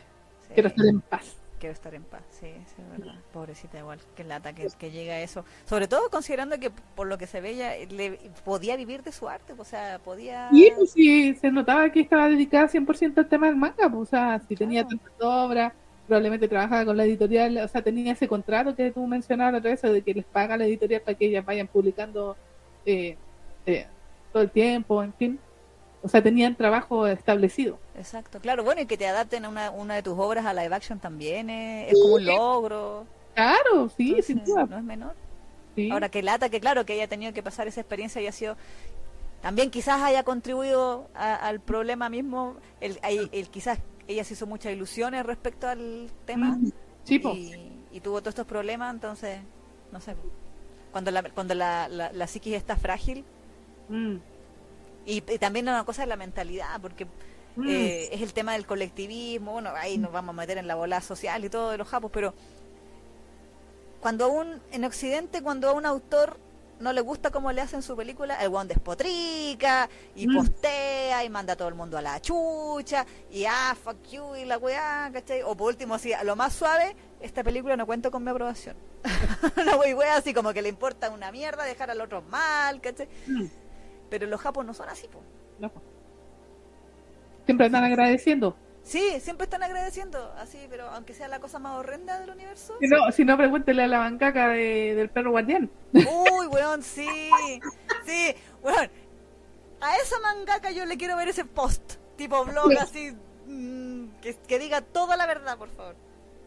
Sí, quiero estar en paz. quiero estar en paz, sí, sí, es verdad. Pobrecita igual, que lata que, que llega a eso. Sobre todo considerando que por lo que se veía, le, podía vivir de su arte, o sea, podía... Y pues, sí, se notaba que estaba dedicada 100% al tema del manga, pues, o sea, si tenía tantas obras, probablemente trabajaba con la editorial, o sea, tenía ese contrato que tú mencionabas la otra vez, de que les paga la editorial para que ellas vayan publicando eh, eh, todo el tiempo, en fin. O sea, tenían trabajo establecido. Exacto, claro, bueno, y que te adapten a una, una de tus obras a live action también es, es como un logro. Claro, sí, sin duda. no es menor. sí. Ahora que lata, que claro, que haya tenido que pasar esa experiencia y ha sido. También quizás haya contribuido a- al problema mismo. El, el- el- quizás ella se hizo muchas ilusiones respecto al tema Sí, y, y tuvo todos estos problemas, entonces, no sé. Cuando la, cuando la, la, la psiquis está frágil. Mm, Y, y también una cosa es la mentalidad, porque mm. eh, es el tema del colectivismo, bueno, ahí nos vamos a meter en la bola social y todo de los japos, pero cuando a un, en Occidente, cuando a un autor no le gusta cómo le hacen su película, el guan despotrica y Mm. postea y manda a todo el mundo a la chucha y ah, fuck you y la weá, ¿cachai? O por último, así, a lo más suave, esta película no cuenta con mi aprobación. la wey wea así como que le importa una mierda dejar al otro mal, ¿cachai? Mm, Pero los japos no son así, po. no. Siempre están agradeciendo. Sí, siempre están agradeciendo, así, pero aunque sea la cosa más horrenda del universo. Si no, si no pregúntele a la bancaca de- del perro guardián. Uy, weón, sí. Sí, weón. A esa mangaka yo le quiero ver ese post, tipo blog así, mm, que, que diga toda la verdad, por favor.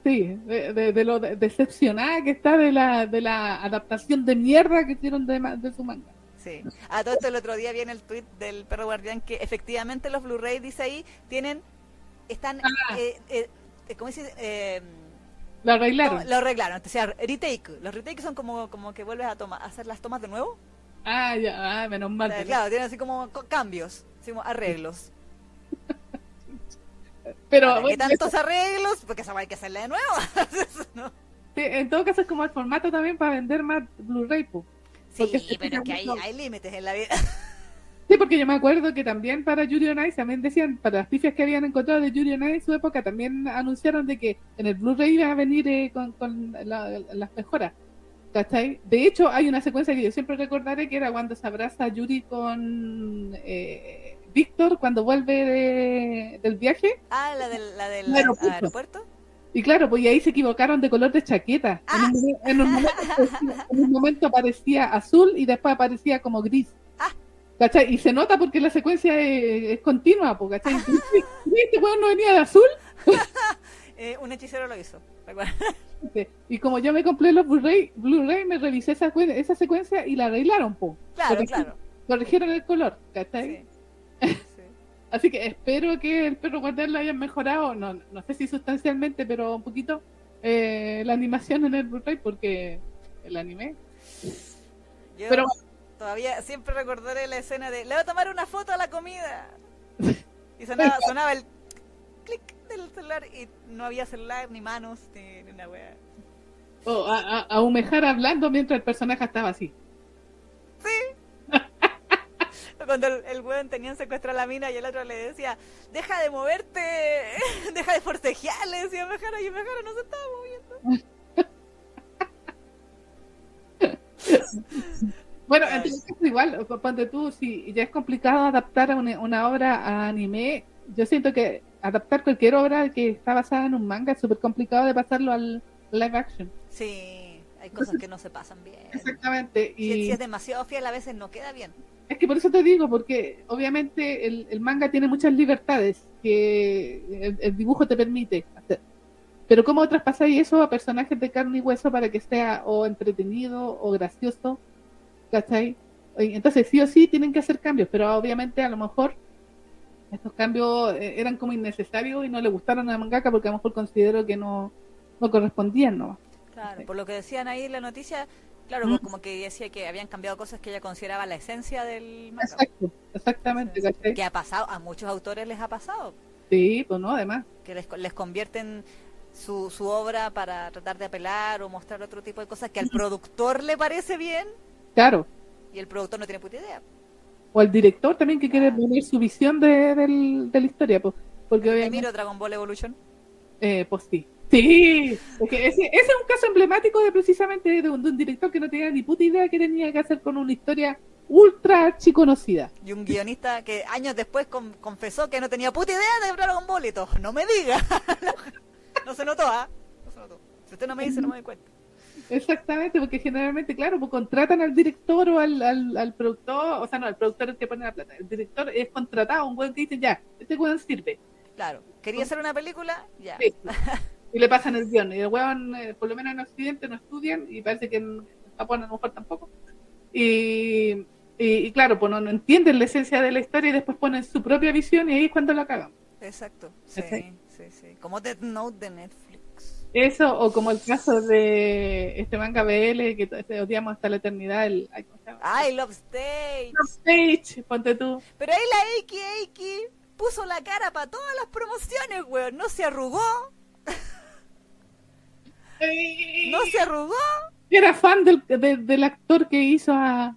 Sí, de, de- de lo de- decepcionada que está de la, de la adaptación de mierda que hicieron de, de su manga. Sí. A todo esto el otro día vi en el tweet del perro guardián que efectivamente los Blu-ray, dice ahí, tienen, están, Ah. eh, eh, eh, ¿cómo se dice? Eh, Lo arreglaron. no, lo arreglaron, o sea, retake. Los retakes son como, como que vuelves a tomar, a hacer las tomas de nuevo. Ah, ya, ah, menos O mal. sea, que no. claro, tienen así como co- cambios, así como arreglos. Pero ¿Para qué tantos arreglos? Porque esa va hay que hacerla de nuevo. Eso no. sí, en todo caso es como el formato también para vender más Blu-ray. Sí, pero es que hay, hay límites en la vida. Sí, porque yo me acuerdo que también para Yuri on Ice, también decían, para las pifias que habían encontrado de Yuri on Ice en su época, también anunciaron de que en el Blu-ray iba a venir eh, con, con la- las mejoras. ¿Cachai? De hecho, hay una secuencia que yo siempre recordaré que era cuando se abraza Yuri con eh, Víctor cuando vuelve de- del viaje. Ah, la del, la del Aeropuerto. aeropuerto. Y claro, pues ahí se equivocaron de color de chaqueta. En, un, momen- en un momento, en un momento aparecía azul y después aparecía como gris. Ah. ¿Cachai? Y se nota porque la secuencia es, es continua, po, ¿cachai? Este weón no venía de azul. Eh, un hechicero lo hizo. Y como yo me compré los Blu-ray, Blu-ray me revisé esa, esa secuencia y la arreglaron, po. Claro, Corregieron- claro. Corrigieron el color, ¿cachai? Sí. Sí. Así que espero que el perro guardián lo hayan mejorado, no, no sé si sustancialmente, pero un poquito, eh, la animación en el Blu-ray, porque el anime. Yo Pero- todavía siempre recordaré la escena de le voy a tomar una foto a la comida. Y sonaba, sonaba el clic del celular y no había celular, ni manos, ni, ni una wea. O a, a, a humejar hablando mientras el personaje estaba así. Cuando el, el weón tenían secuestrado a la mina y el otro le decía, deja de moverte, deja de forcejear, le decía Mejara y Mejara no se estaba moviendo. Bueno, entonces igual, ponte tú, si ya es complicado adaptar una, una obra a anime, yo siento que adaptar cualquier obra que está basada en un manga es súper complicado de pasarlo al live action. Sí, hay cosas que no se pasan bien. Exactamente. Si, Y si es demasiado fiel a veces no queda bien. es que por eso te digo, porque obviamente el, el manga tiene muchas libertades que el, el dibujo te permite hacer. Pero ¿cómo traspasáis eso a personajes de carne y hueso para que sea o entretenido o gracioso? ¿Cachai? Entonces sí o sí tienen que hacer cambios, pero obviamente a lo mejor estos cambios eh, eran como innecesarios y no le gustaron a la mangaka porque a lo mejor considero que no, no correspondían, ¿no? Claro, Sí. por lo que decían ahí en la noticia, claro, Mm. como que decía que habían cambiado cosas que ella consideraba la esencia del manga. Exacto, exactamente, Sí, sí. ¿cachai? Que ha pasado, a muchos autores les ha pasado, Sí, pues no, además. que les, les convierten su, su obra para tratar de apelar o mostrar otro tipo de cosas que al productor le parece bien Claro, y el productor no tiene puta idea. o al director también que quiere poner su visión de, del- de la historia, pues. Porque ¿Te obviamente, miro Dragon Ball Evolution? eh, pues sí. Sí, porque ese, ese es un caso emblemático de precisamente de un, de un director que no tenía ni puta idea que tenía que hacer con una historia ultra archiconocida. Y un guionista que años después con- confesó que no tenía puta idea de Dragon Ball y todo. No me diga. no se notó, ¿ah? No se notó. Si usted no me dice, no me doy cuenta. Exactamente, porque generalmente, claro, pues contratan al director o al, al, al productor, o sea, no, al productor es el que pone la plata. El director es contratado, un buen que dice, ya, este weón sirve. Claro. ¿Quería hacer una película? Ya. Sí. Y le pasan el guion. Y el weón, eh, por lo menos en Occidente, no estudian, y parece que en Japón a lo mejor tampoco. Y, y, y claro, pues no, no entienden la esencia de la historia y después ponen su propia visión y ahí es cuando la cagan. Exacto. Sí, Sí. sí, sí. Como Death Note de Netflix. Eso, o como el caso de este manga BL, que t- odiamos hasta la eternidad, el... ay, ¿cómo se llama? I Love Stage. Stage, ponte tú. Pero ahí la Eiki Eiki puso la cara para todas las promociones, weón. No se arrugó. No se arrugó. Era fan del, de- del actor que hizo a...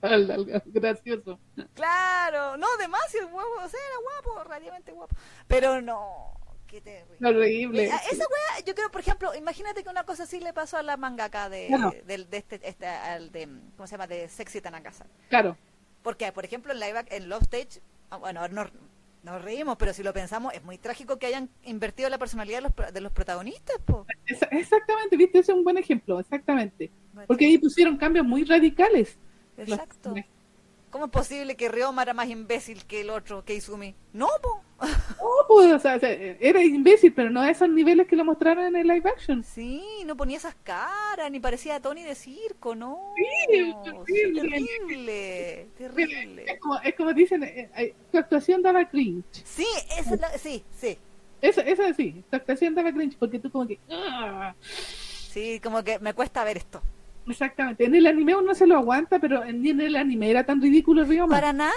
gracioso. Claro. No, demasiado guapo. O sea, era guapo, relativamente guapo. Pero no. Qué terrible. Horrible. Eh, Esa weá, yo creo, por ejemplo, imagínate que una cosa así le pasó a la mangaka de, Claro. de, este, este, al de, ¿cómo se llama? De Sexy Tanakasa. Claro. Porque, por ejemplo, en live, en Love Stage, ah, bueno, nos, nos reímos, pero si lo pensamos, es muy trágico que hayan invertido la personalidad de los, de los protagonistas, po. Exactamente, viste, ese es un buen ejemplo, exactamente. Porque ahí pusieron cambios muy radicales. Exacto. Los- ¿Cómo es posible que Ryoma era más imbécil que el otro, que Izumi? No, po. No, pues, o sea, era imbécil, pero no a esos niveles que lo mostraron en el live action. Sí, no ponía esas caras, ni parecía Tony de circo, no. Sí, terrible. terrible, terrible. Es como, es como dicen, eh, eh, su actuación daba cringe. Sí, esa es la, sí, sí. Eso, eso sí, su actuación daba cringe, porque tú como que... ah, Sí, como que me cuesta ver esto. Exactamente, en el anime uno se lo aguanta, pero en- ni en el anime era tan ridículo Ryoma. Para nada,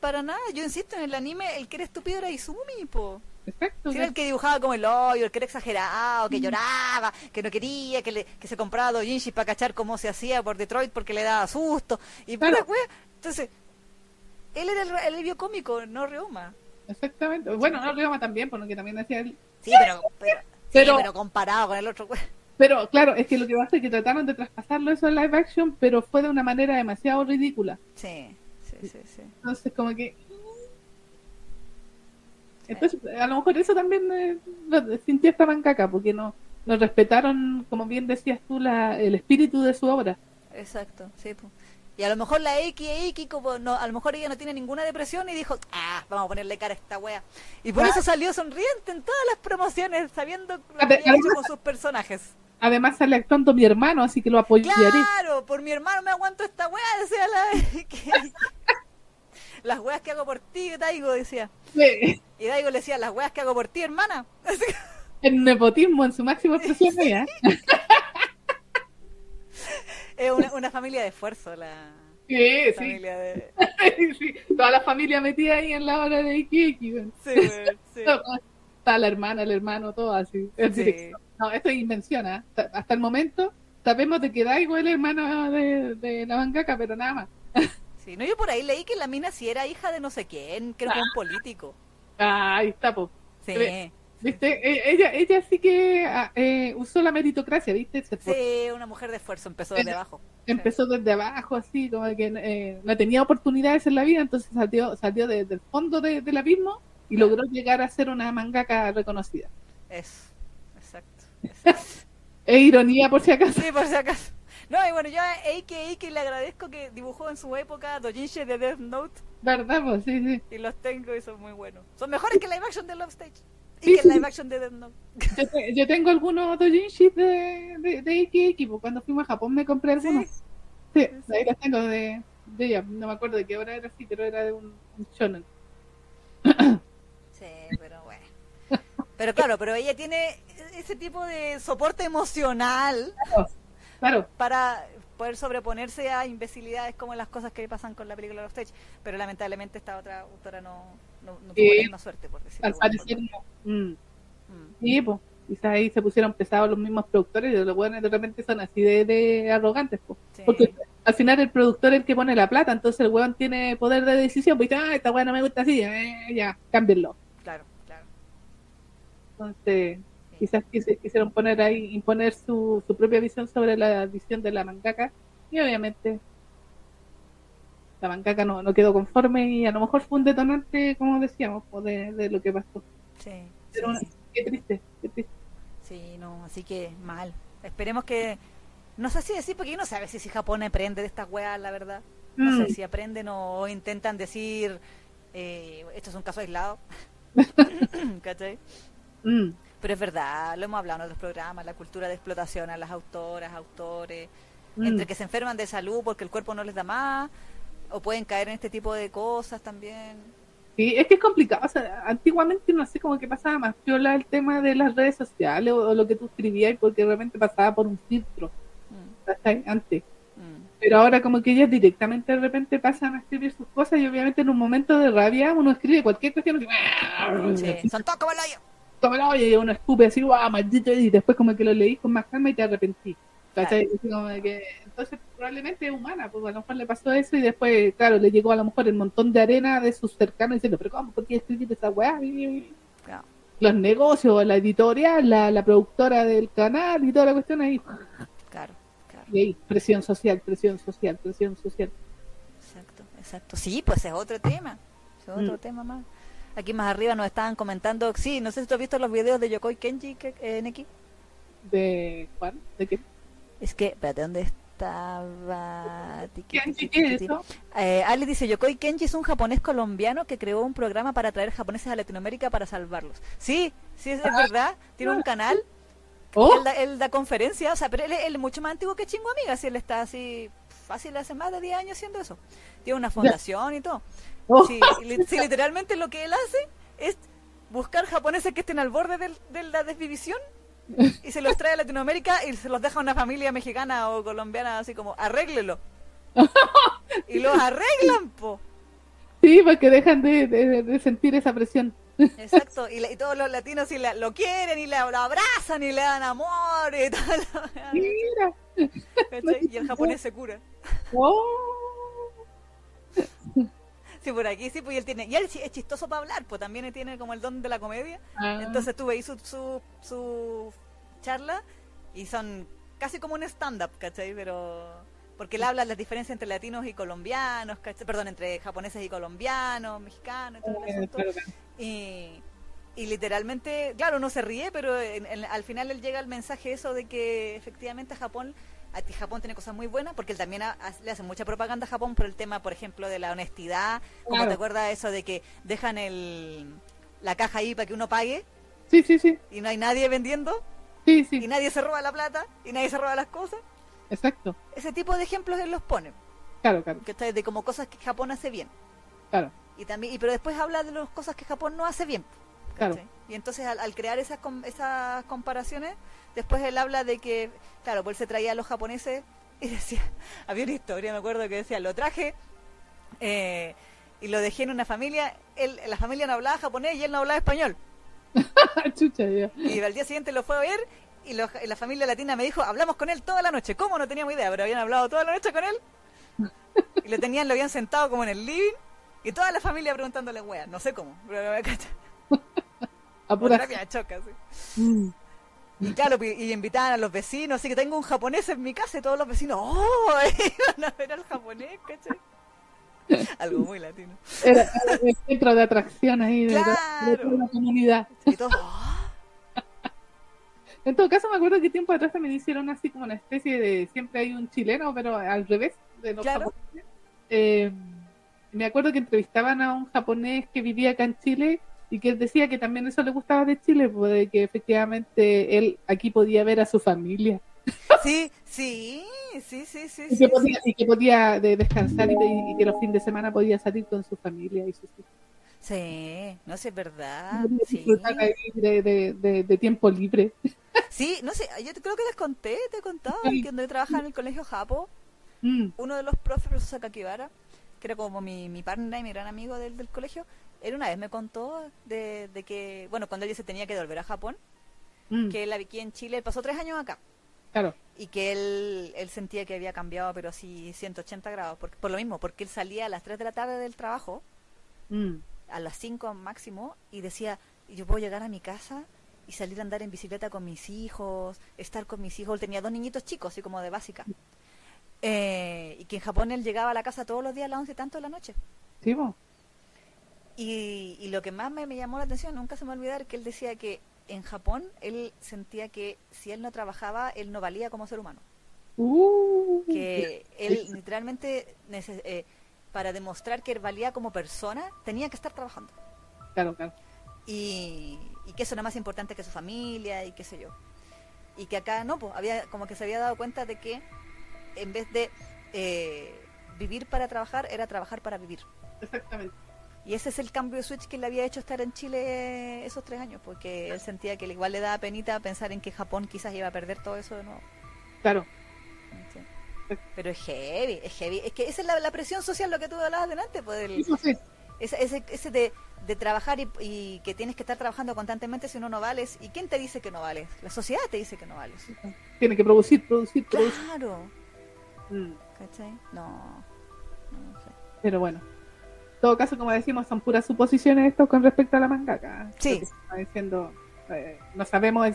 para nada. Yo insisto, en el anime el que era estúpido era Izumi, po. Exacto. Sí, era el que dibujaba como el hoyo, el que era exagerado, que lloraba, que no quería, que, le, que se compraba doujinshi para cachar cómo se hacía por Detroit porque le daba susto. Y Claro. pura wea. Entonces, él era el, el alivio cómico, no Reuma. Exactamente. Bueno, no Ryoma también, porque también hacía el... Sí, pero, pero, sí, Pero- comparado con el otro. Pero claro, es que lo que pasa es que trataron de traspasarlo eso en live action, pero fue de una manera demasiado ridícula. Sí, sí, sí, sí. Entonces, como que. Entonces, a lo mejor eso también eh, sintió esta mancaca, porque no, no respetaron, como bien decías tú, la, el espíritu de su obra. Exacto, sí. po. Y a lo mejor la X, X, como no, a lo mejor ella no tiene ninguna depresión y dijo, ah, vamos a ponerle cara a esta wea. Y por Ah. eso salió sonriente en todas las promociones, sabiendo lo que además- con sus personajes. Además, sale actuando mi hermano, así que lo apoyaré. Claro, por mi hermano me aguanto esta wea, decía la que- Las weas que hago por ti, Daigo, decía. Sí, Y Daigo le decía, las weas que hago por ti, hermana. El nepotismo en su máxima expresión, ¿eh? Es una, una familia de esfuerzo, la Sí, sí. familia de... sí. Toda la familia metida ahí en la hora de weón. Sí, sí. Está la hermana, el hermano, todo así. El Sí. No, esto es invención, ¿ah? Hasta- el momento sabemos de que Daigo es el hermano de, de la mangaka, pero nada más. Sí, no, yo por ahí leí que la mina sí era hija de no sé quién, creo que un político. Ah, ahí está, po. Sí, ¿Viste? E- Ella, ella sí que ah, eh, usó la meritocracia, ¿viste? Sí, una mujer de esfuerzo, empezó desde abajo. Empezó desde abajo, así, como que eh, no tenía oportunidades en la vida, entonces salió, salió desde el fondo de- del abismo y logró llegar a ser una mangaka reconocida. Eso. Es ironía, por si acaso. Sí, por si acaso. No, y bueno, yo a Eike Eike le agradezco que dibujó en su época Dojinshi de Death Note ¿Verdad? Pues sí, sí. y los tengo y son muy buenos. Son mejores que el live action de Love Stage y Sí, que sí. live action de Death Note. Yo, te- yo tengo algunos dojinshis de, de, de Iki, pues cuando fuimos a Japón me compré algunos. Sí, ahí los tengo de, de ella. No me acuerdo de qué hora era así, pero era de un, un shonen. Sí, pero bueno. Pero claro, pero ella tiene ese tipo de soporte emocional Claro, para poder sobreponerse a imbecilidades como las cosas que pasan con la película Love Stage. Pero lamentablemente esta otra autora no, no, no tuvo la misma suerte, por decirlo no. Mm. Mm. Sí, pues. Quizás ahí se pusieron pesados los mismos productores y los buenos de repente son así de, de arrogantes, pues. Sí. Porque al final el productor es el que pone la plata, entonces el weón tiene poder de decisión, pues ah, esta weá no me gusta así, eh, ya, cámbienlo. Claro, claro. Entonces, quizás quisieron poner ahí, imponer su, su propia visión sobre la visión de la mangaka, y obviamente la mangaka no, no quedó conforme y a lo mejor fue un detonante, como decíamos, de, de lo que pasó. Sí, sí, Pero sí. qué triste, qué triste. Sí, no, así que mal. Esperemos que. No sé si decir, porque yo no sabe si, si Japón aprende de estas weas, la verdad. No Mm. sé si aprenden o intentan decir, eh, esto es un caso aislado. ¿Cachai? Mm. Pero es verdad, lo hemos hablado en otros programas, la cultura de explotación a las autoras, autores, Mm. entre que se enferman de salud porque el cuerpo no les da más, o pueden caer en este tipo de cosas también. Sí, es que es complicado. O sea, antiguamente no sé cómo que pasaba más piola el tema de las redes sociales o, o lo que tú escribías, porque realmente pasaba por un filtro, Mm. Antes. mm. Pero ahora como que ellas directamente de repente pasan a escribir sus cosas y obviamente en un momento de rabia uno escribe cualquier cuestión así, Sí, son todos como el hoyo. Tómalo, y uno escupe así, guau, maldito, y después como que lo leís con más calma y te que- entonces probablemente es humana, pues a lo mejor le pasó eso y después, claro, le llegó a lo mejor el montón de arena de sus cercanos diciendo, pero ¿cómo? ¿Por qué escribir esa weá? Claro. Los negocios, la editorial, la, la productora del canal y toda la cuestión ahí. Claro, claro. Y ahí, presión social, presión social, presión social. Exacto, exacto. Sí, pues es otro tema. Es otro Mm. tema más. Aquí más arriba nos estaban comentando, sí, no sé si tú has visto los videos de Yokoi Kenji, que, eh, Neki. ¿De Juan? ¿De qué? Es que, espérate, ¿dónde estaba? ¿Qué, es eso? Eh, Ali dice, Yokoi Kenji es un japonés colombiano que creó un programa para traer japoneses a Latinoamérica para salvarlos. Sí, sí, es, es verdad. Tiene un canal, Oh, él, da, él da conferencias, o sea, pero él, él es mucho más antiguo que Chingo Amiga, si él está así, fácil, hace más de 10 años haciendo eso. Tiene una fundación y todo. Oh. Sí, li- sí, literalmente lo que él hace es buscar japoneses que estén al borde del- de la desvivisión y se los trae a Latinoamérica y se los deja a una familia mexicana o colombiana así como, arréglelo. y los arreglan, po. Sí, porque dejan de, de- de sentir esa presión. Exacto, y, la- y todos los latinos y la- lo quieren y la- lo abrazan y le dan amor y tal. Mira. ¿Cachai? Y el japonés se cura. Oh. Sí, por aquí sí, pues y él tiene. Y él es chistoso para hablar, pues también tiene como el don de la comedia. Ah, Entonces tú veis su, su, su charla y son casi como un stand-up, ¿cachai? Pero. Porque él habla las diferencias entre latinos y colombianos, ¿cachai? Perdón, entre japoneses y colombianos, mexicanos y todo eh, claro, claro. Y, y literalmente, claro, uno se ríe, pero en- en- al final él llega al mensaje eso de que efectivamente a Japón, Japón tiene cosas muy buenas, porque él también ha- ha- le hace mucha propaganda a Japón por el tema, por ejemplo, de la honestidad, como Claro. te acuerdas eso de que dejan el, la caja ahí para que uno pague Sí, sí, sí. y no hay nadie vendiendo Sí, y sí. nadie se roba la plata y nadie se roba las cosas. Exacto. Ese tipo de ejemplos él los pone, Claro, claro, que está de como cosas que Japón hace bien. claro. Y también y pero después habla de las cosas que Japón no hace bien. Claro. Y entonces al, al crear esas com- esas comparaciones, después él habla de que, claro, pues él se traía a los japoneses y decía, había una historia, me acuerdo que decía, lo traje eh, y lo dejé en una familia, él, la familia no hablaba japonés y él no hablaba español. Chucha, ya. Y al día siguiente lo fue a ver y, lo- y la familia latina me dijo, hablamos con él toda la noche. ¿Cómo? No teníamos idea, pero habían hablado toda la noche con él. Y lo tenían, lo habían sentado como en el living y toda la familia preguntándole, wea, no sé cómo. Pero me cacha. A pura- choque, así. Mm. Y claro, y, invitaban a los vecinos, así que tengo un japonés en mi casa y todos los vecinos, ¡oh! Iban a ver al japonés, ¿cachai? Algo muy latino. Era, el centro de atracción ahí de, toda la comunidad. Y todos, ¡oh! En todo caso, me acuerdo que tiempo atrás también hicieron así como una especie de. Siempre hay un chileno, pero al revés de los Claro. japoneses. Eh, me acuerdo que entrevistaban a un japonés que vivía acá en Chile y que él decía que también eso le gustaba de Chile, pues, de que efectivamente él aquí podía ver a su familia Sí, sí, sí, sí, sí. y que podía, y que podía de- descansar y, de- y que los fines de semana podía salir con su familia y sus hijos. Sí, no sé, es verdad. Sí. de, de- tiempo libre. sí, no sé, yo creo que les conté, te he contado, Sí. que donde trabajaba en el colegio Japo, Mm, uno de los profes, profesor Sakakibara, que era como mi, mi partner y mi gran amigo del, del colegio, él una vez me contó de, de que, bueno, cuando él se tenía que volver a Japón, mm, que él aquí en Chile, él pasó tres años acá. claro. y que él, él sentía que había cambiado, pero así 180 grados, por, por lo mismo, porque él salía a las 3 de la tarde del trabajo, Mm. a las 5 máximo, y decía, yo puedo llegar a mi casa y salir a andar en bicicleta con mis hijos, estar con mis hijos. Él tenía dos niñitos chicos, así como de básica. Eh, y que en Japón él llegaba a la casa todos los días a las 11 y tanto de la noche. Sí, po. Y, y lo que más me, me llamó la atención, nunca se me va a olvidar, que él decía que en Japón él sentía que si él no trabajaba, él no valía como ser humano. Uh, Que él literalmente, eh, para demostrar que él valía como persona, tenía que estar trabajando. Claro, claro. Y, y que eso era más importante que su familia y qué sé yo. Y que acá no, pues había como que se había dado cuenta de que en vez de eh, vivir para trabajar, era trabajar para vivir. Exactamente. Y ese es el cambio de switch que le había hecho estar en Chile esos tres años, porque él sentía que igual le daba penita pensar en que Japón quizás iba a perder todo eso de nuevo. Claro. Sí. Pero es heavy, es heavy. Es que esa es la, la presión social, lo que tú hablabas delante, pues, Eso sí. ese, ese, ese de, de trabajar y, y que tienes que estar trabajando constantemente si uno no vales. ¿Y quién te dice que no vales? La sociedad te dice que no vales. Tiene que producir, producir, producir. Claro, Mm. ¿cachai? No, no sé. Pero bueno. Todo caso, como decimos, son puras suposiciones esto con respecto a la mangaka. Sí. Diciendo, eh, no sabemos,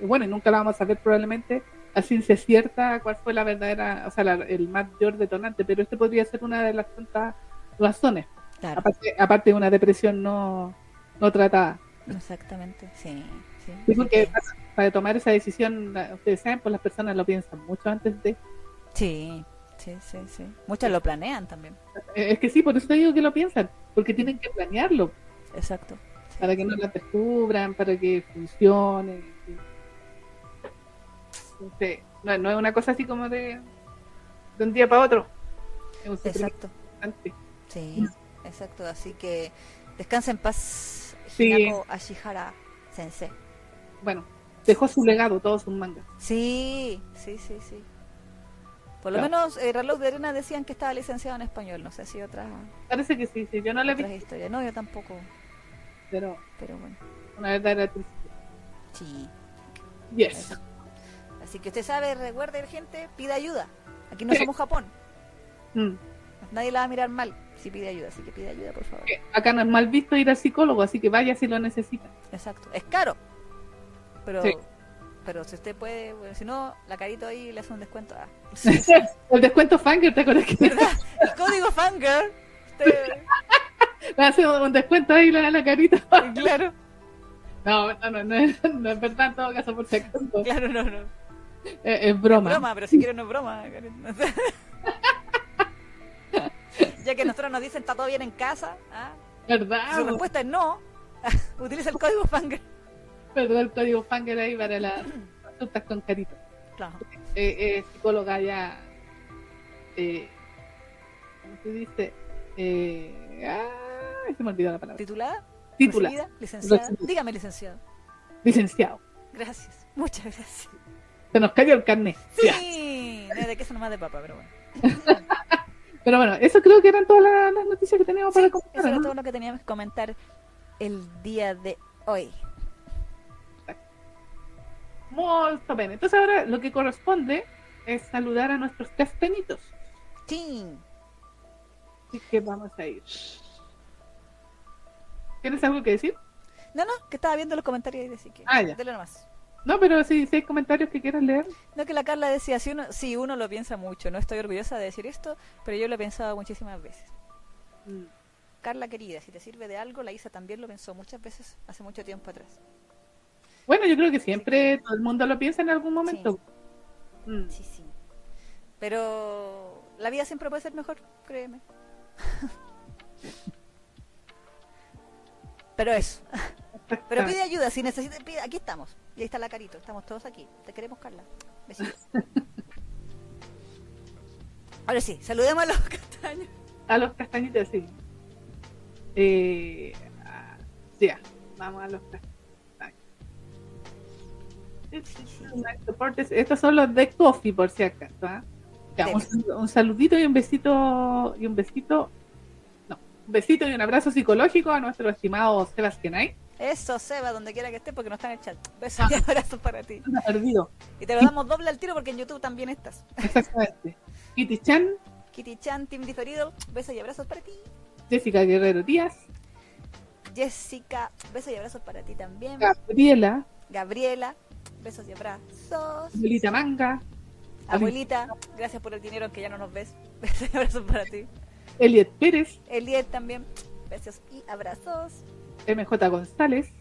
bueno, y nunca la vamos a saber probablemente a ciencia cierta cuál fue la verdadera, o sea, la- el mayor detonante, pero este podría ser una de las tantas razones. Claro, Aparte, aparte de una depresión no, no tratada. exactamente, sí. sí. Sí, porque para, para tomar esa decisión, ustedes saben, pues las personas lo piensan mucho antes de... Sí, sí, sí, sí. Muchas lo planean también. eh, Es que sí, por eso te digo que lo piensan, porque tienen que planearlo. Exacto. Sí, para que sí. no las descubran, para que funcione. sí. Entonces, no, no es una cosa así como de, de un día para otro. Es Exacto. Sí, exacto. Así que descansa en paz, Sí. Hinako Ashihara Sensei. Bueno, dejó su legado, todos sus mangas. Sí, sí, sí, sí. Por lo Claro. menos eh, Reloj de Arena decían que estaba licenciado en español. No sé si otras, Parece que sí, sí, yo no la vi, historias. No, yo tampoco. pero Pero bueno, una verdadera tristeza. sí. Yes. Así que usted sabe, recuerde, gente, pida ayuda. Aquí no Sí. somos Japón. Mm. Nadie la va a mirar mal si pide ayuda. Así que pide ayuda, por favor. Acá no es mal visto ir al psicólogo, así que vaya si lo necesita. Exacto. Es caro. Pero, Sí. Pero si usted puede, bueno, si no, la carito ahí le hace un descuento. Ah. El descuento Fanger, ¿te acuerdas que ¿Verdad? El código Fangirl. Usted- le hace un descuento ahí la, la carita? claro, No, no, no, no, es, no es verdad en todo caso, por si acaso. claro, no, no. Es, es broma. Broma, pero si quiere no es broma. Ya que nosotros nos dicen está todo bien en casa, ¿ah? ¿Verdad? su respuesta es no. Utiliza el código Fangirl. Perdón, el código Fanger ahí para las consultas con carita. Claro. Eh, eh, psicóloga ya. Eh, ¿Cómo se dice? Eh, ay, se me olvidó la palabra. ¿Titulada? Titular. ¿Recibida? ¿Licenciada? Recibida. Dígame, licenciado. Licenciado. Gracias. Muchas gracias. Se nos cayó el carnet. Sí, no, de queso nomás de papa, pero bueno. Pero bueno, eso creo que eran todas las, las noticias que teníamos para Eso comentar. era ¿no? todo lo que teníamos que comentar el día de hoy. Muy bien. Entonces ahora lo que corresponde es saludar a nuestros castañitos. Sí. Así que vamos a ir. ¿Tienes algo que decir? No, no, que estaba viendo los comentarios y decía que. Ah, ya. Dele nomás. No, pero si, si hay comentarios que quieras leer. No, que la Carla decía, si uno, sí, uno lo piensa mucho, no estoy orgullosa de decir esto, pero yo lo he pensado muchísimas veces. Mm. Carla querida, si te sirve de algo, la Isa también lo pensó muchas veces hace mucho tiempo atrás. Bueno, yo creo que siempre todo el mundo lo piensa en algún momento. Mm. Sí, sí. Pero la vida siempre puede ser mejor, créeme. Pero eso. Pero pide ayuda, si necesitas, pide, aquí estamos. Y ahí está la carito, estamos todos aquí. Te queremos, Carla. Besitos. Ahora sí, saludemos a los castaños. A los castañitos, sí. Eh, ah, ya, vamos a los castaños. Estos son los de Coffee, por si acaso. ¿ah? Ya, un, un saludito y un besito y un besito, no, un besito y un abrazo psicológico a nuestro estimado Sebastián Ay, Eso, Seba, donde quiera que estés, porque no está en el chat. Besos y abrazos para ti. Perdido. Y te lo damos doble al tiro porque en YouTube también estás. Exactamente. Kitty Chan, Kitty Chan, Team Diferido, besos y abrazos para ti. Jessica Guerrero Díaz, Jessica, besos y abrazos para ti también. Gabriela, Gabriela, besos y abrazos. Abuelita Manga, Abuelita, gracias por el dinero aunque ya no nos ves. Besos y abrazos para ti. Eliet Pérez, Eliet también, besos y abrazos. MJ González,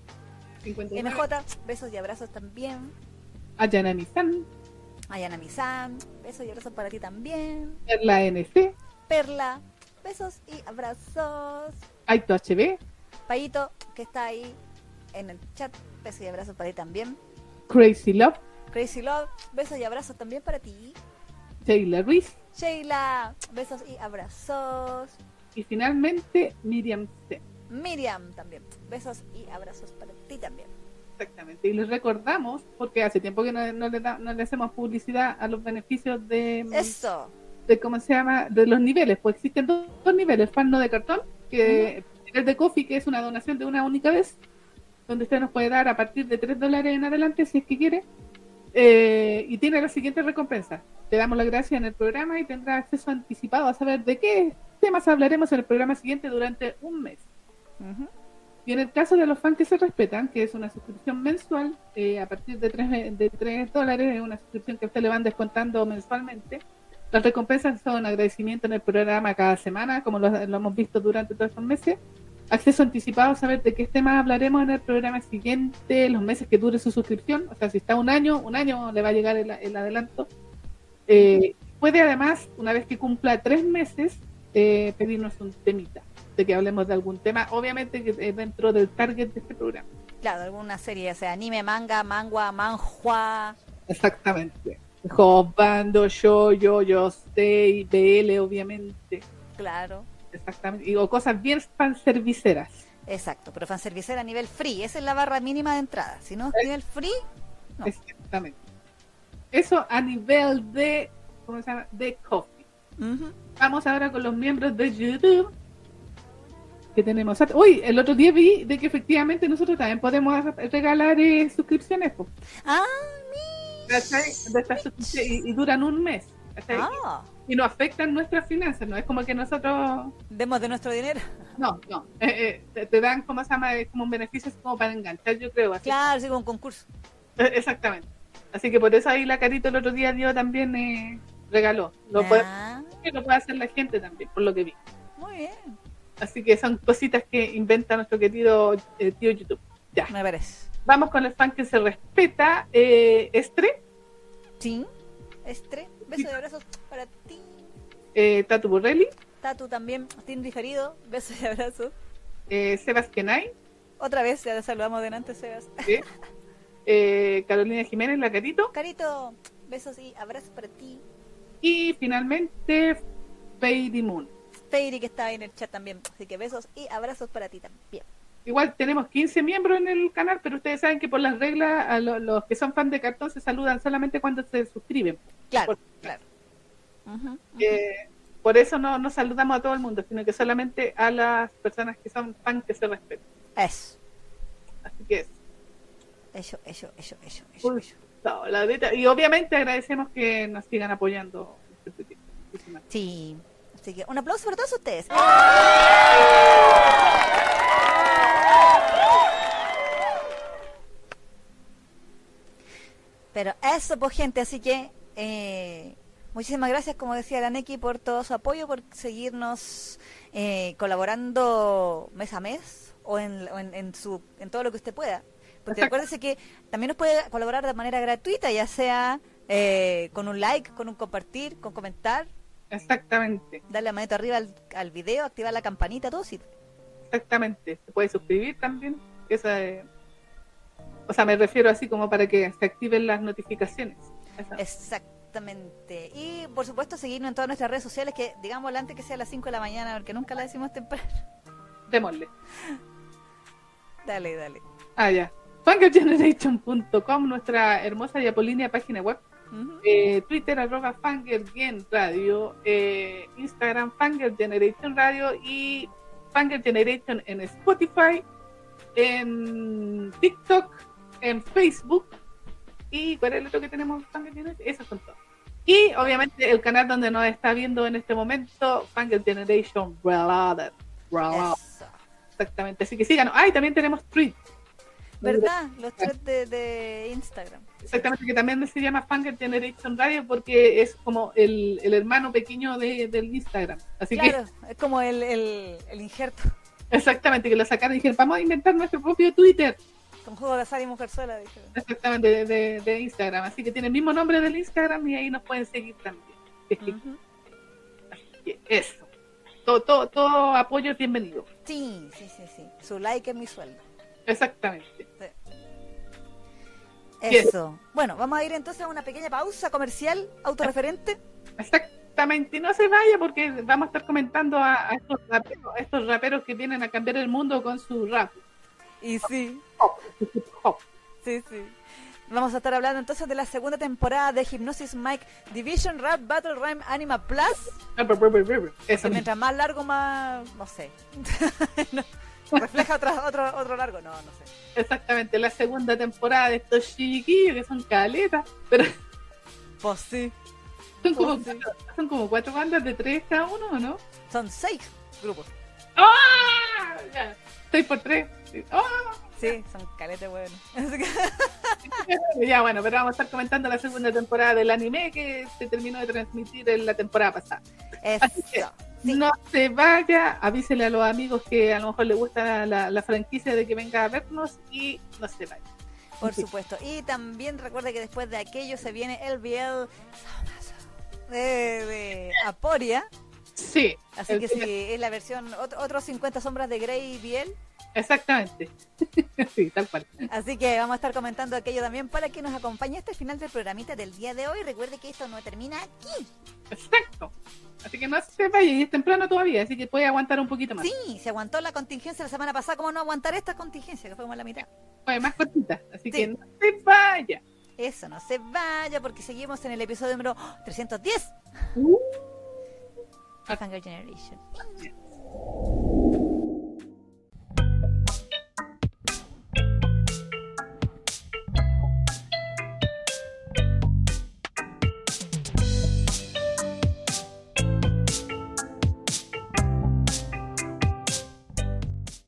59, MJ, besos y abrazos también. Ayana Nisan, Ayana Misan, besos y abrazos para ti también. Perla NC, Perla, besos y abrazos. Aito HB, Payito, que está ahí en el chat, besos y abrazos para ti también. Crazy Love, Crazy Love, besos y abrazos también para ti. Sheila Ruiz Sheila, besos y abrazos. y finalmente Miriam C. Miriam también, besos y abrazos para ti también. Exactamente. Y les recordamos, porque hace tiempo que no, no le, da- no le hacemos publicidad a los beneficios de, Eso, de cómo se llama, de los niveles. Pues existen dos, dos niveles, fan no de cartón, que el de Coffee, que es una donación de una única vez, donde usted nos puede dar a partir de 3 dólares en adelante, si es que quiere, eh, y tiene la siguiente recompensa. Te damos la gracia en el programa y tendrá acceso anticipado a saber de qué temas hablaremos en el programa siguiente durante un mes. Ujú. Y en el caso de los fans que se respetan, que es una suscripción mensual, eh, a partir de 3, de 3 dólares, es una suscripción que a usted le van descontando mensualmente. Las recompensas son agradecimiento en el programa cada semana, como lo, lo hemos visto durante todos estos meses. Acceso anticipado a saber de qué temas hablaremos en el programa siguiente, los meses que dure su suscripción. O sea, si está un año, un año le va a llegar el, el adelanto. Eh, puede además, una vez que cumpla tres meses, eh, pedirnos un temita de que hablemos de algún tema, obviamente que es dentro del target de este programa. Claro, alguna serie, ya sea anime, manga, mangua, manhua. Exactamente. Bando, yo, yo, yo, stay, BL, obviamente. Claro, Exactamente. O cosas bien fanserviceras. exacto. Pero fanservicer a nivel free, esa es la barra mínima de entrada. Si no es nivel free, No. Exactamente. Eso a nivel de, ¿cómo se llama? De coffee. Vamos ahora con los miembros de YouTube. Que tenemos. Uy, el otro día vi de que efectivamente nosotros también podemos regalar eh, suscripciones. po. ah, suscripciones, y, y duran un mes. Ah, Y no afectan nuestras finanzas. No es como que nosotros. demos de nuestro dinero. No, no. eh, eh, te, te dan, ¿cómo se llama? Como un beneficio así como para enganchar, yo creo. Así. Claro, sí, con un concurso. Eh, Exactamente. Así que por eso ahí la carita el otro día dio también eh, regaló. Lo, puede, lo puede hacer la gente también, por lo que vi. muy bien, Así que son cositas que inventa nuestro querido tío YouTube. Ya. me parece. Vamos con el fan que se respeta. Eh, Estre, Sí, Estre, besos y abrazos para ti. eh, Tatu Burrelli, Tatu también, Team diferido, besos y abrazos. eh, Sebas Kenai, Otra vez, ya te saludamos delante, Sebas. ¿sí? eh, Carolina Jiménez, la carito. Carito, besos y abrazos para ti. Y finalmente Fady Moon. Feiri, que está ahí en el chat también. Así que besos y abrazos para ti también. Igual tenemos 15 miembros en el canal, pero ustedes saben que por las reglas a lo- los que son fans de cartón se saludan solamente cuando se suscriben. Claro, Por- claro. Eh, por eso no, no saludamos a todo el mundo, sino que solamente a las personas que son fans que se respetan. Eso, Así que es. eso, eso, eso, eso, eso, Uy. eso. No, la neta, y obviamente agradecemos que nos sigan apoyando. este Sí. Así que un aplauso para todos ustedes. Pero eso, pues gente, así que eh, muchísimas gracias, como decía la Neki, por todo su apoyo, por seguirnos eh, colaborando mes a mes o en, o en, en su, en todo lo que usted pueda. Porque acuérdese que también nos puede colaborar de manera gratuita, ya sea eh, con un like, con un compartir, con comentar, Exactamente, darle la manito arriba al, al video, activar la campanita, todo sirve. exactamente. Se puede suscribir también. Esa, eh, o sea, me refiero así como para que se activen las notificaciones. Exactamente. Y por supuesto seguirnos en todas nuestras redes sociales, que digamos antes que sea a las 5 de la mañana, porque nunca la decimos temprano. Démosle. Dale, dale. Ah, ya. Fangirlgeneration.com, nuestra hermosa y apolínea página web. Eh, Twitter, arroba Radio. eh, Instagram, Generation Radio. Y Fangirl Generation en Spotify. en TikTok, en Facebook. ¿Y cuál es el otro que tenemos? Generation? Esos son todos. Y obviamente el canal donde nos está viendo en este momento, Fangirl Generation. Eso. Exactamente. Así que síganos. Ah, y también tenemos tweets. ¿Verdad? Los threads de, de Instagram. Exactamente, que también se llama Fangirl Generation Radio porque es como el, el hermano pequeño de, del Instagram. Así Claro, es como el, el, el injerto. que, exactamente, que lo sacaron y dijeron, vamos a inventar nuestro propio Twitter. Con juego de azar y mujerzuela, dijeron. Exactamente, de, de, de Instagram. Así que tiene el mismo nombre del Instagram y ahí nos pueden seguir también. Así que- Ujú. así que eso. Todo, todo, todo apoyo es bienvenido. Sí, sí, sí, sí. Su like es mi sueldo. Exactamente. Eso. Bueno, vamos a ir entonces a una pequeña pausa comercial autorreferente. Exactamente. Y no se vaya porque vamos a estar comentando a, a estos, raperos, a estos raperos que vienen a cambiar el mundo con su rap. Y sí, sí, sí. Vamos a estar hablando entonces de la segunda temporada de Hypnosis Mike Division Rap Battle Rhyme Anima Plus. Mientras más largo, más. No sé. No, Refleja otro, otro, otro largo. No, no sé. Exactamente, la segunda temporada de estos chiquillos que son caletas, pero Pues sí. son como, sí. cuatro, son como cuatro bandas de tres cada uno, ¿o ¿no? Son seis grupos. ¡Ah! Ya, Seis por tres. ¡Ah! Sí, son caletes, bueno. Así que- Ya, bueno, pero vamos a estar comentando la segunda temporada del anime que se terminó de transmitir en la temporada pasada. Así que. Sí. No se vaya, avísele a los amigos que a lo mejor le gusta la, la franquicia de que venga a vernos y no se vaya. Por Sí. supuesto. Y también recuerde que después de aquello se viene el BL de, de Aporia. Sí, Así que si es la versión, otro, otros 50 sombras de Grey BL. Exactamente. sí, tal cual. Así que vamos a estar comentando aquello también para que nos acompañe hasta el final del programita del día de hoy. Recuerde que esto no termina aquí. Exacto. Así que no se vaya, y es temprano todavía, así que puede aguantar un poquito más. Sí, se aguantó la contingencia la semana pasada. ¿Cómo no aguantar esta contingencia? Que fue como la mitad. Fue más cortita, así Sí. que no se vaya. Eso, no se vaya porque seguimos en el episodio número 310 Uh. Fangirl Generation.